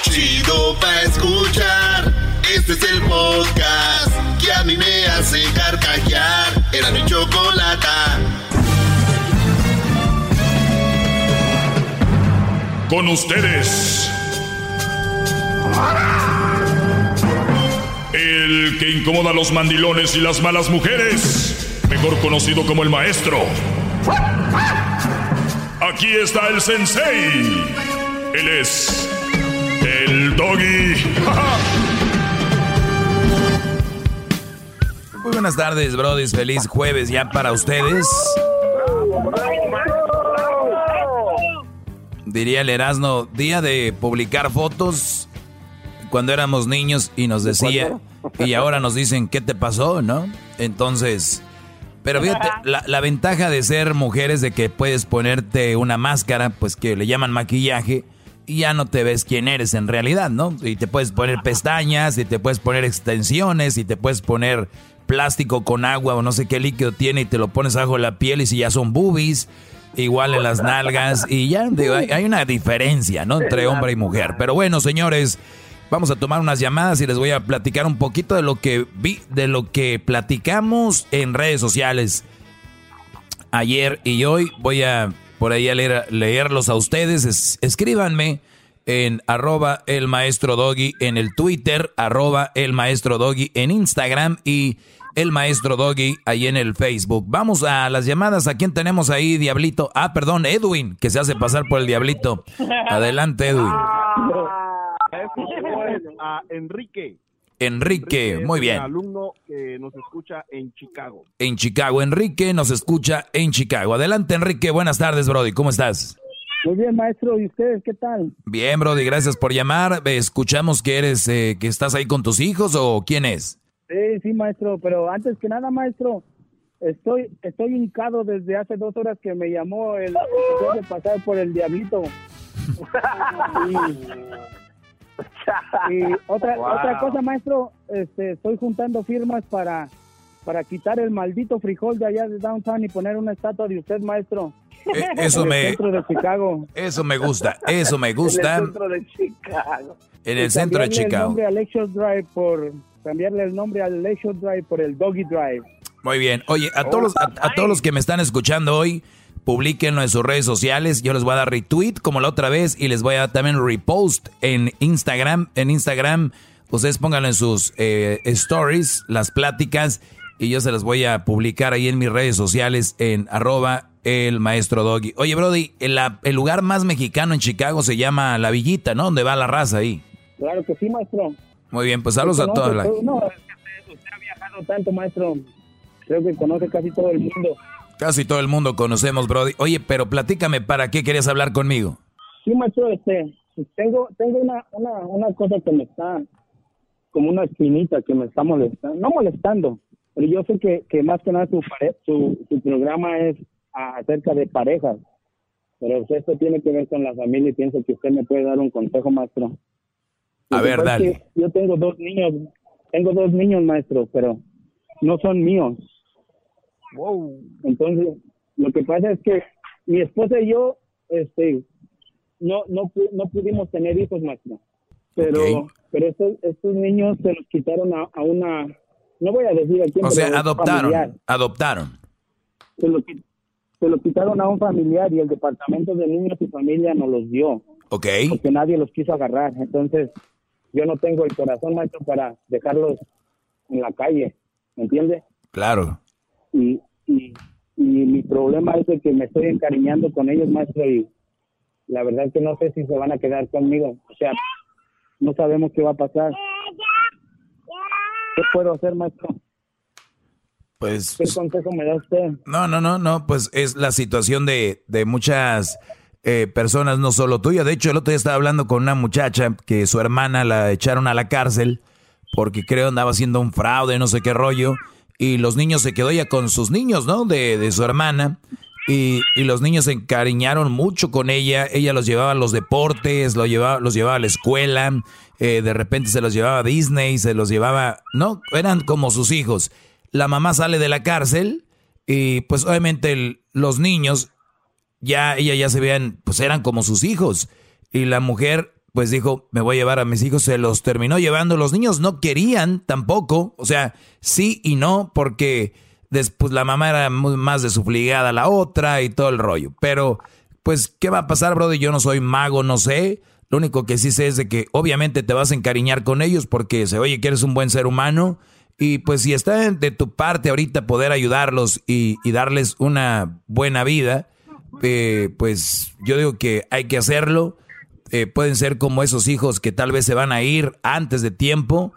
Chido pa' escuchar. Este es el podcast que a mí me hace carcajear. Era mi chocolata. Con ustedes. El que incomoda a los mandilones y las malas mujeres. Mejor conocido como el maestro. Aquí está el sensei. Él es el doggy. Muy buenas tardes, brodis. Feliz jueves ya para ustedes. Diría el Erasmo, día de publicar fotos cuando éramos niños y nos decía, y ahora nos dicen, ¿qué te pasó? ¿No? Entonces, pero fíjate, la, la ventaja de ser mujer es de que puedes ponerte una máscara, pues que le llaman maquillaje, y ya no te ves quién eres en realidad, ¿no? Y te puedes poner pestañas, y te puedes poner extensiones, y te puedes poner plástico con agua o no sé qué líquido tiene y te lo pones bajo la piel y si ya son boobies, igual en las nalgas y ya digo, hay, hay una diferencia, ¿no? Entre hombre y mujer. Pero bueno, señores, vamos a tomar unas llamadas y les voy a platicar un poquito de lo que vi, de lo que platicamos en redes sociales ayer y hoy. Voy a por ahí a leer, leerlos a ustedes. Es- escríbanme en arroba el maestro doggy en el Twitter, arroba el maestro doggy en Instagram y el maestro doggy ahí en el Facebook. Vamos a las llamadas. ¿A quién tenemos ahí, Diablito? Ah, perdón, Edwin, que se hace pasar por el Diablito. Adelante, Edwin. A Enrique. Enrique, muy bien. Un alumno que nos escucha en Chicago. En Chicago. Enrique nos escucha en Chicago. Adelante, Enrique. Buenas tardes, Brody. ¿Cómo estás? Muy bien, maestro. ¿Y ustedes qué tal? Bien, Brody, gracias por llamar. Escuchamos que eres, eh, que estás ahí con tus hijos o quién es. Sí, sí, maestro. Pero antes que nada, maestro, estoy estoy hincado desde hace dos horas que me llamó el de pasar por el diablito. Y, y otra Wow. otra cosa, maestro, este, estoy juntando firmas para para quitar el maldito frijol de allá de downtown y poner una estatua de usted, maestro. Eh, eso En el me- centro de Chicago. Eso me gusta, eso me gusta. En el centro de Chicago. En el Y centro de Chicago. El nombre a Lakeshore Drive por cambiarle el nombre al Lakeshore Drive por el Doggy Drive. Muy bien. Oye, a todos, los, a, a todos los que me están escuchando hoy, publiquenlo en sus redes sociales. Yo les voy a dar retweet como la otra vez y les voy a dar también repost en Instagram. En Instagram, ustedes pónganlo en sus eh, stories, las pláticas, y yo se las voy a publicar ahí en mis redes sociales en arroba el maestro Doggy. Oye, Brody, el, el lugar más mexicano en Chicago se llama La Villita, ¿no? Donde va la raza ahí. Claro que sí, maestro. Muy bien, pues saludos a todos. la- No, usted, usted ha viajado tanto, maestro. Creo que conoce casi todo el mundo. Casi todo el mundo conocemos, Brody. Oye, pero platícame, ¿para qué querías hablar conmigo? Sí, maestro, este, tengo, tengo una, una, una cosa que me está, como una espinita que me está molestando, no molestando, pero yo sé que, que más que nada su, pare- su, su programa es acerca de parejas, pero esto tiene que ver con la familia y pienso que usted me puede dar un consejo, maestro. A ver, dale. Yo tengo dos niños, tengo dos niños, maestro, pero no son míos. Entonces, lo que pasa es que mi esposa y yo, este, no, no, pu- no pudimos tener hijos, maestro. Pero, pero estos, estos niños se los quitaron a, a una, no voy a decir a quién, O sea, adoptaron, familiar. adoptaron. Se lo, qui- se lo quitaron a un familiar y el departamento de niños y familia nos los dio. Ok. Porque nadie los quiso agarrar. Entonces, yo no tengo el corazón, maestro, para dejarlos en la calle. ¿Me entiende? Claro. y, y, y mi problema es de que me estoy encariñando con ellos, maestro, y la verdad es que no sé si se van a quedar conmigo. O sea, no sabemos qué va a pasar. ¿Qué puedo hacer, maestro? Pues. ¿Qué consejo me da usted? No, no, no, no, pues es la situación de, de muchas eh, personas, no solo tuya. De hecho, el otro día estaba hablando con una muchacha que su hermana la echaron a la cárcel porque creo andaba haciendo un fraude, no sé qué rollo. Y los niños se quedó ella con sus niños, ¿no? De, de su hermana. Y, y los niños se encariñaron mucho con ella. Ella los llevaba a los deportes, los llevaba, los llevaba a la escuela. eh, de repente se los llevaba a Disney, se los llevaba, ¿no? Eran como sus hijos. La mamá sale de la cárcel y pues obviamente los niños ya, ella ya se veían, pues eran como sus hijos. Y la mujer pues dijo, me voy a llevar a mis hijos, se los terminó llevando. Los niños no querían tampoco, o sea, sí y no, porque después la mamá era más desufligada a la otra y todo el rollo. Pero, pues, ¿qué va a pasar, brother? Yo no soy mago, no sé. Lo único que sí sé es de que obviamente te vas a encariñar con ellos porque se oye que eres un buen ser humano. Y pues si está de tu parte ahorita poder ayudarlos y, y darles una buena vida, eh, pues yo digo que hay que hacerlo. Eh, pueden ser como esos hijos que tal vez se van a ir antes de tiempo,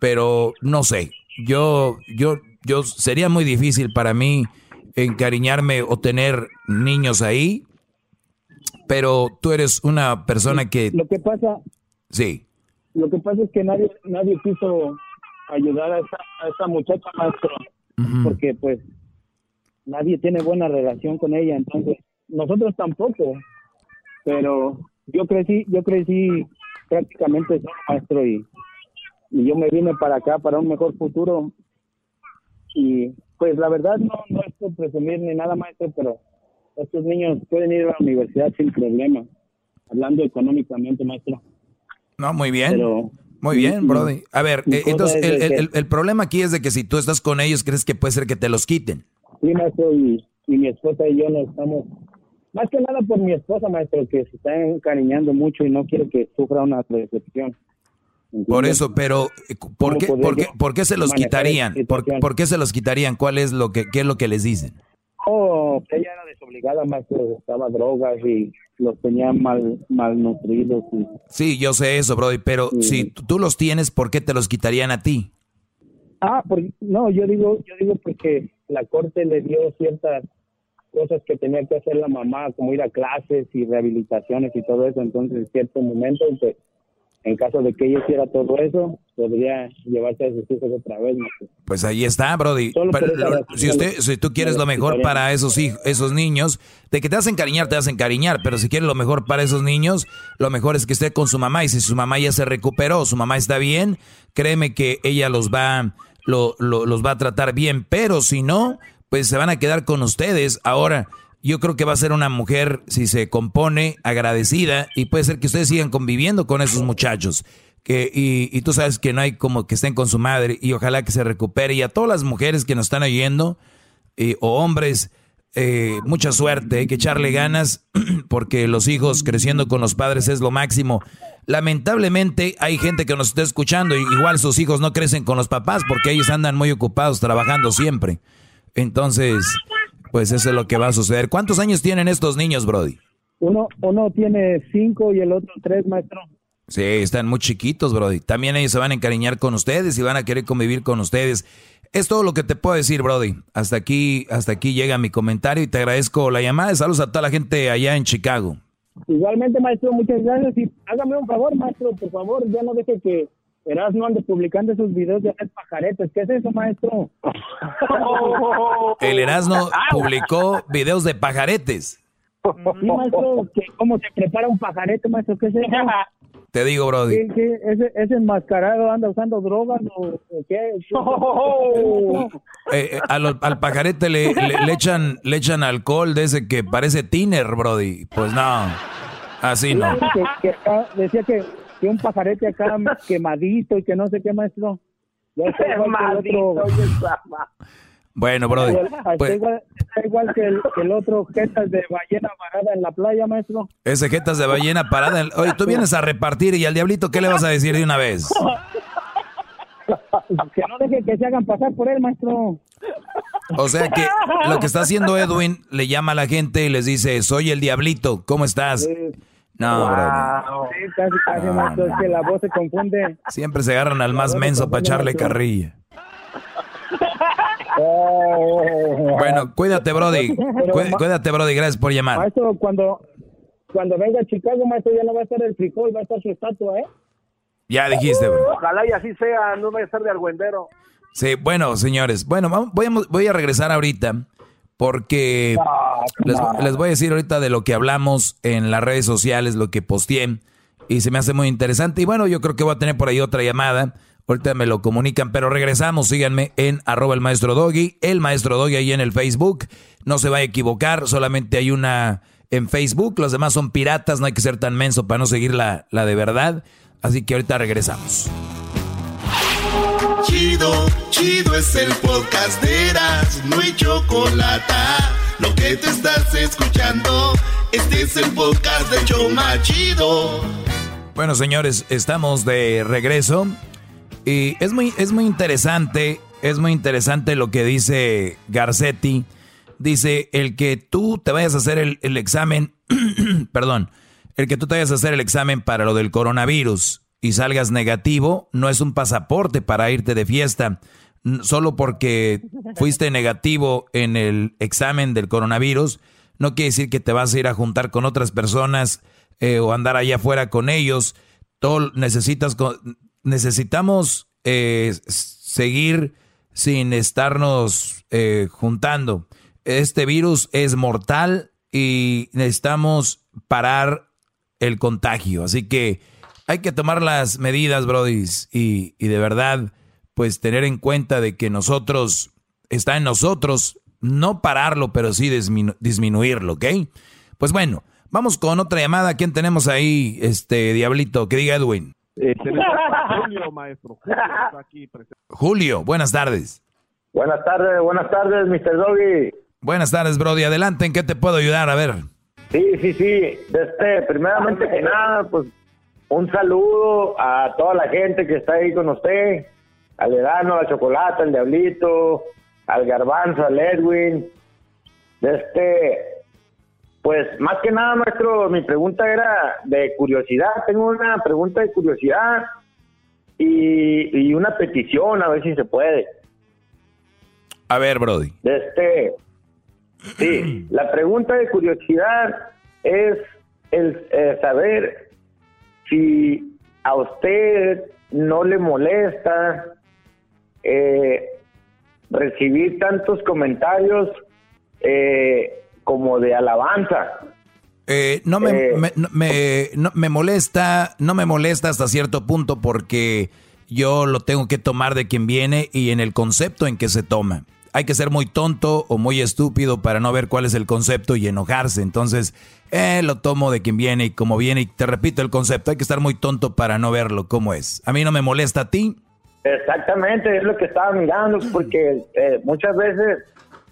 pero no sé. Yo, yo, yo sería muy difícil para mí encariñarme o tener niños ahí. Pero tú eres una persona que Lo que pasa, sí. lo que pasa es que nadie, nadie quiso ayudar a esta, a esta muchacha, maestro, porque pues nadie tiene buena relación con ella, entonces nosotros tampoco, pero yo crecí, yo crecí prácticamente maestro, y, y yo me vine para acá para un mejor futuro y pues la verdad no, no es por presumir ni nada, maestro, pero estos niños pueden ir a la universidad sin problema, hablando económicamente, maestro. No, muy bien. Pero- muy bien, Brody. A ver, eh, entonces es el, el- el problema aquí es de que si tú estás con ellos, crees que puede ser que te los quiten. Sí, maestro, y, y mi esposa y yo nos estamos, más que nada por mi esposa, maestro, que se está encariñando mucho y no quiere que sufra una decepción. Por eso, pero eh, ¿por ¿Cómo qué, por qué, por qué se los quitarían? ¿Por, qué se los quitarían? ¿Cuál es lo que, qué es lo que les dicen? Oh, ella era desobligada, maestro, estaba drogas y los tenía mal malnutridos. Y, Sí, yo sé eso, Brody, pero si tú los tienes, ¿por qué te los quitarían a ti? ah, por- no, yo digo, yo digo porque la corte le dio ciertas cosas que tenía que hacer la mamá, como ir a clases y rehabilitaciones y todo eso. Entonces, en cierto momento, pues, en caso de que ella hiciera todo eso, podría llevarse a sus hijos otra vez. maestro. Pues ahí está, Brody. Pero lo- si usted, si tú quieres lo mejor para esos hijos, esos niños, de que te vas a encariñar, te vas a encariñar, pero si quieres lo mejor para esos niños, lo mejor es que esté con su mamá y si su mamá ya se recuperó, su mamá está bien, créeme que ella los va, lo- lo- los va a tratar bien, pero si no, pues se van a quedar con ustedes. Ahora, yo creo que va a ser una mujer, si se compone, agradecida y puede ser que ustedes sigan conviviendo con esos muchachos. Que, y, y tú sabes que no hay como que estén con su madre y ojalá que se recupere. Y a todas las mujeres que nos están oyendo, eh, o hombres, eh, mucha suerte, hay que echarle ganas porque los hijos creciendo con los padres es lo máximo. Lamentablemente hay gente que nos está escuchando y igual sus hijos no crecen con los papás porque ellos andan muy ocupados trabajando siempre. Entonces, pues eso es lo que va a suceder. ¿Cuántos años tienen estos niños, Brody? Uno, uno tiene cinco y el otro tres, maestro. Sí, están muy chiquitos, Brody. También ellos se van a encariñar con ustedes y van a querer convivir con ustedes. Es todo lo que te puedo decir, Brody. Hasta aquí, hasta aquí llega mi comentario y te agradezco la llamada. Saludos a toda la gente allá en Chicago. Igualmente, maestro, muchas gracias. Y hágame un favor, maestro, por favor, ya no deje que Erasmo ande publicando esos videos de pajaretes. ¿Qué es eso, maestro? El Erasmo publicó videos de pajaretes. Sí, maestro, que cómo se prepara un pajarete, maestro, ¿qué es eso? Te digo, Brody. ¿Qué, qué? ¿Ese, ese enmascarado anda usando drogas o, o qué? Eh, eh, a lo- al pajarete le, le- le echan, le echan alcohol de ese que parece tiner, Brody. Pues no, así no. Que, que decía que, que un pajarete acá quemadito y que no sé qué, maestro. Ya está igual que el otro. Bueno, Brody. Está Pues, igual, está igual que, el, que el otro jetas de ballena varada en la playa, maestro. ese jetas de ballena parada. en- Oye, tú vienes a repartir y al diablito, ¿qué le vas a decir de una vez? Que no deje que se hagan pasar por él, maestro. O sea que lo que está haciendo Edwin le llama a la gente y les dice, soy el diablito, ¿cómo estás? No, Brody. Sí, casi, casi, maestro. Es que la voz se confunde. Siempre se agarran al más menso para echarle carrilla. Bueno, cuídate, Brody. Cuí- Cuídate, Brody. Gracias por llamar. Maestro, cuando, cuando venga a Chicago, maestro, ya no va a estar el frijol, va a estar su estatua, ¿eh? Ya dijiste, bro. Ojalá y así sea, no vaya a ser de argüendero. Sí, bueno, señores. Bueno, vamos- voy a, voy a regresar ahorita porque les, les voy a decir ahorita de lo que hablamos en las redes sociales, lo que posteé y se me hace muy interesante. Y bueno, yo creo que voy a tener por ahí otra llamada. Ahorita me lo comunican, pero regresamos. Síganme en arroba el maestro Doggy, el maestro Doggy ahí en el Facebook. No se va a equivocar, solamente hay una en Facebook. Los demás son piratas, no hay que ser tan menso para no seguir la, la de verdad. Así que ahorita regresamos. Chido, chido es el podcast de Eras, no hay chocolate. Lo que te estás escuchando, este es el podcast de Choma Chido. Bueno, señores, estamos de regreso y es muy, es muy interesante, es muy interesante lo que dice Garcetti. Dice, el que tú te vayas a hacer el, el examen, perdón, el que tú te vayas a hacer el examen para lo del coronavirus y salgas negativo, no es un pasaporte para irte de fiesta. Solo porque fuiste negativo en el examen del coronavirus, no quiere decir que te vas a ir a juntar con otras personas eh, o andar allá afuera con ellos. Todo necesitas, necesitamos eh, seguir sin estarnos eh, juntando. Este virus es mortal y necesitamos parar el contagio. Así que hay que tomar las medidas, brodis, y, y de verdad, pues tener en cuenta de que nosotros, está en nosotros, no pararlo, pero sí disminu- disminuirlo, ¿ok? Pues bueno, vamos con otra llamada. ¿Quién tenemos ahí, este Diablito? Que diga Edwin. Eh, Julio, maestro. Julio está aquí presente. Julio, buenas tardes. Buenas tardes, buenas tardes, Mr. Doggy. Buenas tardes, Brody. Adelante, ¿en qué te puedo ayudar? A ver. Sí, sí, sí. Este, primeramente que nada, pues un saludo a toda la gente que está ahí con usted, al Edano, a la Chocolata, al Diablito, al Garbanzo, al Edwin. Este, pues más que nada, maestro, mi pregunta era de curiosidad. Tengo una pregunta de curiosidad y, y una petición, a ver si se puede. A ver, Brody. Este, Sí, la pregunta de curiosidad es el eh, saber si a usted no le molesta eh, recibir tantos comentarios eh, como de alabanza. Eh, no me, Eh. me, no- me- no- me molesta, no me molesta hasta cierto punto porque yo lo tengo que tomar de quien viene y en el concepto en que se toma. Hay que ser muy tonto o muy estúpido para no ver cuál es el concepto y enojarse. Entonces, eh, lo tomo de quien viene y como viene. Y te repito el concepto, hay que estar muy tonto para no verlo como es. A mí no me molesta a ti. Exactamente, es lo que estaba mirando, porque eh, muchas veces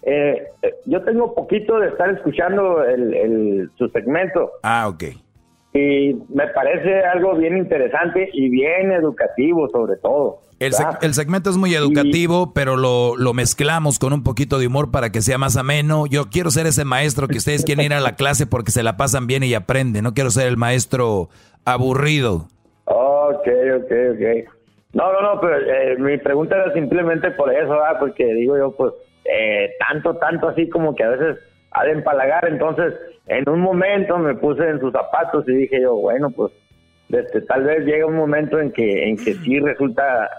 eh, eh, yo tengo poquito de estar escuchando el, el- su segmento Ah, ok. y me parece algo bien interesante y bien educativo sobre todo. El, seg- ¿verdad? el segmento es muy educativo, pero lo, lo mezclamos con un poquito de humor para que sea más ameno. Yo quiero ser ese maestro que ustedes quieren ir a la clase porque se la pasan bien y aprenden. No quiero ser el maestro aburrido. Ok, ok, ok. No, no, no, pero eh, mi pregunta era simplemente por eso, ¿verdad? porque digo yo, pues, eh, tanto, tanto así como que a veces ha de empalagar, entonces en un momento me puse en sus zapatos y dije yo, bueno, pues, este, tal vez llega un momento en que, en que sí resulta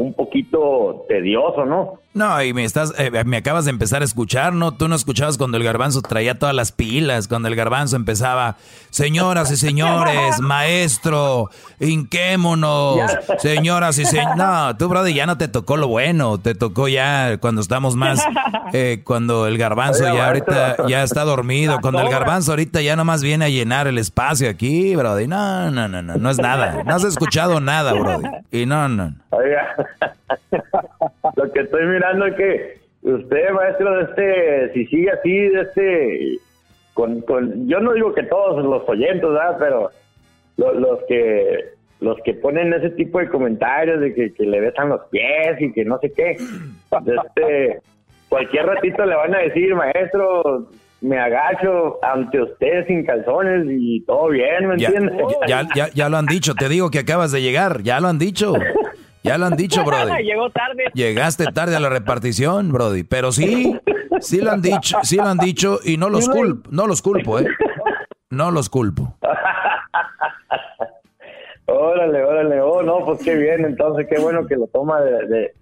un poquito tedioso, ¿no? No, y me estás, eh, me acabas de empezar a escuchar, ¿no? Tú no escuchabas cuando el garbanzo traía todas las pilas, cuando el garbanzo empezaba, señoras y señores, maestro, hinquémonos, señoras y señores. No, tú, brother, ya no te tocó lo bueno, te tocó ya cuando estamos más, eh, cuando el garbanzo ya ahorita ya está dormido, cuando el garbanzo ahorita ya nomás viene a llenar el espacio aquí, brother. No, no, no, no, no es nada, no has escuchado nada, brother. Y no, no. Oiga, lo que estoy mirando es que usted, maestro, de este, si sigue así, de este, con, con, yo no digo que todos los oyentes, ¿verdad? Pero lo- los que los que ponen ese tipo de comentarios de que, que le besan los pies y que no sé qué, de este, cualquier ratito le van a decir, maestro, me agacho ante usted sin calzones y todo bien, ¿me Ya, entiende? ya, ya, ya lo han dicho, te digo que acabas de llegar, ya lo han dicho. Ya lo han dicho, Brody. Llegó tarde. Llegaste tarde a la repartición, Brody. Pero sí, sí lo han dicho, sí lo han dicho y no los culpo, no los culpo, ¿eh? No los culpo. Órale, órale, oh, no, pues qué bien, entonces qué bueno que lo toma de, de,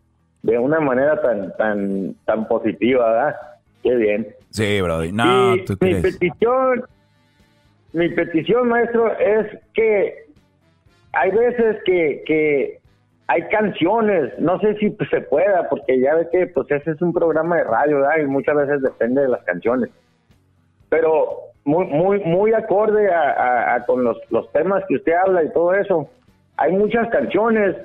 de una manera tan, tan, tan positiva, ¿verdad? Qué bien. Sí, Brody. No, Y tú mi crees. petición, mi petición, maestro, es que hay veces que, que hay canciones, no sé si pues, se pueda, porque ya ve que pues ese es un programa de radio, ¿verdad? Y muchas veces depende de las canciones. Pero muy, muy, muy acorde a, a- a con los, los temas que usted habla y todo eso. Hay muchas canciones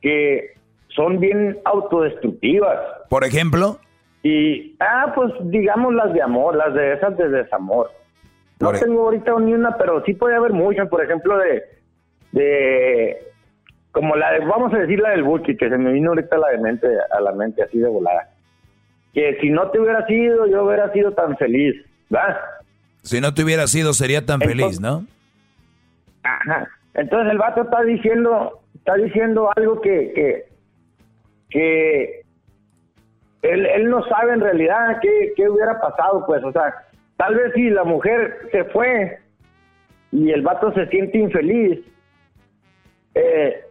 que son bien autodestructivas. Por ejemplo, Y, ah, pues digamos las de amor, las de esas de desamor. No e- tengo ahorita ni una, pero sí puede haber muchas, por ejemplo, de, de, como la de, vamos a decir la del Buki, que se me vino ahorita a la, de mente, a la mente así de volada. Que si no te hubiera sido, yo hubiera sido tan feliz, ¿verdad? si no te hubiera sido, sería tan feliz, ¿no? Ajá. Entonces el vato está diciendo, está diciendo algo que, que, que él, él no sabe en realidad qué, qué hubiera pasado, pues, o sea, tal vez si la mujer se fue y el vato se siente infeliz, eh,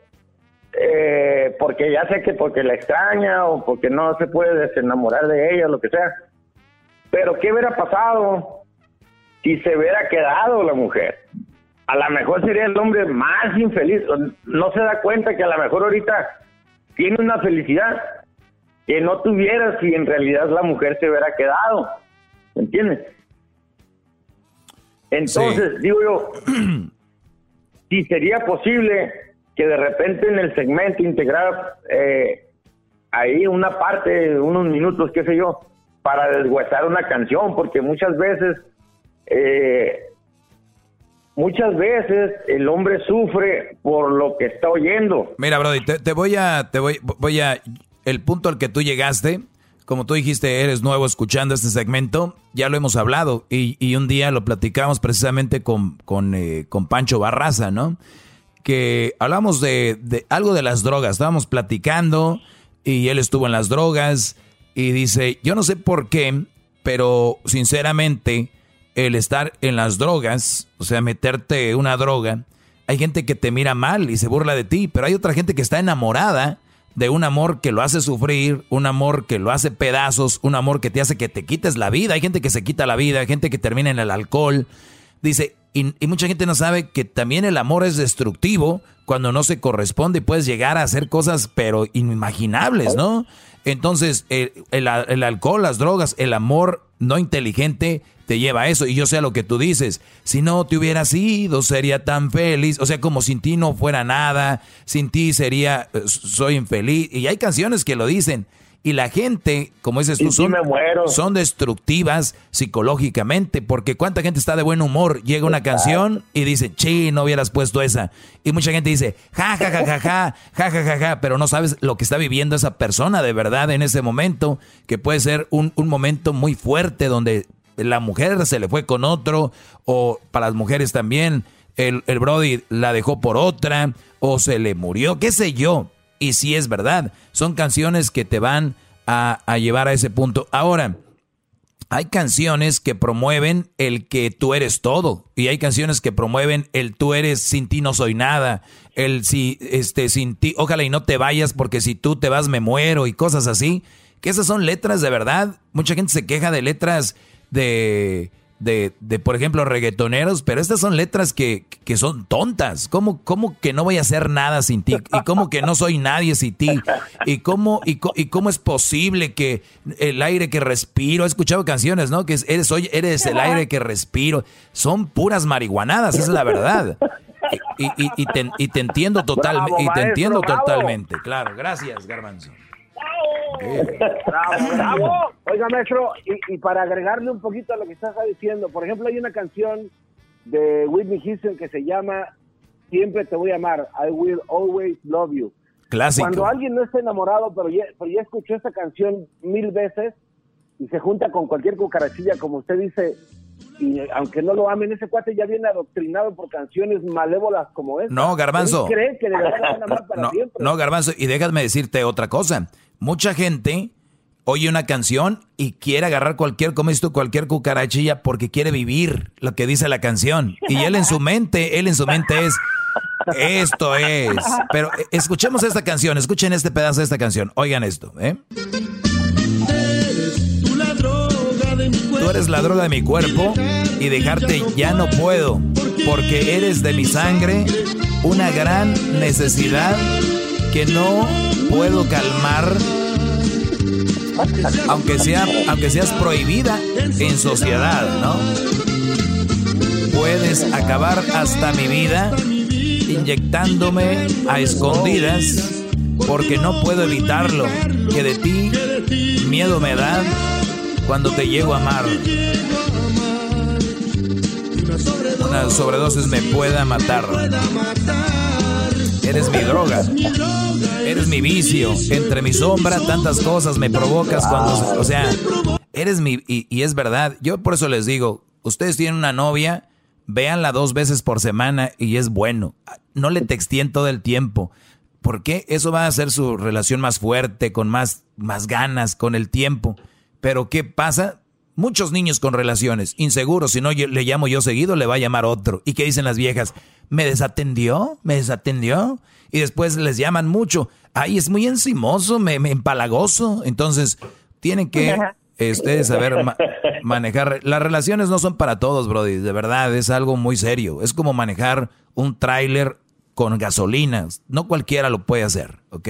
eh, porque ya sé que porque la extraña o porque no se puede desenamorar de ella, lo que sea. Pero ¿qué hubiera pasado si se hubiera quedado la mujer? A lo mejor sería el hombre más infeliz. No se da cuenta que a lo mejor ahorita tiene una felicidad que no tuviera si en realidad la mujer se hubiera quedado. ¿Me entiendes? Entonces, digo yo, si sería posible que de repente en el segmento integrar eh, ahí una parte, unos minutos, qué sé yo, para deshuesar una canción, porque muchas veces, eh, muchas veces el hombre sufre por lo que está oyendo. Mira, Brody, te, te voy a, te voy, voy a, el punto al que tú llegaste, como tú dijiste, eres nuevo escuchando este segmento, ya lo hemos hablado y, y un día lo platicamos precisamente con, con, eh, con Pancho Barraza, ¿no? Que hablamos de, algo de las drogas, estábamos platicando y él estuvo en las drogas y dice, yo no sé por qué pero sinceramente el estar en las drogas, o sea, meterte una droga, hay gente que te mira mal y se burla de ti, pero hay otra gente que está enamorada de un amor que lo hace sufrir, un amor que lo hace pedazos, un amor que te hace que te quites la vida. Hay gente que se quita la vida, hay gente que termina en el alcohol. Dice, y, y, mucha gente no sabe que también el amor es destructivo cuando no se corresponde puedes llegar a hacer cosas pero inimaginables, ¿no? Entonces, el, el, alcohol, las drogas, el amor no inteligente te lleva a eso. Y yo sé lo que tú dices. Si no te hubieras ido, sería tan feliz. O sea, como sin ti no fuera nada. Sin ti sería, eh, soy infeliz. Y hay canciones que lo dicen. Y la gente, como dices tú, son, son destructivas psicológicamente, porque cuánta gente está de buen humor, llega una canción y dice, chi, no hubieras puesto esa. Y mucha gente dice, ja, ja, ja, ja, ja, ja, ja, ja, ja, pero no sabes lo que está viviendo esa persona de verdad en ese momento, que puede ser un, un momento muy fuerte donde la mujer se le fue con otro, o para las mujeres también, el, el Brody la dejó por otra, o se le murió, qué sé yo. Y sí es verdad, son canciones que te van a, a llevar a ese punto. Ahora, hay canciones que promueven el que tú eres todo y hay canciones que promueven el tú eres sin ti no soy nada, el si este sin ti ojalá y no te vayas porque si tú te vas me muero y cosas así, que esas son letras de verdad. Mucha gente se queja de letras de de, de, por ejemplo, reggaetoneros, pero estas son letras que, que son tontas. ¿Cómo, ¿Cómo, que no voy a hacer nada sin ti? ¿Y cómo que no soy nadie sin ti? ¿Y cómo, y, y cómo es posible que el aire que respiro, he escuchado canciones, ¿no? Que eres, hoy eres el aire que respiro. Son puras marihuananas, esa es la verdad. Y, y, y, te, y te entiendo totalmente, y te entiendo totalmente, claro. Gracias, Garbanzo. Bravo, bravo. Oiga, maestro, y, y, para agregarle un poquito a lo que estás diciendo, por ejemplo, hay una canción de Whitney Houston que se llama Siempre te voy a amar, I will always love you. Clásico. Cuando alguien no está enamorado, pero ya, pero ya escuchó esta canción mil veces y se junta con cualquier cucarachilla, como usted dice, y aunque no lo amen, ese cuate ya viene adoctrinado por canciones malévolas como esta. No, Garbanzo. Cree que verdad van a amar para no, siempre. no, Garbanzo, y déjame decirte otra cosa. Mucha gente oye una canción y quiere agarrar cualquier, tú, cualquier cucarachilla porque quiere vivir lo que dice la canción. Y él en su mente, él en su mente es, esto es. Pero eh, escuchemos esta canción, escuchen este pedazo de esta canción. Oigan esto, ¿eh? Tú eres la droga de mi cuerpo y dejarte ya no puedo, porque eres de mi sangre una gran necesidad que no puedo calmar aunque sea aunque seas prohibida en sociedad, ¿no? Puedes acabar hasta mi vida inyectándome a escondidas porque no puedo evitarlo, que de ti miedo me da cuando te llego a amar. Una sobredosis me pueda matar. Eres mi droga. Eres mi vicio. Entre mi sombra, tantas cosas me provocas cuando. O sea, eres mi. Y, es verdad. Yo por eso les digo: ustedes tienen una novia, véanla dos veces por semana y es bueno. No le textien todo el tiempo. ¿Por qué? Eso va a hacer su relación más fuerte, con más, más ganas, con el tiempo. Pero ¿qué pasa? Muchos niños con relaciones, inseguros, si no le llamo yo seguido, le va a llamar otro. ¿Y qué dicen las viejas? ¿Me desatendió? ¿Me desatendió? Y después les llaman mucho. Ay, es muy encimoso, me, me empalagoso. Entonces, tienen que ustedes saber ma manejar. Las relaciones no son para todos, Brody. De verdad, es algo muy serio. Es como manejar un tráiler con gasolina. No cualquiera lo puede hacer, ¿ok?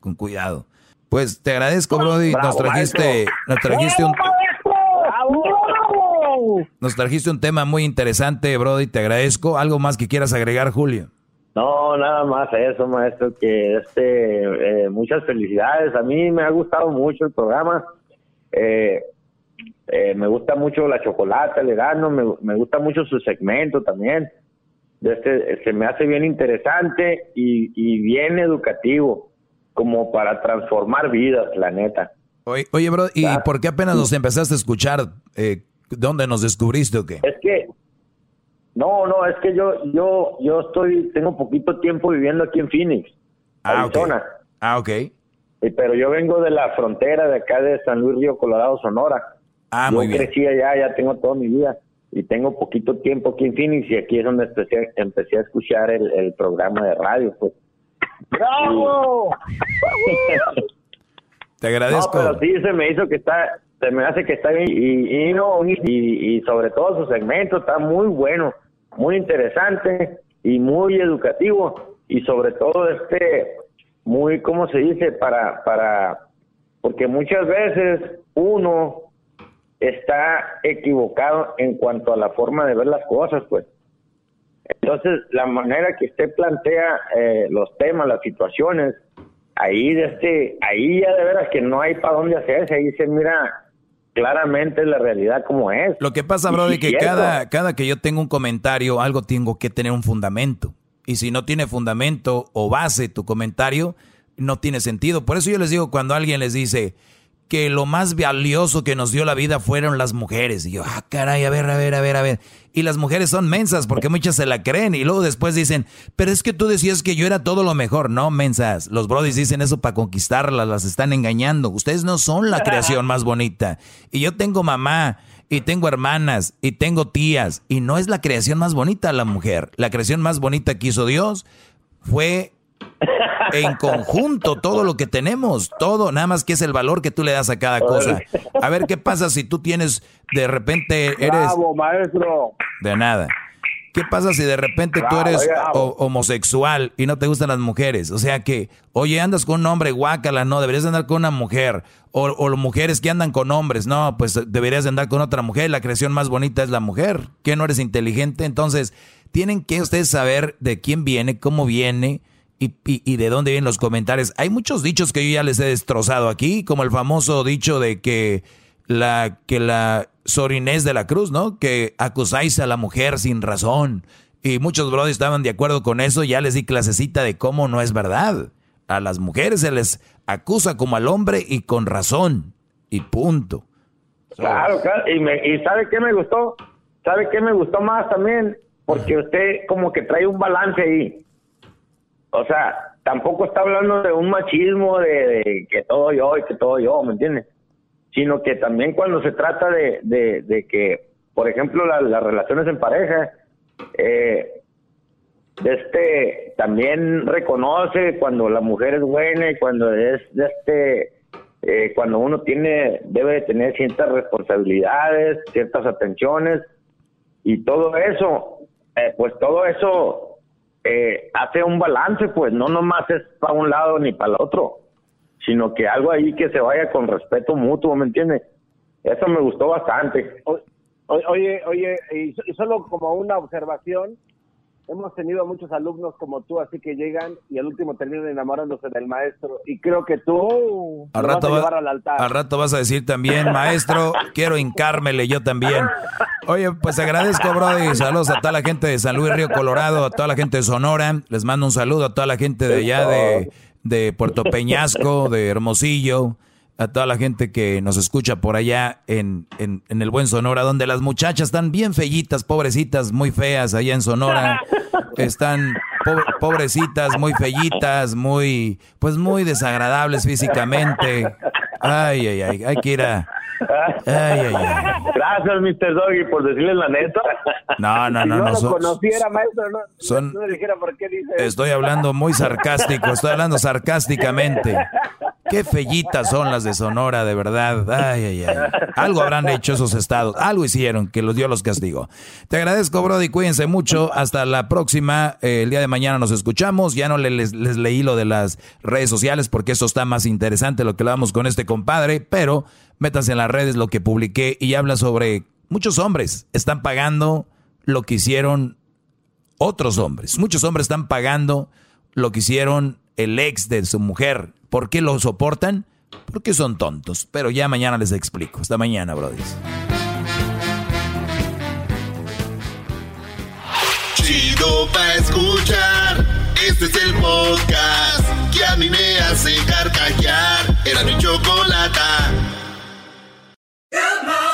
Con cuidado. Pues te agradezco, Brody. Bravo, nos trajiste, maestro. nos trajiste un nos trajiste un tema muy interesante, Brody. Te agradezco. ¿Algo más que quieras agregar, Julio? No, nada más eso, maestro, que este, eh, muchas felicidades. A mí me ha gustado mucho el programa. Eh, eh, me gusta mucho la chocolate, el verano, me, me gusta mucho su segmento también. Este, se me hace bien interesante y, y bien educativo, como para transformar vidas, la neta. Oye, oye bro, ¿y por qué apenas nos empezaste a escuchar? Eh, ¿Dónde nos descubriste o qué? Es que, no, no, es que yo, yo, yo estoy, tengo poquito tiempo viviendo aquí en Phoenix, Ah, Arizona. ok. Ah, ok. Y- Pero yo vengo de la frontera de acá de San Luis Río Colorado, Sonora. Ah, Yo muy bien. crecí allá, ya tengo toda mi vida y tengo poquito tiempo aquí en Phoenix y aquí es donde empecé, empecé a escuchar el, el programa de radio. Pues. ¡Bravo! Te agradezco. No, pero sí se me hizo que está, se me hace que está bien y, y no, y, sobre todo su segmento está muy bueno, muy interesante y muy educativo y sobre todo este, muy, ¿cómo se dice? Para, para, porque muchas veces uno está equivocado en cuanto a la forma de ver las cosas, pues. Entonces, la manera que usted plantea eh, los temas, las situaciones, ahí de este, ahí ya de veras que no hay para dónde hacerse, ahí se mira claramente la realidad como es. Lo que pasa, Y Brody, sí, que cada, cada que yo tengo un comentario, algo tengo que tener un fundamento. Y si no tiene fundamento o base tu comentario, no tiene sentido. Por eso yo les digo, cuando alguien les dice que lo más valioso que nos dio la vida fueron las mujeres. Y yo, ah, caray, a ver, a ver, a ver, a ver. Y las mujeres son mensas porque muchas se la creen. Y luego después dicen, pero es que tú decías que yo era todo lo mejor. No, mensas. Los brodis dicen eso para conquistarlas, las están engañando. Ustedes no son la creación más bonita. Y yo tengo mamá y tengo hermanas y tengo tías y no es la creación más bonita la mujer. La creación más bonita que hizo Dios fue en conjunto todo lo que tenemos, todo, nada más que es el valor que tú le das a cada cosa. A ver qué pasa si tú tienes de repente eres Bravo, maestro. de nada. ¿Qué pasa si de repente tú eres bravo. homosexual y no te gustan las mujeres? O sea que, oye, andas con un hombre, guácala, no, deberías de andar con una mujer. O, o mujeres que andan con hombres, no, pues deberías de andar con otra mujer. La creación más bonita es la mujer. ¿Que no eres inteligente? Entonces, tienen que ustedes saber de quién viene, cómo viene y, y- y de dónde vienen los comentarios. Hay muchos dichos que yo ya les he destrozado aquí, como el famoso dicho de que la que la Sor Inés de la Cruz, ¿no? Que acusáis a la mujer sin razón. Y muchos brothers estaban de acuerdo con eso. Ya les di clasecita de cómo no es verdad. A las mujeres se les acusa como al hombre y con razón. Y punto. Claro, claro. Y, me, y ¿sabe qué me gustó? ¿Sabe qué me gustó más también? Porque usted como que trae un balance ahí. O sea, tampoco está hablando de un machismo de, que todo yo y que todo yo, ¿me entiendes? Sino que también cuando se trata de, de, que, por ejemplo, la- las relaciones en pareja, eh, este también reconoce cuando la mujer es buena y cuando es de este eh, cuando uno tiene debe de tener ciertas responsabilidades ciertas atenciones y todo eso eh, pues todo eso eh, hace un balance pues no nomás es para un lado ni para el otro sino que algo ahí que se vaya con respeto mutuo me entiendes eso me gustó bastante. O- Oye, oye, y so- y solo como una observación, hemos tenido muchos alumnos como tú, así que llegan y al último terminan enamorándose del maestro. Y creo que tú Al lo vas rato, a va- llevar al altar. al rato vas a decir también, maestro, quiero hincármele yo también. Oye, pues agradezco, Brody. Saludos a toda la gente de San Luis Río Colorado, a toda la gente de Sonora. Les mando un saludo a toda la gente de allá de, de Puerto Peñasco, de Hermosillo, a toda la gente que nos escucha por allá en, en, en el buen Sonora, donde las muchachas están bien fellitas, pobrecitas, muy feas allá en Sonora. Están po- pobrecitas, muy fellitas, muy, pues muy desagradables físicamente. Ay, ay, ay, hay que ir a... Ay, ay, ay. gracias Mr. Doggy por decirles la neta No, no, si no, no no. lo conociera, maestro, no, son- no dijera por qué dice Estoy hablando muy sarcástico, estoy hablando sarcásticamente. Qué fellitas son las de Sonora, de verdad. Ay, ay, ay. Algo habrán hecho esos estados. Algo hicieron que los dio los castigos. Te agradezco, Brody. Cuídense mucho. Hasta la próxima. Eh, el día de mañana nos escuchamos. Ya no le- les, les leí lo de las redes sociales porque eso está más interesante lo que hablamos con este compadre. Pero métanse en las redes lo que publiqué y habla sobre muchos hombres están pagando lo que hicieron otros hombres. Muchos hombres están pagando lo que hicieron el ex de su mujer. ¿Por qué lo soportan? Porque son tontos. Pero ya mañana les explico. Hasta mañana, brody. Chido pa' escuchar. Este es el podcast que a mí me hace carcajear. Era mi chocolata. Goodbye.